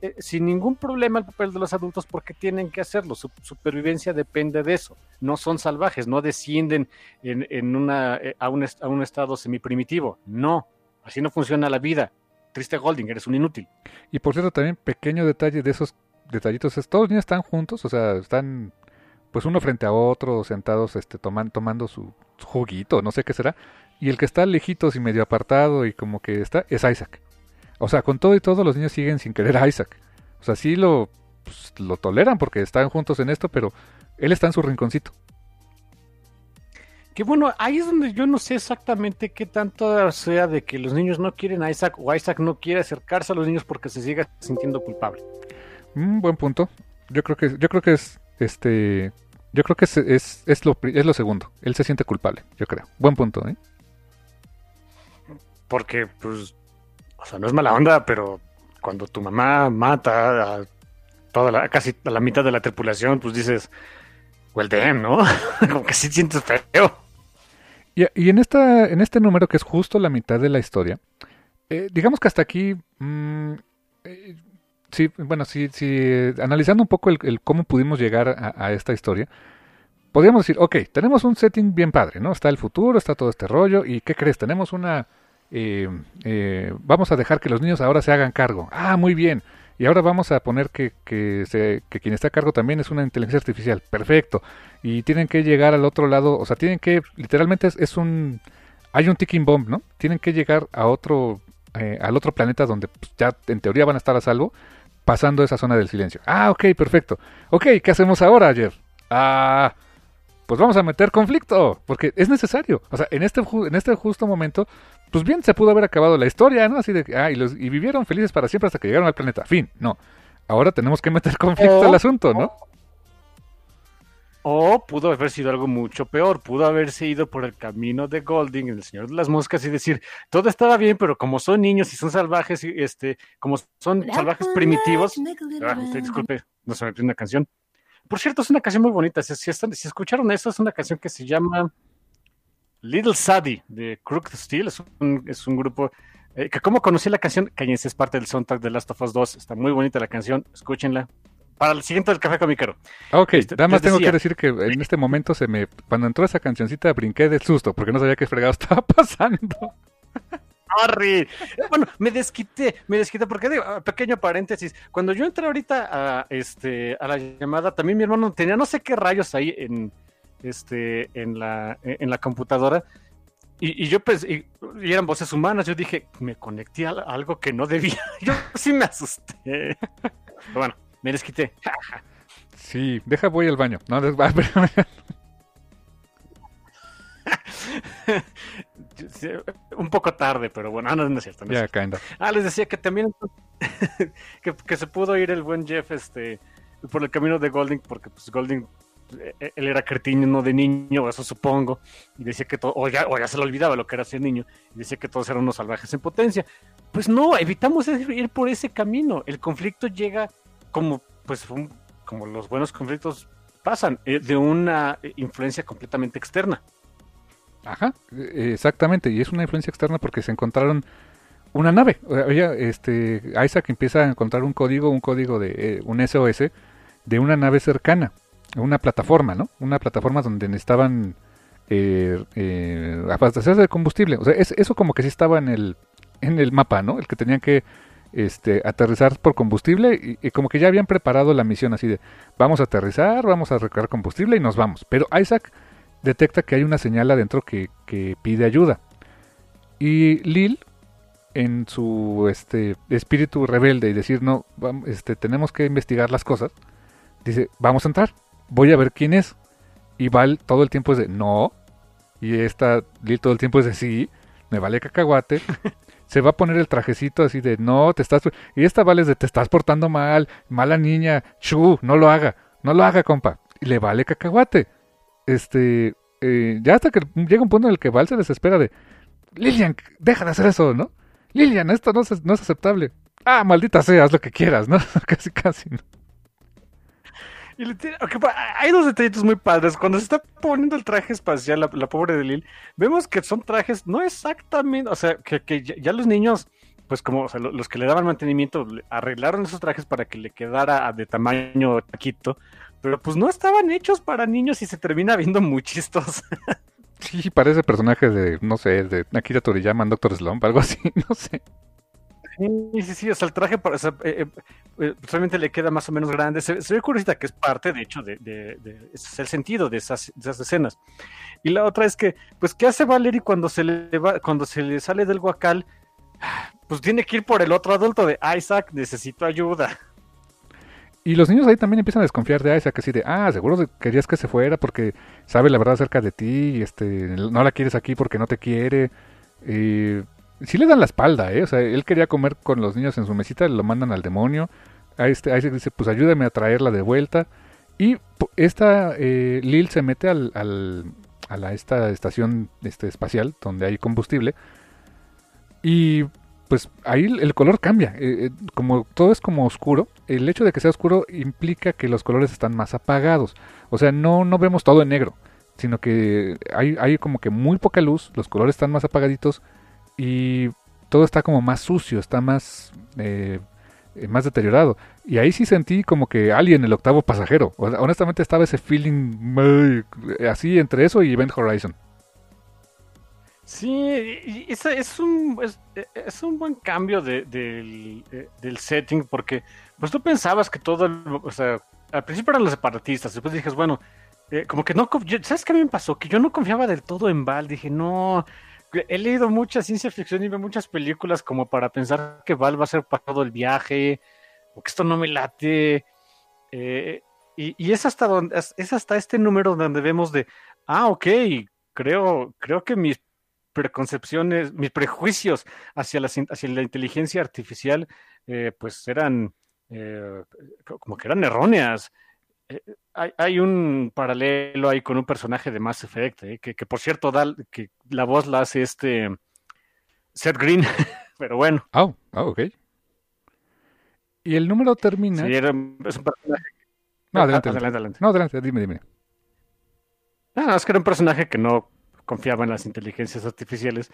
eh, sin ningún problema el papel de los adultos porque tienen que hacerlo. Su supervivencia depende de eso. No son salvajes, no descienden en, en una, eh, a, un, a un estado semiprimitivo. No, así no funciona la vida. Triste Golding, eres un inútil. Y por cierto, también pequeño detalle de esos detallitos es todos los niños están juntos, o sea, están pues uno frente a otro, sentados este, toman, tomando su juguito, no sé qué será. Y el que está lejitos y medio apartado y como que está, es Isaac. O sea, con todo y todo los niños siguen sin querer a Isaac. O sea, sí lo, pues, lo toleran porque están juntos en esto, pero él está en su rinconcito. Que bueno, ahí es donde yo no sé exactamente qué tanto sea de que los niños no quieren a Isaac o Isaac no quiere acercarse a los niños porque se siga sintiendo culpable. Mm, buen punto. Yo creo que, yo creo que es este yo creo que es, es, es, lo, es lo segundo. Él se siente culpable, yo creo. Buen punto, ¿eh? Porque, pues, o sea, no es mala onda, pero cuando tu mamá mata a toda la, casi a la mitad de la tripulación, pues dices, well damn, ¿no? Como que sí sientes feo. Y, y, en, esta, en este número, que es justo la mitad de la historia, eh, digamos que hasta aquí mmm, eh, sí, bueno, sí, sí, analizando un poco el, el cómo pudimos llegar a, esta historia, podríamos decir, ok, tenemos un setting bien padre, ¿no? Está el futuro, está todo este rollo, y ¿qué crees? Tenemos una... Eh, eh, vamos a dejar que los niños ahora se hagan cargo. Ah, muy bien. Y ahora vamos a poner que, que, se, que quien está a cargo también es una inteligencia artificial. Perfecto. Y tienen que llegar al otro lado, o sea, tienen que, literalmente es, es un... Hay un ticking bomb, ¿no? Tienen que llegar a otro, eh, al otro planeta donde pues, ya en teoría van a estar a salvo pasando esa zona del silencio. Ah, ok, perfecto. Ok, ¿qué hacemos ahora, Jeff? Ah, pues vamos a meter conflicto, porque es necesario. O sea, en este, en este justo momento, pues bien se pudo haber acabado la historia, ¿no? Así de, ah, y, los, y vivieron felices para siempre hasta que llegaron al planeta. Fin, no. Ahora tenemos que meter conflicto oh, al asunto, ¿no? Oh. O pudo haber sido algo mucho peor, pudo haberse ido por el camino de Golding, el Señor de las Moscas, y decir, todo estaba bien, pero como son niños y son salvajes, este, como son salvajes primitivos, ah, usted disculpe, no se me pide una canción. Por cierto, es una canción muy bonita, si, si, están, si, escucharon eso, es una canción que se llama Little Sadie, de Crooked Steel, es un, es un grupo eh, que como conocí la canción, cállense, es parte del soundtrack de Last of Us 2, está muy bonita la canción, escúchenla, para el siguiente del café comiquero. Ok, este, nada más tengo decía, que decir que en este momento se me, cuando entró esa cancioncita brinqué de susto porque no sabía qué fregado estaba pasando. Sorry. Bueno, me desquité, me desquité porque digo, pequeño paréntesis, cuando yo entré ahorita a este a la llamada, también mi hermano tenía no sé qué rayos ahí en este en la en la computadora y, y, yo pues, y, y, eran voces humanas, yo dije, me conecté a algo que no debía. Yo sí me asusté. Pero bueno, me desquité. sí, deja voy al baño. No, un poco tarde, pero bueno, ah, no, no es cierto. No yeah, es cierto. Ah, les decía que también que, que, se pudo ir el buen Jeff este por el camino de Golding, porque pues Golding eh, él era cretino de niño, eso supongo, y decía que todo, o ya, o ya se le olvidaba lo que era ser niño, y decía que todos eran unos salvajes en potencia. Pues no, evitamos ir por ese camino. El conflicto llega como, pues, un, como los buenos conflictos pasan, eh, de una influencia completamente externa. Ajá, exactamente, y es una influencia externa porque se encontraron una nave. Oye, este, Isaac empieza a encontrar un código, un código de eh, un SOS de una nave cercana, una plataforma, ¿no? Una plataforma donde estaban eh, eh, de combustible. O sea, es, eso como que sí estaba en el, en el mapa, ¿no? El que tenían que este, aterrizar por combustible y, como que ya habían preparado la misión así de vamos a aterrizar, vamos a recargar combustible y nos vamos. Pero Isaac detecta que hay una señal adentro que, que pide ayuda. Y Lil, en su este, espíritu rebelde y decir no, vamos, este, tenemos que investigar las cosas, dice vamos a entrar, voy a ver quién es. Y Val todo el tiempo es de no. Y esta Lil todo el tiempo es de sí, me vale cacahuate. se va a poner el trajecito así de no, te estás. Y esta vale de te estás portando mal, mala niña, chu, no lo haga, no lo haga, compa. Y le vale cacahuate. Este, eh, ya hasta que llega un punto en el que Val se desespera de Lilian, deja de hacer eso, ¿no? Lilian, esto no es, no es aceptable. Ah, maldita sea, haz lo que quieras, ¿no? casi, casi, ¿no? Y le okay, hay dos detallitos muy padres. Cuando se está poniendo el traje espacial, la, pobre de Lil, vemos que son trajes no exactamente, o sea, que, ya, los niños, pues como o sea, los que le daban mantenimiento, arreglaron esos trajes para que le quedara de tamaño taquito, pero pues no estaban hechos para niños y se termina viendo muy chistoso. Sí, parece personaje de, no sé, de Akira Toriyama Doctor Slump, algo así, no sé. Sí, sí, sí, o sea, el traje o sea, eh, eh, solamente le queda más o menos grande. Se, se ve curiosita que es parte, de hecho, de, de, de, es el sentido de esas, de esas escenas. Y la otra es que, pues, ¿qué hace Valerie cuando se le va, cuando se le sale del guacal? Pues tiene que ir por el otro adulto de Isaac, necesito ayuda. Y los niños ahí también empiezan a desconfiar de Isaac, así de, ah, seguro querías que se fuera porque sabe la verdad acerca de ti, y este, no la quieres aquí porque no te quiere. Y sí le dan la espalda, ¿eh? O sea, él quería comer con los niños en su mesita, lo mandan al demonio. A este, dice, pues ayúdame a traerla de vuelta. Y esta eh, Lil se mete al, al, a esta estación este, espacial donde hay combustible. Y pues ahí el color cambia. Eh, como todo es como oscuro, el hecho de que sea oscuro implica que los colores están más apagados. O sea, no, no vemos todo en negro, sino que hay, hay como que muy poca luz, los colores están más apagaditos y todo está como más sucio, está más, eh, más deteriorado. Y ahí sí sentí como que Alien, el octavo pasajero. Honestamente estaba ese feeling muy, así entre eso y Event Horizon. Sí, es, es, un, es, es, un buen cambio de, de, de, del setting porque pues tú pensabas que todo, o sea, al principio eran los separatistas, después dijes, bueno, eh, como que no, ¿sabes qué a mí me pasó? Que yo no confiaba del todo en Val, dije, no, he leído mucha ciencia ficción y veo muchas películas como para pensar que Val va a ser para todo el viaje, o que esto no me late, eh, y, es hasta donde, es hasta este número donde vemos de, ah, ok, creo, creo que mis preconcepciones, mis prejuicios hacia la, hacia la inteligencia artificial, eh, pues eran eh, como que eran erróneas. Eh, hay, hay, un paralelo ahí con un personaje de Mass Effect, eh, que, que, por cierto, da, que la voz la hace este Seth Green, pero bueno. Oh, oh, ok. Y el número termina. Sí, era, es un personaje. No, adelante, adelante, adelante. No, adelante, dime, dime. No, es que era un personaje que no confiaba en las inteligencias artificiales.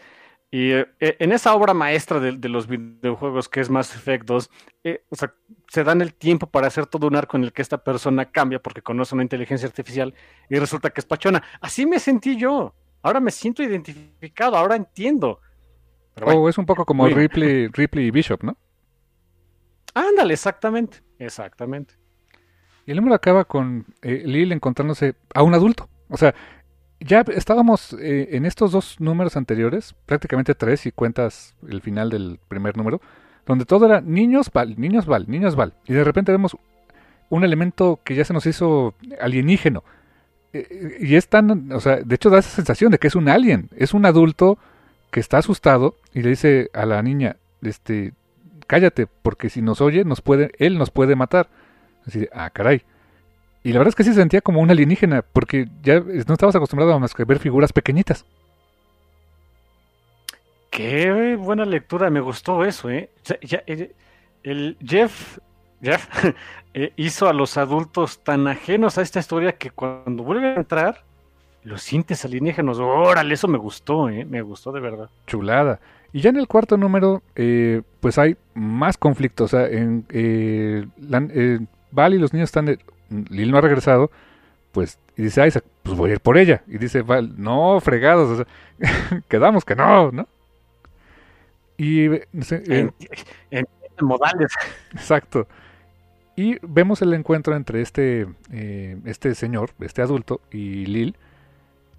Y eh, en esa obra maestra de, de, los videojuegos que es Mass Effect 2, eh, o sea, se dan el tiempo para hacer todo un arco en el que esta persona cambia porque conoce una inteligencia artificial y resulta que es pachona. Así me sentí yo. Ahora me siento identificado, ahora entiendo. Pero bueno, oh, es un poco como Ripley, Ripley y Bishop, ¿no? Ándale, exactamente, exactamente. Y el número acaba con eh, Lil encontrándose a un adulto. O sea, ya estábamos eh, en estos dos números anteriores, prácticamente tres si cuentas el final del primer número, donde todo era niños Val, niños Val, niños Val. Y de repente vemos un elemento que ya se nos hizo alienígeno. Eh, y es tan, o sea, de hecho da esa sensación de que es un alien, es un adulto que está asustado y le dice a la niña, este, cállate, porque si nos oye, nos puede, él nos puede matar. Así de, ah, caray. Y la verdad es que sí se sentía como un alienígena, porque ya no estabas acostumbrado a más que ver figuras pequeñitas. Qué buena lectura, me gustó eso, ¿eh? Ya, el Jeff, Jeff eh, hizo a los adultos tan ajenos a esta historia que cuando vuelve a entrar, los sientes alienígenos. Órale, eso me gustó, ¿eh? Me gustó de verdad. Chulada. Y ya en el cuarto número, eh, pues hay más conflictos. O sea, en, eh, la, eh, Val y los niños están Lil no ha regresado pues, y dice Isaac, pues voy a ir por ella. Y dice Val, no, fregados, o sea, quedamos que no, ¿no? Y no sé, eh, En, en modales. Exacto. Y vemos el encuentro entre este, eh, este señor, este adulto, y Lil.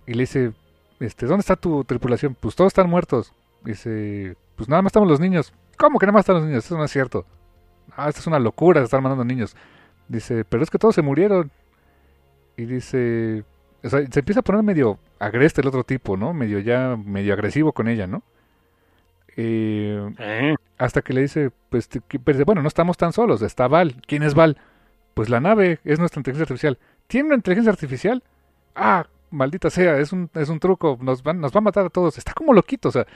Y le dice, este, ¿dónde está tu tripulación? Pues todos están muertos. Dice, pues nada más estamos los niños. ¿Cómo que nada más están los niños? Eso no es cierto. Ah, esto es una locura, están mandando niños. Dice, pero es que todos se murieron. Y dice, o sea, se empieza a poner medio agreste el otro tipo, ¿no? Medio ya, medio agresivo con ella, ¿no? Eh, Eh, hasta que le dice, pues, te- pero dice, bueno, no estamos tan solos, está Val. ¿Quién es Val? Pues la nave es nuestra inteligencia artificial. ¿Tiene una inteligencia artificial? Ah, maldita sea, es un, es un truco, nos, van, nos va a matar a todos. Está como loquito, o sea,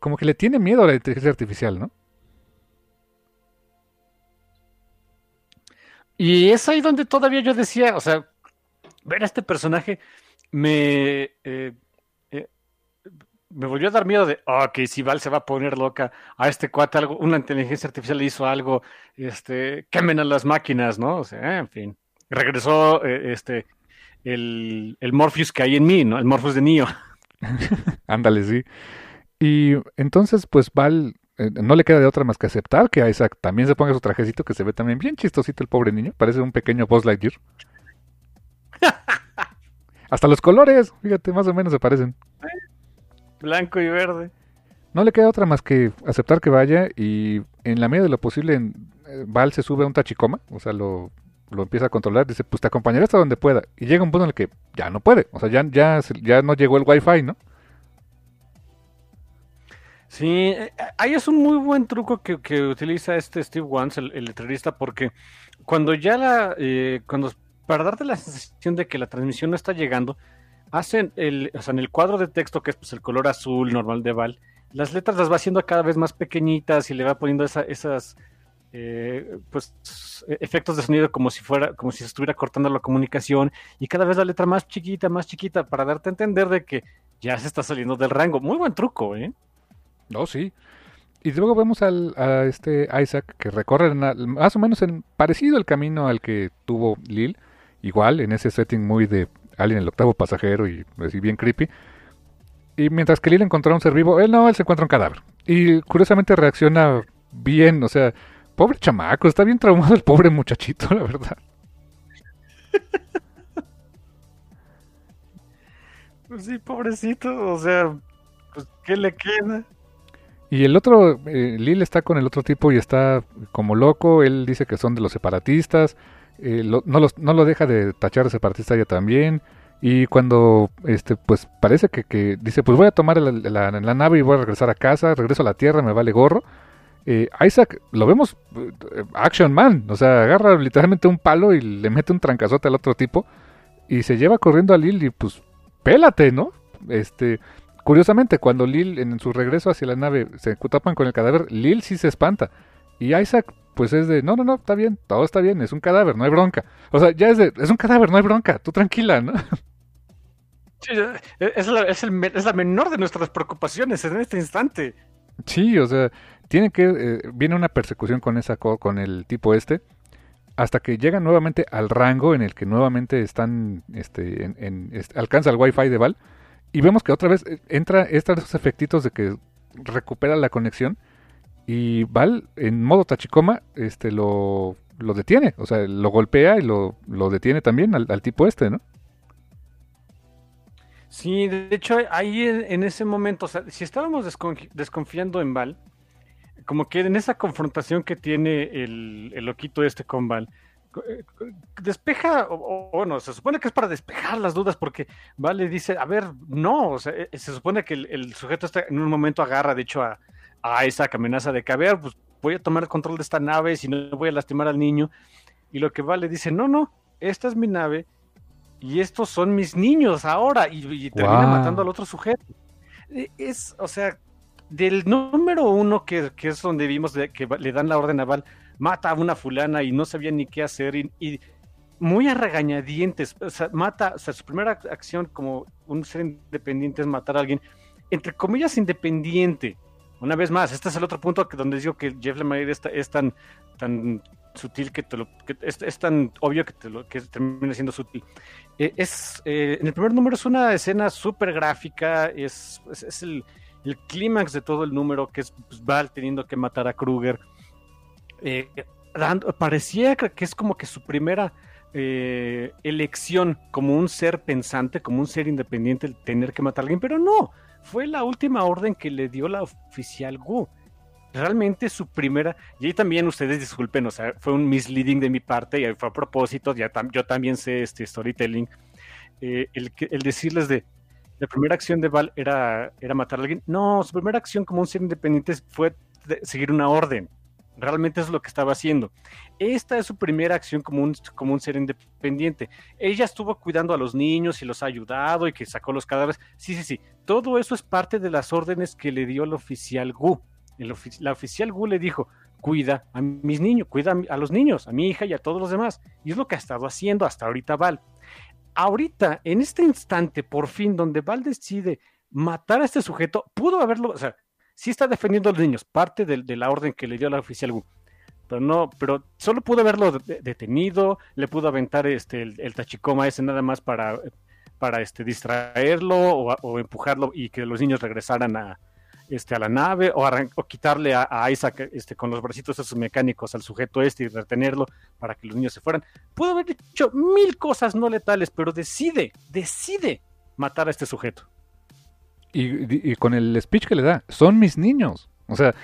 como que le tiene miedo a la inteligencia artificial, ¿no? Y es ahí donde todavía yo decía, o sea, ver a este personaje me, eh, eh, me volvió a dar miedo de, "Ah, ok, si Val se va a poner loca, a este cuate algo, una inteligencia artificial le hizo algo, este, quemen a las máquinas, ¿no? O sea, en fin. Regresó eh, este, el, el Morpheus que hay en mí, ¿no? El Morpheus de Neo. Ándale, sí. Y entonces, pues Val eh, no le queda de otra más que aceptar que Isaac también se ponga su trajecito, que se ve también bien chistosito el pobre niño. Parece un pequeño Buzz Lightyear. Hasta los colores, fíjate, más o menos se parecen. Blanco y verde. No le queda otra más que aceptar que vaya y en la medida de lo posible en- eh, Val se sube a un tachicoma, o sea, lo, lo empieza a controlar, dice, pues te acompañaré hasta donde pueda. Y llega un punto en el que ya no puede, o sea, ya, ya, ya no llegó el wifi, ¿no? Sí, eh, ahí es un muy buen truco que, que utiliza este Steve Wans, el, el letrerista, porque cuando ya la, eh, cuando, para darte la sensación de que la transmisión no está llegando, hacen el, o sea, en el cuadro de texto, que es pues el color azul normal de Val, las letras las va haciendo cada vez más pequeñitas y le va poniendo esa- esas, eh, pues, efectos de sonido como si fuera, como si estuviera cortando la comunicación y cada vez la letra más chiquita, más chiquita, para darte a entender de que ya se está saliendo del rango. Muy buen truco, ¿eh? No, sí. Y luego vemos al, a este Isaac que recorre más o menos en, parecido el camino al que tuvo Lil, igual en ese setting muy de Alien el octavo pasajero y así bien creepy. Y mientras que Lil encontró un ser vivo, él no, él se encuentra un cadáver. Y curiosamente reacciona bien, o sea, pobre chamaco, está bien traumado el pobre muchachito, la verdad. Pues sí, pobrecito, o sea, pues ¿qué le queda? Y el otro, eh, Lil está con el otro tipo y está como loco. Él dice que son de los separatistas. eh, lo- no, los- no lo deja de tachar de separatista ella también. Y cuando, este, pues parece que, que dice, pues voy a tomar la, nave y voy a regresar a casa. Regreso a la Tierra, me vale gorro. Eh, Isaac, lo vemos, eh, Action Man. O sea, agarra literalmente un palo y le mete un trancazote al otro tipo. Y se lleva corriendo a Lil y pues, pélate, ¿no? Este, Curiosamente, cuando Lil en su regreso hacia la nave se topan con el cadáver, Lil sí se espanta. Y Isaac, pues es de, no, no, no, está bien, todo está bien, es un cadáver, no hay bronca. O sea, ya es de, es un cadáver, no hay bronca, tú tranquila, ¿no? Sí, eh, es, la, es, el me- es la menor de nuestras preocupaciones en este instante. Sí, o sea, tiene que, eh, viene una persecución con esa, co- con el tipo este, hasta que llegan nuevamente al rango en el que nuevamente están, este, en, alcanza el wifi de Val, y vemos que otra vez eh, entra estos efectitos de que recupera la conexión, y Val, en modo Tachikoma, este, lo, lo detiene, o sea, lo golpea y lo, lo detiene también al, tipo este, ¿no? Sí, de hecho, ahí en, ese momento, o sea, si estábamos desconfi- desconfiando en Val, como que en esa confrontación que tiene el, el loquito este con Val, despeja, o, o- bueno, se supone que es para despejar las dudas, porque Val le dice, a ver, no, o sea, eh, se supone que el, el sujeto está en un momento agarra, de hecho, a, a esa amenaza de que, a ver, pues voy a tomar el control de esta nave, si no voy a lastimar al niño, y lo que Val le dice, no, no, esta es mi nave, y estos son mis niños ahora, y, y termina matando al otro sujeto. E- Es, o sea, del número uno que, que es donde vimos de, que le dan la orden a Val, mata a una fulana y no sabía ni qué hacer, y, muy a regañadientes, o sea, mata, o sea, su primera ac- acción como un ser independiente es matar a alguien, entre comillas, independiente. Una vez más, este es el otro punto que donde digo que Jeff Lemire está- es tan, tan sutil que, te lo, que es, tan obvio que, te lo, que termina siendo sutil. Eh, es, eh, en el primer número es una escena súper gráfica, es, es, el, clímax de todo el número, que es pues, Val teniendo que matar a Kruger. Eh, parecía que es como que su primera elección como un ser pensante, como un ser independiente, el tener que matar a alguien, pero no, fue la última orden que le dio la oficial Gu. Realmente su primera, y ahí también ustedes disculpen, o sea, fue un misleading de mi parte y fue a propósito, ya yo también sé este storytelling, eh, el, el decirles de, la primera acción de Val era, era matar a alguien, no, su primera acción como un ser independiente fue seguir una orden, realmente es lo que estaba haciendo. Esta es su primera acción como un, como un ser independiente. Ella estuvo cuidando a los niños y los ha ayudado y que sacó los cadáveres. Sí, sí, sí. Todo eso es parte de las órdenes que le dio el oficial Gu la oficial Gu le dijo, cuida a mis niños, cuida a, los niños, a mi hija y a todos los demás. Y es lo que ha estado haciendo hasta ahorita Val. Ahorita, en este instante, por fin, donde Val decide matar a este sujeto, pudo haberlo, o sea, sí está defendiendo a los niños, parte de, la orden que le dio la oficial. Pero no, pero solo pudo haberlo detenido, le pudo aventar este, el, tachicoma ese nada más para, este, distraerlo o empujarlo y que los niños regresaran a, este, a la nave o, o quitarle a, Isaac este, con los bracitos esos mecánicos al sujeto este y retenerlo para que los niños se fueran. Pudo haber dicho mil cosas no letales, pero decide, decide matar a este sujeto. Y, con el speech que le da, son mis niños. O sea,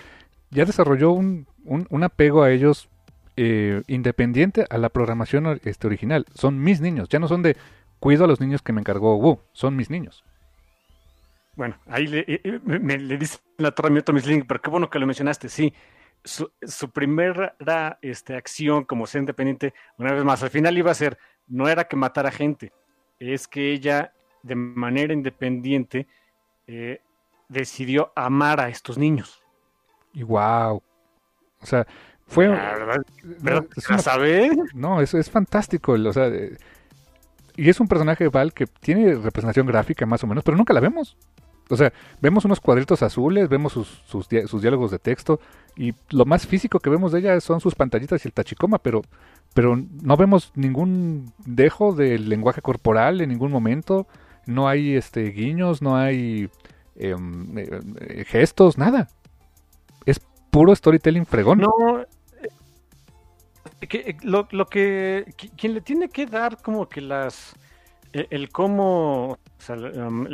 ya desarrolló un, un, apego a ellos eh, independiente a la programación este, original. Son mis niños, ya no son de cuido a los niños que me encargó Wu, son mis niños. Bueno, ahí le, eh, eh, me, le dice la torre mi Misling, pero qué bueno que lo mencionaste, sí. Su, su, primera este, acción como ser independiente, una vez más, al final iba a ser, no era que matara gente, es que ella de manera independiente eh, decidió amar a estos niños. Y wow. O sea, fue... ¿verdad? es No, eso es fantástico. O sea, y es un personaje Val que tiene representación gráfica más o menos, pero nunca la vemos. O sea, vemos unos cuadritos azules, vemos sus, sus, diálogos de texto y lo más físico que vemos de ella son sus pantallitas y el tachicoma, pero, pero no vemos ningún dejo del lenguaje corporal en ningún momento, no hay este guiños, no hay em, eh, gestos, nada. Es puro storytelling fregón. No, eh, que, lo, lo que quien le tiene que dar como que las el, cómo, um,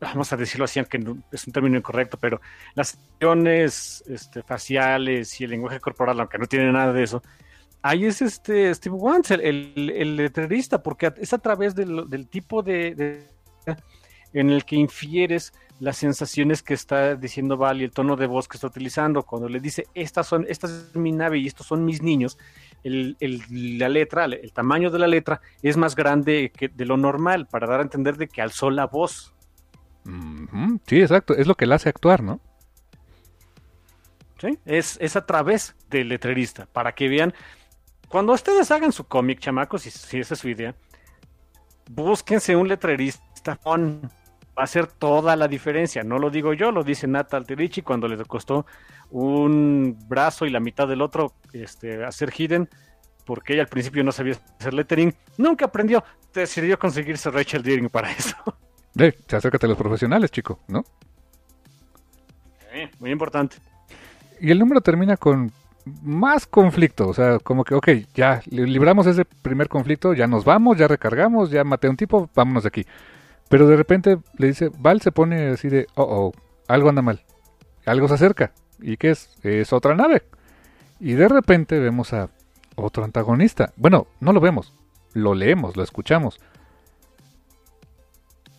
vamos a decirlo así, aunque es un término incorrecto, pero las acciones este, faciales y el lenguaje corporal, aunque no tiene nada de eso, ahí es este Steve Wantz, el, el, letrerista, porque es a través del, tipo de, en el que infieres las sensaciones que está diciendo Val y el tono de voz que está utilizando. Cuando le dice, estas son, esta es mi nave y estos son mis niños, el, la letra, el tamaño de la letra es más grande que de lo normal para dar a entender de que alzó la voz. Sí, exacto, es lo que le hace actuar, ¿no? Sí, es, es a través del letrerista, para que vean, cuando ustedes hagan su cómic, chamacos, si, si esa es su idea, búsquense un letrerista va a ser toda la diferencia. No lo digo yo, lo dice Nata Alterici cuando le costó un brazo y la mitad del otro este, hacer hidden, porque ella al principio no sabía hacer lettering. Nunca aprendió, decidió conseguirse Rachel Deering para eso. Eh, acércate a los profesionales, chico, ¿no? muy importante. Y el número termina con más conflicto, o sea, como que, ok, ya libramos ese primer conflicto, ya nos vamos, ya recargamos, ya maté a un tipo, vámonos de aquí. Pero de repente le dice, Val se pone así de, oh, oh, algo anda mal, algo se acerca. ¿Y qué es? Es otra nave. Y de repente vemos a otro antagonista. Bueno, no lo vemos, lo leemos, lo escuchamos.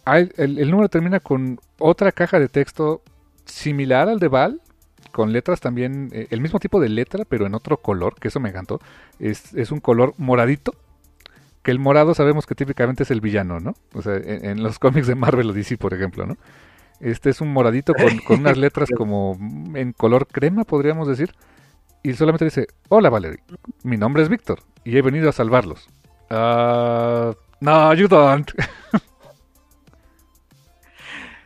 El, número termina con otra caja de texto similar al de Val, con letras también, eh, el mismo tipo de letra, pero en otro color, que eso me encantó. Es, es un color moradito, que el morado sabemos que típicamente es el villano, ¿no? O sea, en, los cómics de Marvel o DC, por ejemplo, ¿no? Este es un moradito con, unas letras como en color crema, podríamos decir. Y solamente dice, hola Valerie, mi nombre es Víctor y he venido a salvarlos. Uh, no, you don't.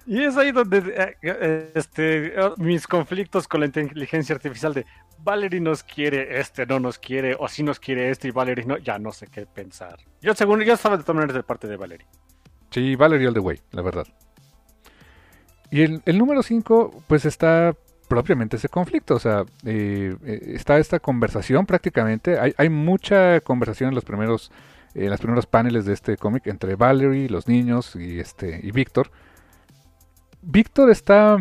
Y es ahí donde eh, eh, este, mis conflictos con la inteligencia artificial de Valerie nos quiere, este no nos quiere, o si nos quiere este y Valerie no, ya no sé qué pensar. Yo según yo estaba de todas maneras de parte de Valerie. Sí, Valerie all the way, la verdad. Y el, el número 5, pues está propiamente ese conflicto. O sea, eh, está esta conversación prácticamente. Hay, hay mucha conversación en los primeros, en los primeros paneles de este cómic entre Valerie, los niños y este y Víctor. Víctor está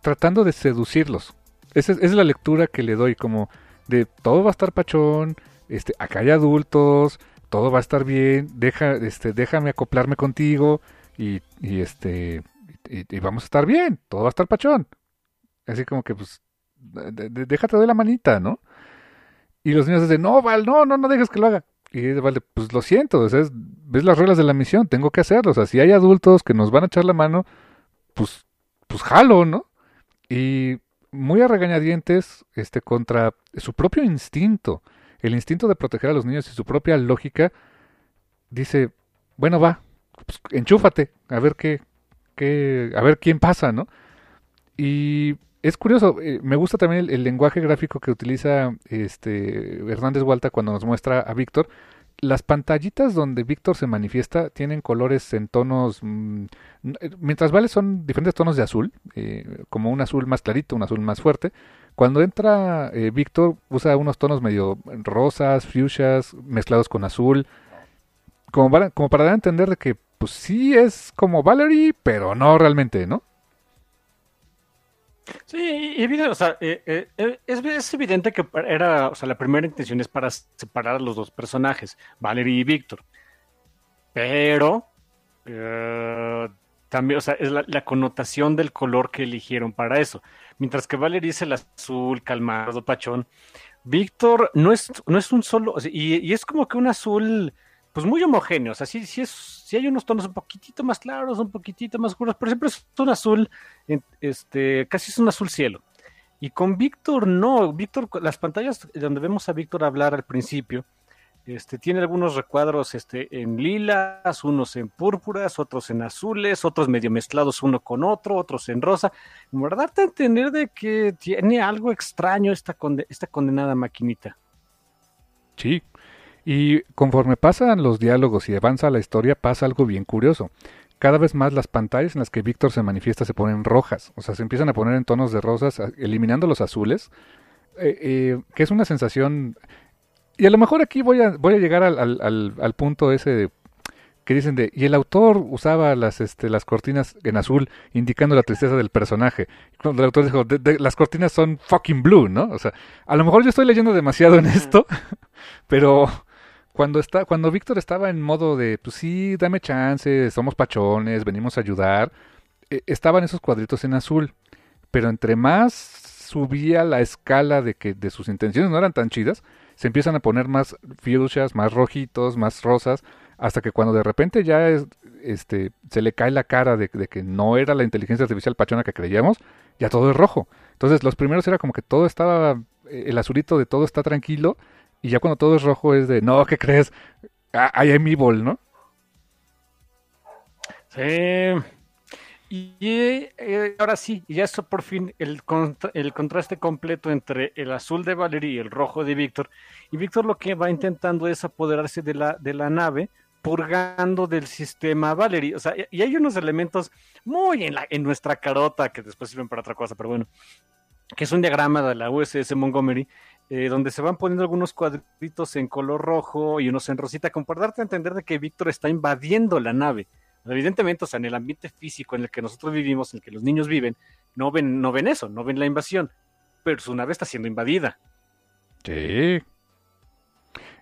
tratando de seducirlos. Esa es, la lectura que le doy, como de todo va a estar pachón, este, acá hay adultos, todo va a estar bien, deja, este, déjame acoplarme contigo y, este y, vamos a estar bien, todo va a estar pachón. Así como que pues déjate de la manita, ¿no? Y los niños dicen, no, Val, no, no, no dejes que lo haga. Y vale, pues lo siento, ves las reglas de la misión, tengo que hacerlo. O sea, si hay adultos que nos van a echar la mano, pues, pues jalo, ¿no? Y muy a regañadientes, este, contra su propio instinto, el instinto de proteger a los niños y su propia lógica, dice, bueno, va, pues, enchúfate, a ver qué, qué, a ver quién pasa, ¿no? Y es curioso, eh, me gusta también el, lenguaje gráfico que utiliza este Hernández Hualta cuando nos muestra a Víctor. Las pantallitas donde Víctor se manifiesta tienen colores en tonos, mm, eh, mientras vale son diferentes tonos de azul, eh, como un azul más clarito, un azul más fuerte. Cuando entra Víctor usa unos tonos medio rosas, fuchsias, mezclados con azul, como para, como para dar a entender de que pues sí es como Valerie, pero no realmente, ¿no? Sí, o sea, eh, eh, eh, es, evidente que era, o sea, la primera intención es para separar a los dos personajes, Valerie y Víctor. Pero también, o sea, es la, connotación del color que eligieron para eso. Mientras que Valerie es el azul, calmado, pachón. Víctor no es, no es un solo, y, y, es como que un azul pues muy homogéneos, así sí, es, sí hay unos tonos un poquitito más claros, un poquitito más oscuros, pero siempre es un azul, este, casi es un azul cielo. Y con Víctor no, Víctor, las pantallas donde vemos a Víctor hablar al principio, este, tiene algunos recuadros este, en lilas, unos en púrpuras, otros en azules, otros medio mezclados uno con otro, otros en rosa. Verdad, te entender de que tiene algo extraño esta, esta condenada maquinita. Sí, y conforme pasan los diálogos y avanza la historia, pasa algo bien curioso. Cada vez más las pantallas en las que Víctor se manifiesta se ponen rojas, o sea, se empiezan a poner en tonos de rosas, eliminando los azules, eh, eh, que es una sensación... Y a lo mejor aquí voy a, voy a llegar al, al, al, punto ese que dicen de... Y el autor usaba las, este, las cortinas en azul, indicando la tristeza del personaje. Cuando el autor dijo, las cortinas son fucking blue, ¿no? O sea, a lo mejor yo estoy leyendo demasiado en esto, pero cuando está, cuando Víctor estaba en modo de, pues sí, dame chance, somos pachones, venimos a ayudar, eh, estaban esos cuadritos en azul. Pero entre más subía la escala de que de sus intenciones no eran tan chidas, se empiezan a poner más fuchsias, más rojitos, más rosas, hasta que cuando de repente ya es, este, se le cae la cara de, de, que no era la inteligencia artificial pachona que creíamos, ya todo es rojo. Entonces los primeros era como que todo estaba, eh, el azulito de todo está tranquilo, y ya cuando todo es rojo es de, no, ¿qué crees? Hay Evil, ¿no? Sí. Y eh, ahora sí, ya eso por fin el, el contraste completo entre el azul de Valerie y el rojo de Víctor. Y Víctor lo que va intentando es apoderarse de la, de la nave, purgando del sistema Valerie. O sea, y hay unos elementos muy en, la, en nuestra carota que después sirven para otra cosa, pero bueno, que es un diagrama de la USS Montgomery eh, donde se van poniendo algunos cuadritos en color rojo y unos en rosita, como para darte a entender de que Víctor está invadiendo la nave. Evidentemente, o sea, en el ambiente físico en el que nosotros vivimos, en el que los niños viven, no ven, no ven eso, no ven la invasión, pero su nave está siendo invadida. Sí.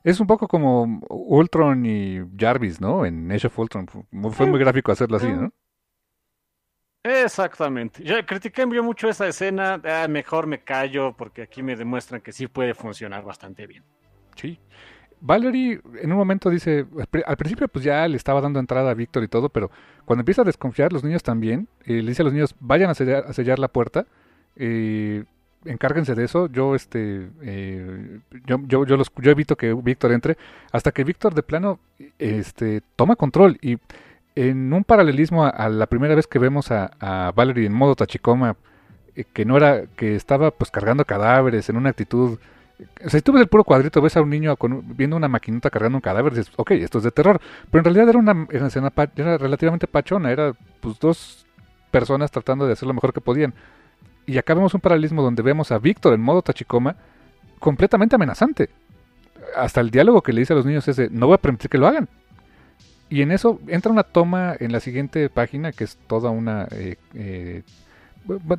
Es un poco como Ultron y Jarvis, ¿no? En Age of Ultron. Fue muy gráfico hacerlo así, ¿no? Exactamente. Yo critiqué mucho esa escena. Ah, mejor me callo porque aquí me demuestran que sí puede funcionar bastante bien. Sí. Valerie en un momento dice, al principio pues ya le estaba dando entrada a Víctor y todo, pero cuando empieza a desconfiar, los niños también, eh, le dice a los niños, vayan a sellar, la puerta, eh, encárguense de eso, yo este, eh, yo, yo, yo evito que Víctor entre, hasta que Víctor de plano este, toma control y en un paralelismo a, la primera vez que vemos a, a Valerie en modo Tachikoma, eh, que no era, que estaba pues cargando cadáveres en una actitud o sea, si tú ves el puro cuadrito, ves a un niño viendo una maquinita cargando un cadáver, dices, ok, esto es de terror. Pero en realidad era una, escena era relativamente pachona, era pues dos personas tratando de hacer lo mejor que podían. Y acá vemos un paralelismo donde vemos a Víctor en modo Tachikoma completamente amenazante. Hasta el diálogo que le dice a los niños es no voy a permitir que lo hagan. Y en eso entra una toma en la siguiente página, que es toda una, eh, eh,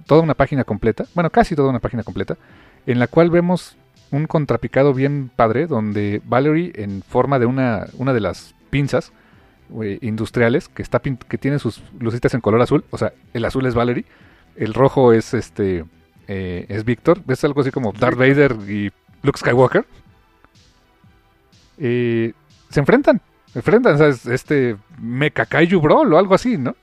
toda una página completa, bueno, casi toda una página completa, en la cual vemos un contrapicado bien padre donde Valerie en forma de una, una de las pinzas industriales que está que tiene sus lucitas en color azul, o sea, el azul es Valerie, el rojo es este eh, es Victor, es algo así como Darth Vader y Luke Skywalker. Eh, se enfrentan, enfrentan, ¿sabes? este Mecha Kaiju Brawl o algo así, ¿no?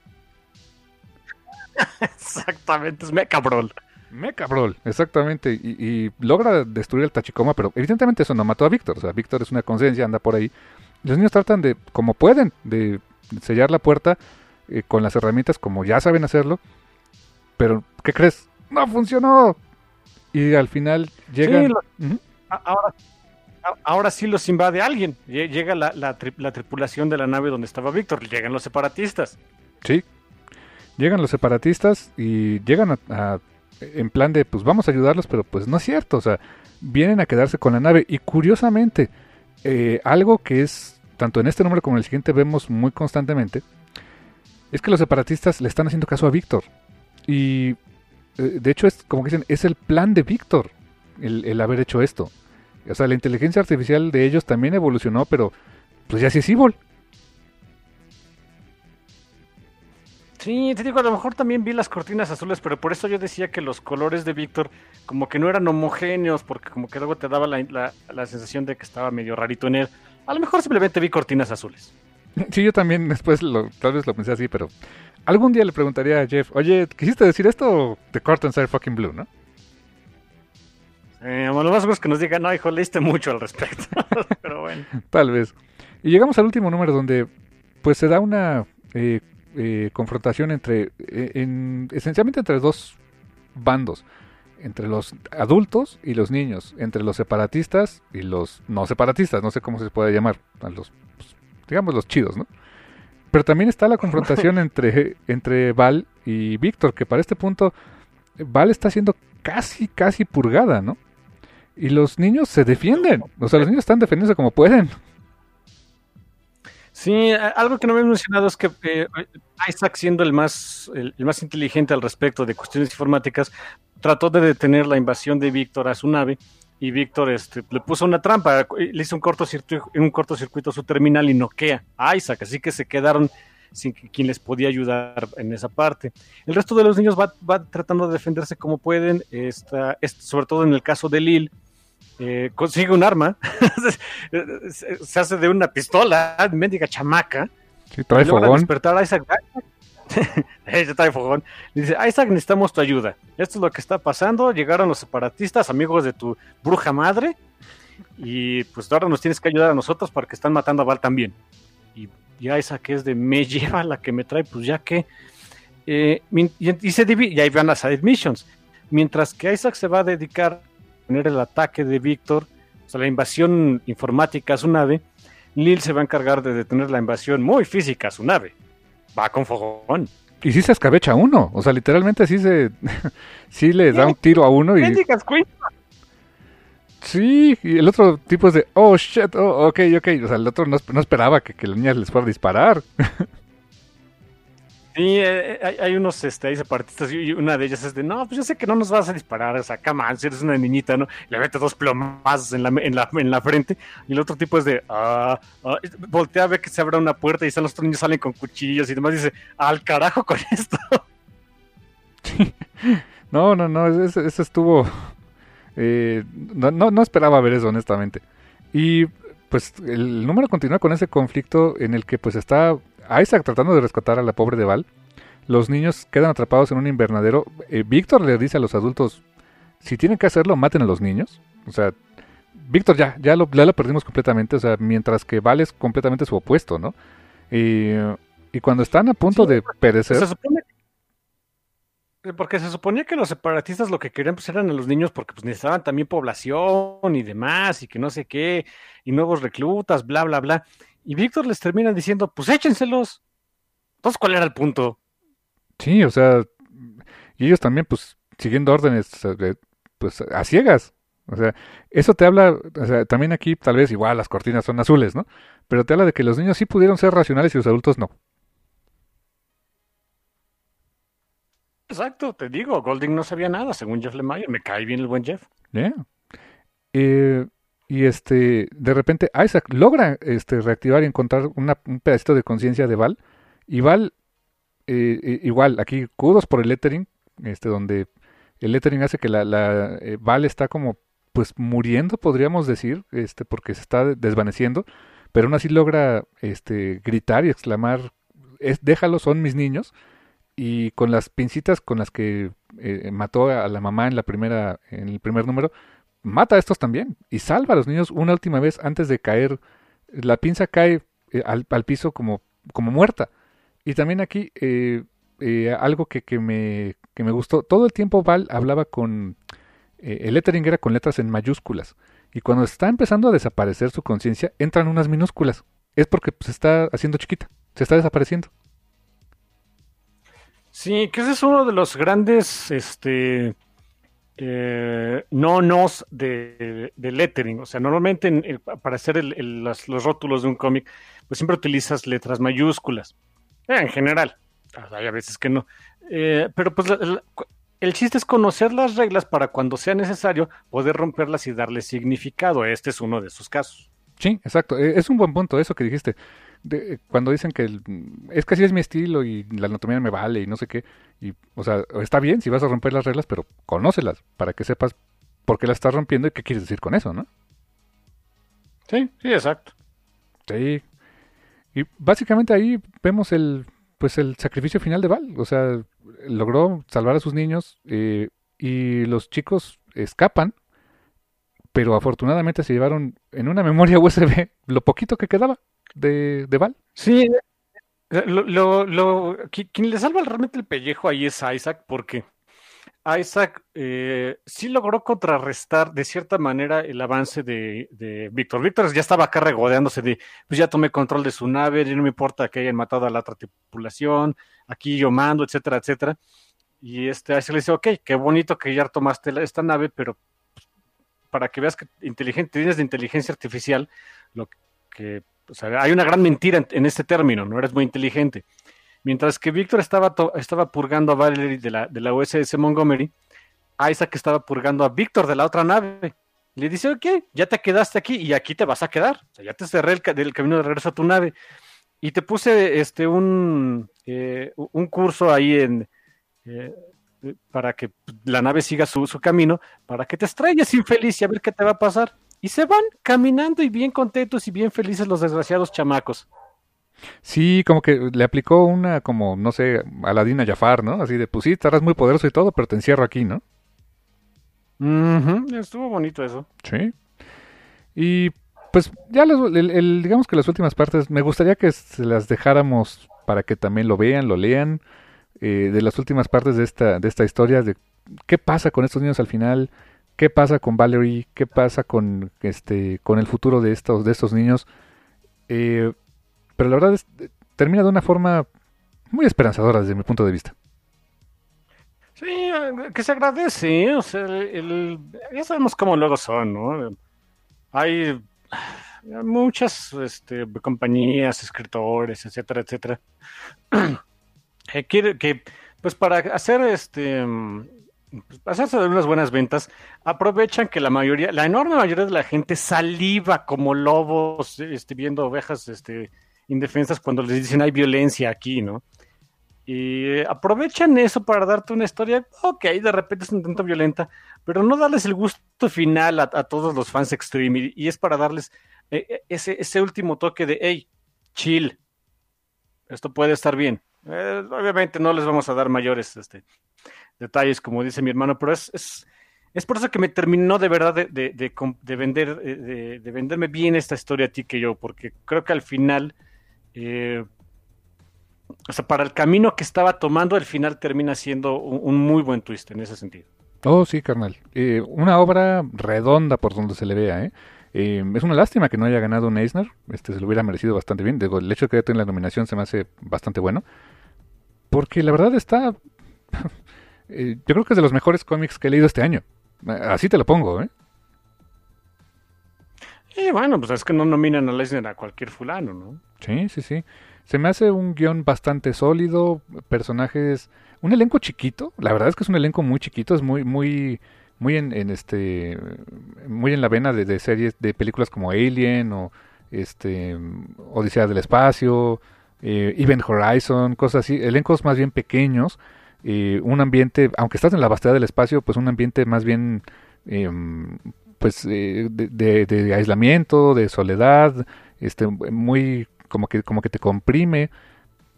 Exactamente, es Mecha Brawl. Mecha Brawl, exactamente. Y, logra destruir el Tachikoma, pero evidentemente eso no mató a Víctor. O sea, Víctor es una conciencia, anda por ahí. Los niños tratan de, como pueden, de sellar la puerta eh, con las herramientas como ya saben hacerlo. Pero, ¿qué crees? ¡No funcionó! Y al final llega. ahora, ahora sí los invade alguien. Llega la, la, tripulación de la nave donde estaba Víctor. Llegan los separatistas. Sí. Llegan los separatistas y llegan a en plan de, pues vamos a ayudarlos, pero pues no es cierto, o sea, vienen a quedarse con la nave. Y curiosamente, eh, algo que es, tanto en este número como en el siguiente vemos muy constantemente, es que los separatistas le están haciendo caso a Víctor. Y eh, de hecho es, como que dicen, es el plan de Víctor el, haber hecho esto. O sea, la inteligencia artificial de ellos también evolucionó, pero pues ya sí es evil. Sí, te digo, a lo mejor también vi las cortinas azules, pero por eso yo decía que los colores de Víctor como que no eran homogéneos, porque como que luego te daba la, sensación de que estaba medio rarito en él. A lo mejor simplemente vi cortinas azules. Sí, yo también después lo, tal vez lo pensé así, pero algún día le preguntaría a Jeff, oye, ¿quisiste decir esto The Curtains are fucking blue, no? Eh, lo más es que nos diga, no, hijo, leíste mucho al respecto. pero bueno. Tal vez. Y llegamos al último número donde pues se da una eh, eh, confrontación entre, eh, en, esencialmente entre dos bandos, entre los adultos y los niños, entre los separatistas y los no separatistas, no sé cómo se puede llamar, a los, pues, digamos, los chidos, ¿no? Pero también está la confrontación entre, entre Val y Víctor, que para este punto Val está siendo casi, casi purgada, ¿no? Y los niños se defienden, o sea, los niños están defendiéndose como pueden. Sí, algo que no me he mencionado es que eh, Isaac, siendo el más, el, más inteligente al respecto de cuestiones informáticas, trató de detener la invasión de Víctor a su nave y Víctor este, le puso una trampa, le hizo un cortocircuito, un cortocircuito a su terminal y noquea a Isaac, así que se quedaron sin quien les podía ayudar en esa parte. El resto de los niños va, va tratando de defenderse como pueden, está, sobre todo en el caso de Lil, eh, consigue un arma, se hace de una pistola, mendiga chamaca. Sí, trae fogón. despertar a Isaac. trae fogón. dice, Isaac, necesitamos tu ayuda. Esto es lo que está pasando. Llegaron los separatistas, amigos de tu bruja madre. Y pues ahora nos tienes que ayudar a nosotros porque están matando a Val también. Y, ya Isaac es de me lleva la que me trae, pues ya que. Eh, y, se divide, y ahí van las side missions. Mientras que Isaac se va a dedicar tener el ataque de Víctor, o sea, la invasión informática a su nave, Lil se va a encargar de detener la invasión muy física a su nave. Va con fogón. Y sí se escabecha uno, o sea, literalmente sí se sí le da un tiro a uno y Sí, y el otro tipo es de, oh shit, oh, ok, ok, o sea, el otro no, no esperaba que, que la niña les fuera a disparar. Sí, eh, eh, hay, unos este, y una de ellas es de, no, pues yo sé que no nos vas a disparar, o sea, cama, si eres una niñita, ¿no? le mete dos plomazos en la, en, la, en la frente y el otro tipo es de, ah, ah voltea a ver que se abra una puerta y están los niños salen con cuchillos y demás dice, al carajo con esto. No, no, no, eso, estuvo... Eh, no, no esperaba ver eso, honestamente. Y pues el número continúa con ese conflicto en el que pues está Isaac tratando de rescatar a la pobre de Val. Los niños quedan atrapados en un invernadero. Eh, Víctor le dice a los adultos, si tienen que hacerlo, maten a los niños. O sea, Víctor ya, ya lo, ya lo perdimos completamente. O sea, mientras que Val es completamente su opuesto, ¿no? Y Y cuando están a punto de perecer. Se supone porque se suponía que los separatistas lo que querían pues eran a los niños porque pues necesitaban también población y demás y que no sé qué y nuevos reclutas, bla, bla, bla. Y Víctor les termina diciendo, pues échenselos. Entonces, ¿cuál era el punto? Sí, o sea, y ellos también pues siguiendo órdenes pues a ciegas. O sea, eso te habla, o sea, también aquí tal vez igual las cortinas son azules, ¿no? Pero te habla de que los niños sí pudieron ser racionales y los adultos no. Exacto, te digo, Golding no sabía nada, según Jeff Lemire, me cae bien el buen Jeff. Eh, y este, de repente Isaac logra este, reactivar y encontrar un pedacito de conciencia de Val. Y Val, eh, igual, aquí kudos por el lettering, este, donde el lettering hace que la, la eh, Val está como, pues muriendo, podríamos decir, este, porque se está desvaneciendo, pero aún así logra este, gritar y exclamar, es, déjalo, son mis niños y con las pincitas con las que eh, mató a la mamá en la primera en el primer número mata a estos también y salva a los niños una última vez antes de caer. La pinza cae eh, al, piso como como muerta. Y también aquí eh, algo que, que, me, que me gustó. Todo el tiempo Val hablaba con el lettering era con letras en mayúsculas. Y cuando está empezando a desaparecer su conciencia entran unas minúsculas. Es porque se está haciendo chiquita se está desapareciendo. Sí, que ese es uno de los grandes este, eh, no-nos de, lettering. O sea, normalmente para hacer los, rótulos de un cómic, pues siempre utilizas letras mayúsculas. Eh, en general. Hay a veces que no. Eh, pero pues el chiste es conocer las reglas para cuando sea necesario poder romperlas y darle significado. Este es uno de esos casos. Sí, exacto. E, es un buen punto eso que dijiste cuando dicen que es que así es mi estilo y la anatomía me vale y no sé qué, y, o sea, está bien si vas a romper las reglas, pero conócelas para que sepas por qué las estás rompiendo y qué quieres decir con eso, ¿no? Sí, sí, exacto. Sí. Y básicamente ahí vemos el, pues el sacrificio final de Val, o sea, logró salvar a sus niños eh, y los chicos escapan, pero afortunadamente se llevaron en una memoria USB lo poquito que quedaba de, de Val. Sí, lo, lo, quien le salva realmente el pellejo ahí es Isaac, porque Isaac eh, sí logró contrarrestar de cierta manera el avance de, de Víctor. Víctor ya estaba acá regodeándose de, pues ya tomé control de su nave, y no me importa que hayan matado a la otra tripulación, aquí yo mando, etcétera, etcétera. Y este Isaac le dice, ok, qué bonito que ya tomaste esta nave, pero para que veas que inteligente, tienes de inteligencia artificial, lo que hay una gran mentira en, este término, no eres muy inteligente. Mientras que Víctor estaba, purgando a Valerie de la, de USS Montgomery, Isaac estaba purgando a Víctor de la otra nave. Le dice, ok, ya te quedaste aquí y aquí te vas a quedar. O sea, ya te cerré el, camino de regreso a tu nave. Y te puse este un, eh, curso ahí eh, para que la nave siga su, camino, para que te estrelles infeliz y a ver qué te va a pasar. Y se van caminando y bien contentos y bien felices los desgraciados chamacos. Sí, como que le aplicó una, como, no sé, Aladina Jafar, ¿no? Así de, pues sí, estarás muy poderoso y todo, pero te encierro aquí, ¿no? Estuvo bonito eso. Sí. Y pues ya, el, digamos que las últimas partes, me gustaría que se las dejáramos para que también lo vean, lo lean, eh, de las últimas partes de esta, de esta historia, de qué pasa con estos niños al final, qué pasa con Valerie, qué pasa con este con el futuro de estos de estos niños. Eh, pero la verdad es, termina de una forma muy esperanzadora desde mi punto de vista. Sí, que se agradece, sea, ya sabemos cómo luego son, ¿no? Hay muchas este, compañías, escritores, etcétera, etcétera, que, que pues para hacer este pues, hacerse de unas buenas ventas, aprovechan que la mayoría, la enorme mayoría de la gente saliva como lobos este, viendo ovejas este, indefensas cuando les dicen hay violencia aquí, ¿no? Y aprovechan eso para darte una historia, ok, de repente es un tanto violenta, pero no darles el gusto final a, todos los fans extreme y, es para darles eh, eh, ese, ese último toque de, hey, chill, esto puede estar bien. Eh, obviamente no les vamos a dar mayores este, detalles, como dice mi hermano, pero es, es, es por eso que me terminó de verdad de, de, de, vender, eh, de, venderme bien esta historia a ti que yo, porque creo que al final, eh, o sea, para el camino que estaba tomando, el final termina siendo un, muy buen twist en ese sentido. Oh, sí, carnal. Eh, una obra redonda por donde se le vea, ¿eh? ¿eh? es una lástima que no haya ganado un Eisner. Este se lo hubiera merecido bastante bien. Digo, el hecho de que haya tenido la nominación se me hace bastante bueno. Porque la verdad está. Eh, yo creo que es de los mejores cómics que he leído este año. Así te lo pongo, ¿eh? Y bueno, pues es que no nominan a Eisner a cualquier fulano, ¿no? Sí, sí, sí. Se me hace un guion bastante sólido, personajes, un elenco chiquito. La verdad es que es un elenco muy chiquito, es muy, muy, muy en, este, muy en la vena de, series, de películas como Alien o este, Odisea del espacio, eh, Event Horizon, cosas así. Elencos más bien pequeños, un ambiente, aunque estás en la vastedad del espacio, pues un ambiente más bien, em, pues eh, de, aislamiento, de soledad, este, muy como que, como que te comprime,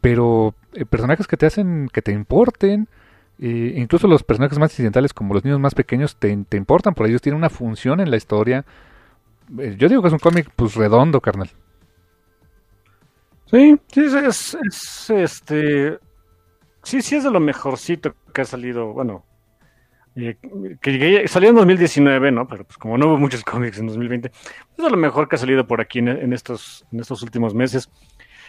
pero eh, personajes que te hacen que te importen, incluso los personajes más incidentales como los niños más pequeños te, te importan, por ellos tienen una función en la historia. Eh, yo digo que es un cómic pues redondo, carnal. Sí, sí, es, este, sí, sí es de lo mejorcito que ha salido, bueno, que salió en 2019, ¿no? Pero pues como no hubo muchos cómics en 2020, es de lo mejor que ha salido por aquí en, estos, en estos últimos meses.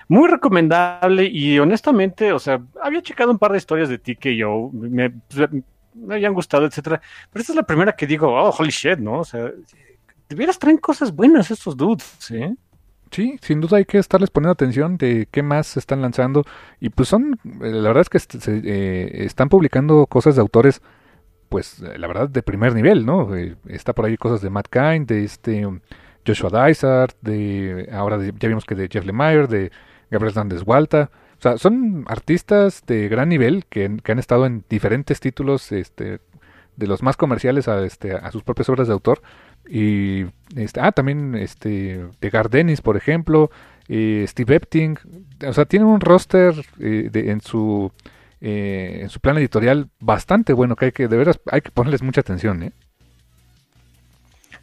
Muy recomendable y honestamente, o sea, había checado un par de historias de yo me, pues, me habían gustado, etcétera, pero esta es la primera que digo, oh, holy shit, ¿no? O sea, de veras traen cosas buenas estos dudes, ¿eh? Sí, sin duda hay que estarles poniendo atención de qué más se están lanzando. Y pues son, la verdad es que se, eh, están publicando cosas de autores pues eh, la verdad de primer nivel, ¿no? Eh, está por ahí cosas de Matt Kind, de este um, Joshua Dysart, de ahora ya vimos que de Jeff Lemire, de Gabriel Hernández Walta. O sea, son artistas de gran nivel que, que, han estado en diferentes títulos, este, de los más comerciales a, este, a sus propias obras de autor. Y este, ah, también este, de Gardenis, por ejemplo, eh, Steve Epting. O sea, tienen un roster de, en su eh, en su plan editorial bastante bueno, que hay que, de veras, hay que ponerles mucha atención, ¿eh?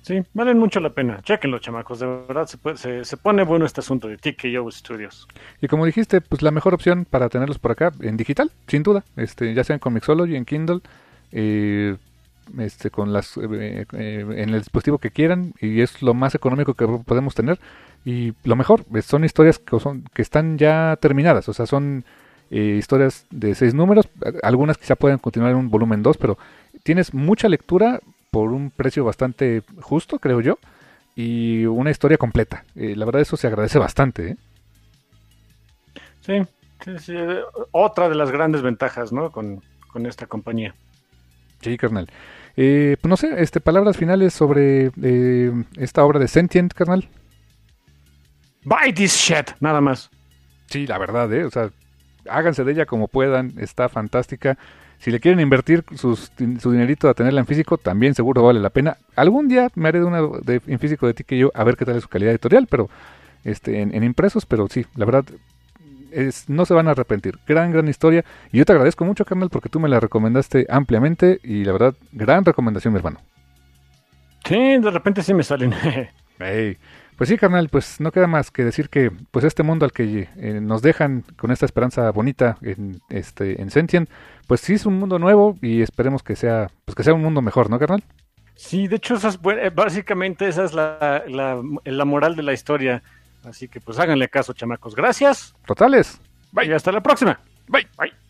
Sí, valen mucho la pena. Chequenlo, chamacos. De verdad se, se, pone bueno este asunto de TKO Studios. Y como dijiste, pues la mejor opción para tenerlos por acá en digital, sin duda. Este, ya sea en Comixology, en Kindle, eh, este, con las, eh, en el dispositivo que quieran. Y es lo más económico que podemos tener. Y lo mejor, son historias que, son, que están ya terminadas. O sea, son eh, historias de seis números, algunas quizá pueden continuar en un volumen 2, pero tienes mucha lectura por un precio bastante justo, creo yo, y una historia completa. Eh, la verdad eso se agradece bastante. ¿eh? Sí, otra de las grandes ventajas ¿no? con, esta compañía. Sí, carnal. pues no sé, este, palabras finales sobre esta obra de Sentient, carnal. Buy this shit, nada más. Sí, la verdad, ¿eh? O sea, háganse de ella como puedan, está fantástica. Si le quieren invertir su dinerito a tenerla en físico, también seguro vale la pena. Algún día me haré de una de, en físico de ti que yo a ver qué tal es su calidad editorial, pero este, en, impresos, pero sí, la verdad, es, no se van a arrepentir. Gran, gran historia. Y yo te agradezco mucho, carnal, porque tú me la recomendaste ampliamente y la verdad, gran recomendación, mi hermano. Sí, de repente sí me salen. hey. Pues sí, carnal, pues no queda más que decir que pues este mundo al que eh, nos dejan con esta esperanza bonita en este en Sentient, pues sí es un mundo nuevo y esperemos que sea pues que sea un mundo mejor, ¿no, carnal? Sí, de hecho esa es, eh, básicamente esa es la, la, la moral de la historia. Así que pues háganle caso, chamacos. Gracias. Totales. Bye. Y hasta la próxima. Bye. Bye.